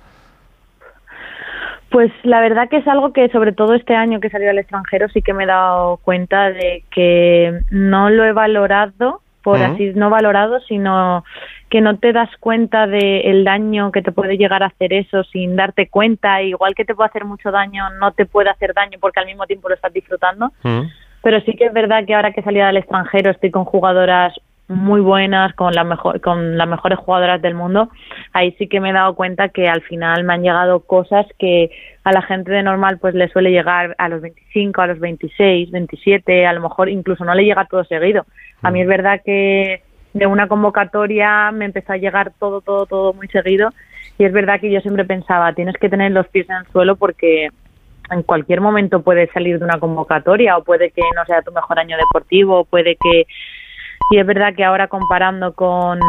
Pues la verdad que es algo que sobre todo este año que salió al extranjero sí que me he dado cuenta de que no lo he valorado, por así no valorado, sino que no te das cuenta del daño que te puede llegar a hacer eso sin darte cuenta, igual que te puede hacer mucho daño, no te puede hacer daño porque al mismo tiempo lo estás disfrutando. Pero sí que es verdad que ahora que he salido al extranjero estoy con jugadoras muy buenas, con, la mejor, con las mejores jugadoras del mundo. Ahí sí que me he dado cuenta que al final me han llegado cosas que a la gente de normal pues le suele llegar a los 25, a los 26, 27, a lo mejor incluso no le llega todo seguido. A mí es verdad que de una convocatoria me empezó a llegar todo, todo, todo muy seguido y es verdad que yo siempre pensaba, tienes que tener los pies en el suelo porque en cualquier momento puedes salir de una convocatoria o puede que no sea tu mejor año deportivo, puede que... Y es verdad que ahora comparando con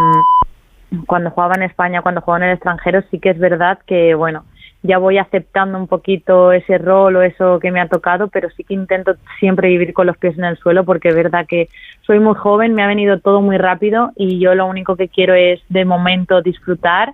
cuando jugaba en España, cuando jugaba en el extranjero, sí que es verdad que, bueno, ya voy aceptando un poquito ese rol o eso que me ha tocado, pero sí que intento siempre vivir con los pies en el suelo porque es verdad que soy muy joven, me ha venido todo muy rápido y yo lo único que quiero es de momento disfrutar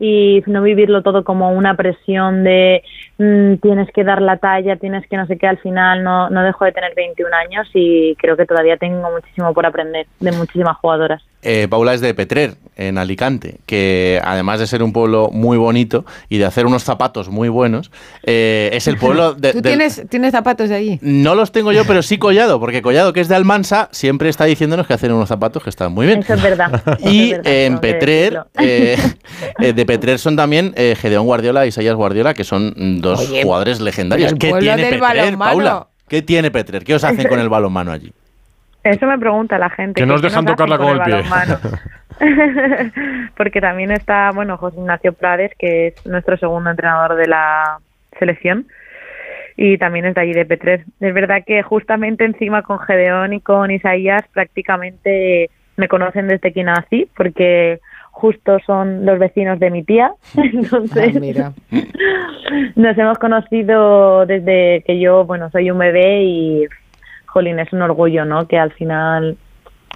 y no vivirlo todo como una presión de mm, tienes que dar la talla, tienes que no sé qué, al final no, no dejo de tener 21 años y creo que todavía tengo muchísimo por aprender de muchísimas jugadoras. Eh, Paula es de Petrer, en Alicante, que además de ser un pueblo muy bonito y de hacer unos zapatos muy buenos, eh, es el pueblo de... ¿Tú tienes, tienes zapatos de allí? No los tengo yo, pero sí Collado, porque Collado, que es de Almansa, siempre está diciéndonos que hacen unos zapatos que están muy bien. Eso es verdad. Y eso es verdad, eh, en Petrer, eh, de Petrer son también eh, Gedeón Guardiola y Isaías Guardiola, que son mm, dos Oye, jugadores legendarios. ¿Qué tiene Petrer. Paula? ¿Qué tiene Petrer? ¿Qué os hacen con el balonmano allí? Eso me pregunta la gente. Que nos qué dejan tocarla con el pie. Porque también está, bueno, José Ignacio Prades, que es nuestro segundo entrenador de la selección, y también es de allí de Petrer. Es verdad que justamente encima con Gedeón y con Isaías prácticamente me conocen desde que nací, porque justo son los vecinos de mi tía. Entonces, Ah, mira. nos hemos conocido desde que yo, bueno, soy un bebé y, jolín, es un orgullo, ¿no? Que al final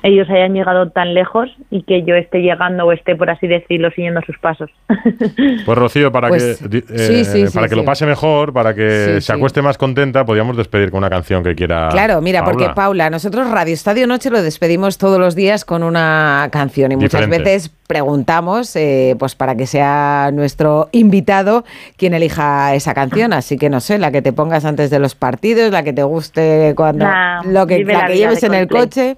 ellos hayan llegado tan lejos y que yo esté llegando o esté, por así decirlo, siguiendo sus pasos. Pues Rocío, para Pues, que, eh, sí, sí, para que sí. lo pase mejor, para que Sí, se sí. acueste más contenta, podríamos despedir con una canción que quiera. Claro, mira, porque Paula. Nosotros Radio Estadio Noche lo despedimos todos los días con una canción y muchas Diferente. veces preguntamos, eh, pues para que sea nuestro invitado quien elija esa canción. Así que no sé, la que te pongas antes de los partidos, la que te guste cuando Nah, lo que, la la que lleves en el coche.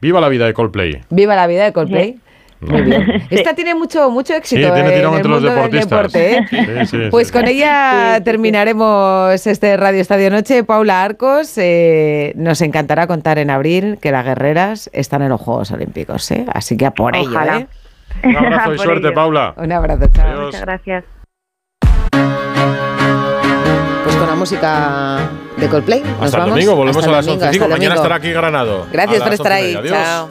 Viva la vida de Coldplay. Viva la vida de Coldplay. Muy bien. Esta tiene mucho, mucho éxito Sí, tiene en tirón el entre los mundo del deportistas. deporte, ¿eh? Sí, sí, Pues sí. con ella terminaremos este Radio Estadio Noche. Paula Arcos, eh, nos encantará contar en abril que las guerreras están en los Juegos Olímpicos, ¿eh? Así que a por Ojalá. ello, ¿eh? Un abrazo y suerte, ello. Paula. Un abrazo, chao. Muchas gracias. Pues con la música de Coldplay. Nos Hasta el domingo, volvemos Hasta a las domingo, 11 y hasta el Mañana domingo. estará aquí Granado. Gracias por estar 11 y ahí. Adiós. Chao.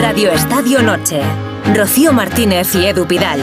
Radio Estadio Noche. Rocío Martínez y Edu Pidal.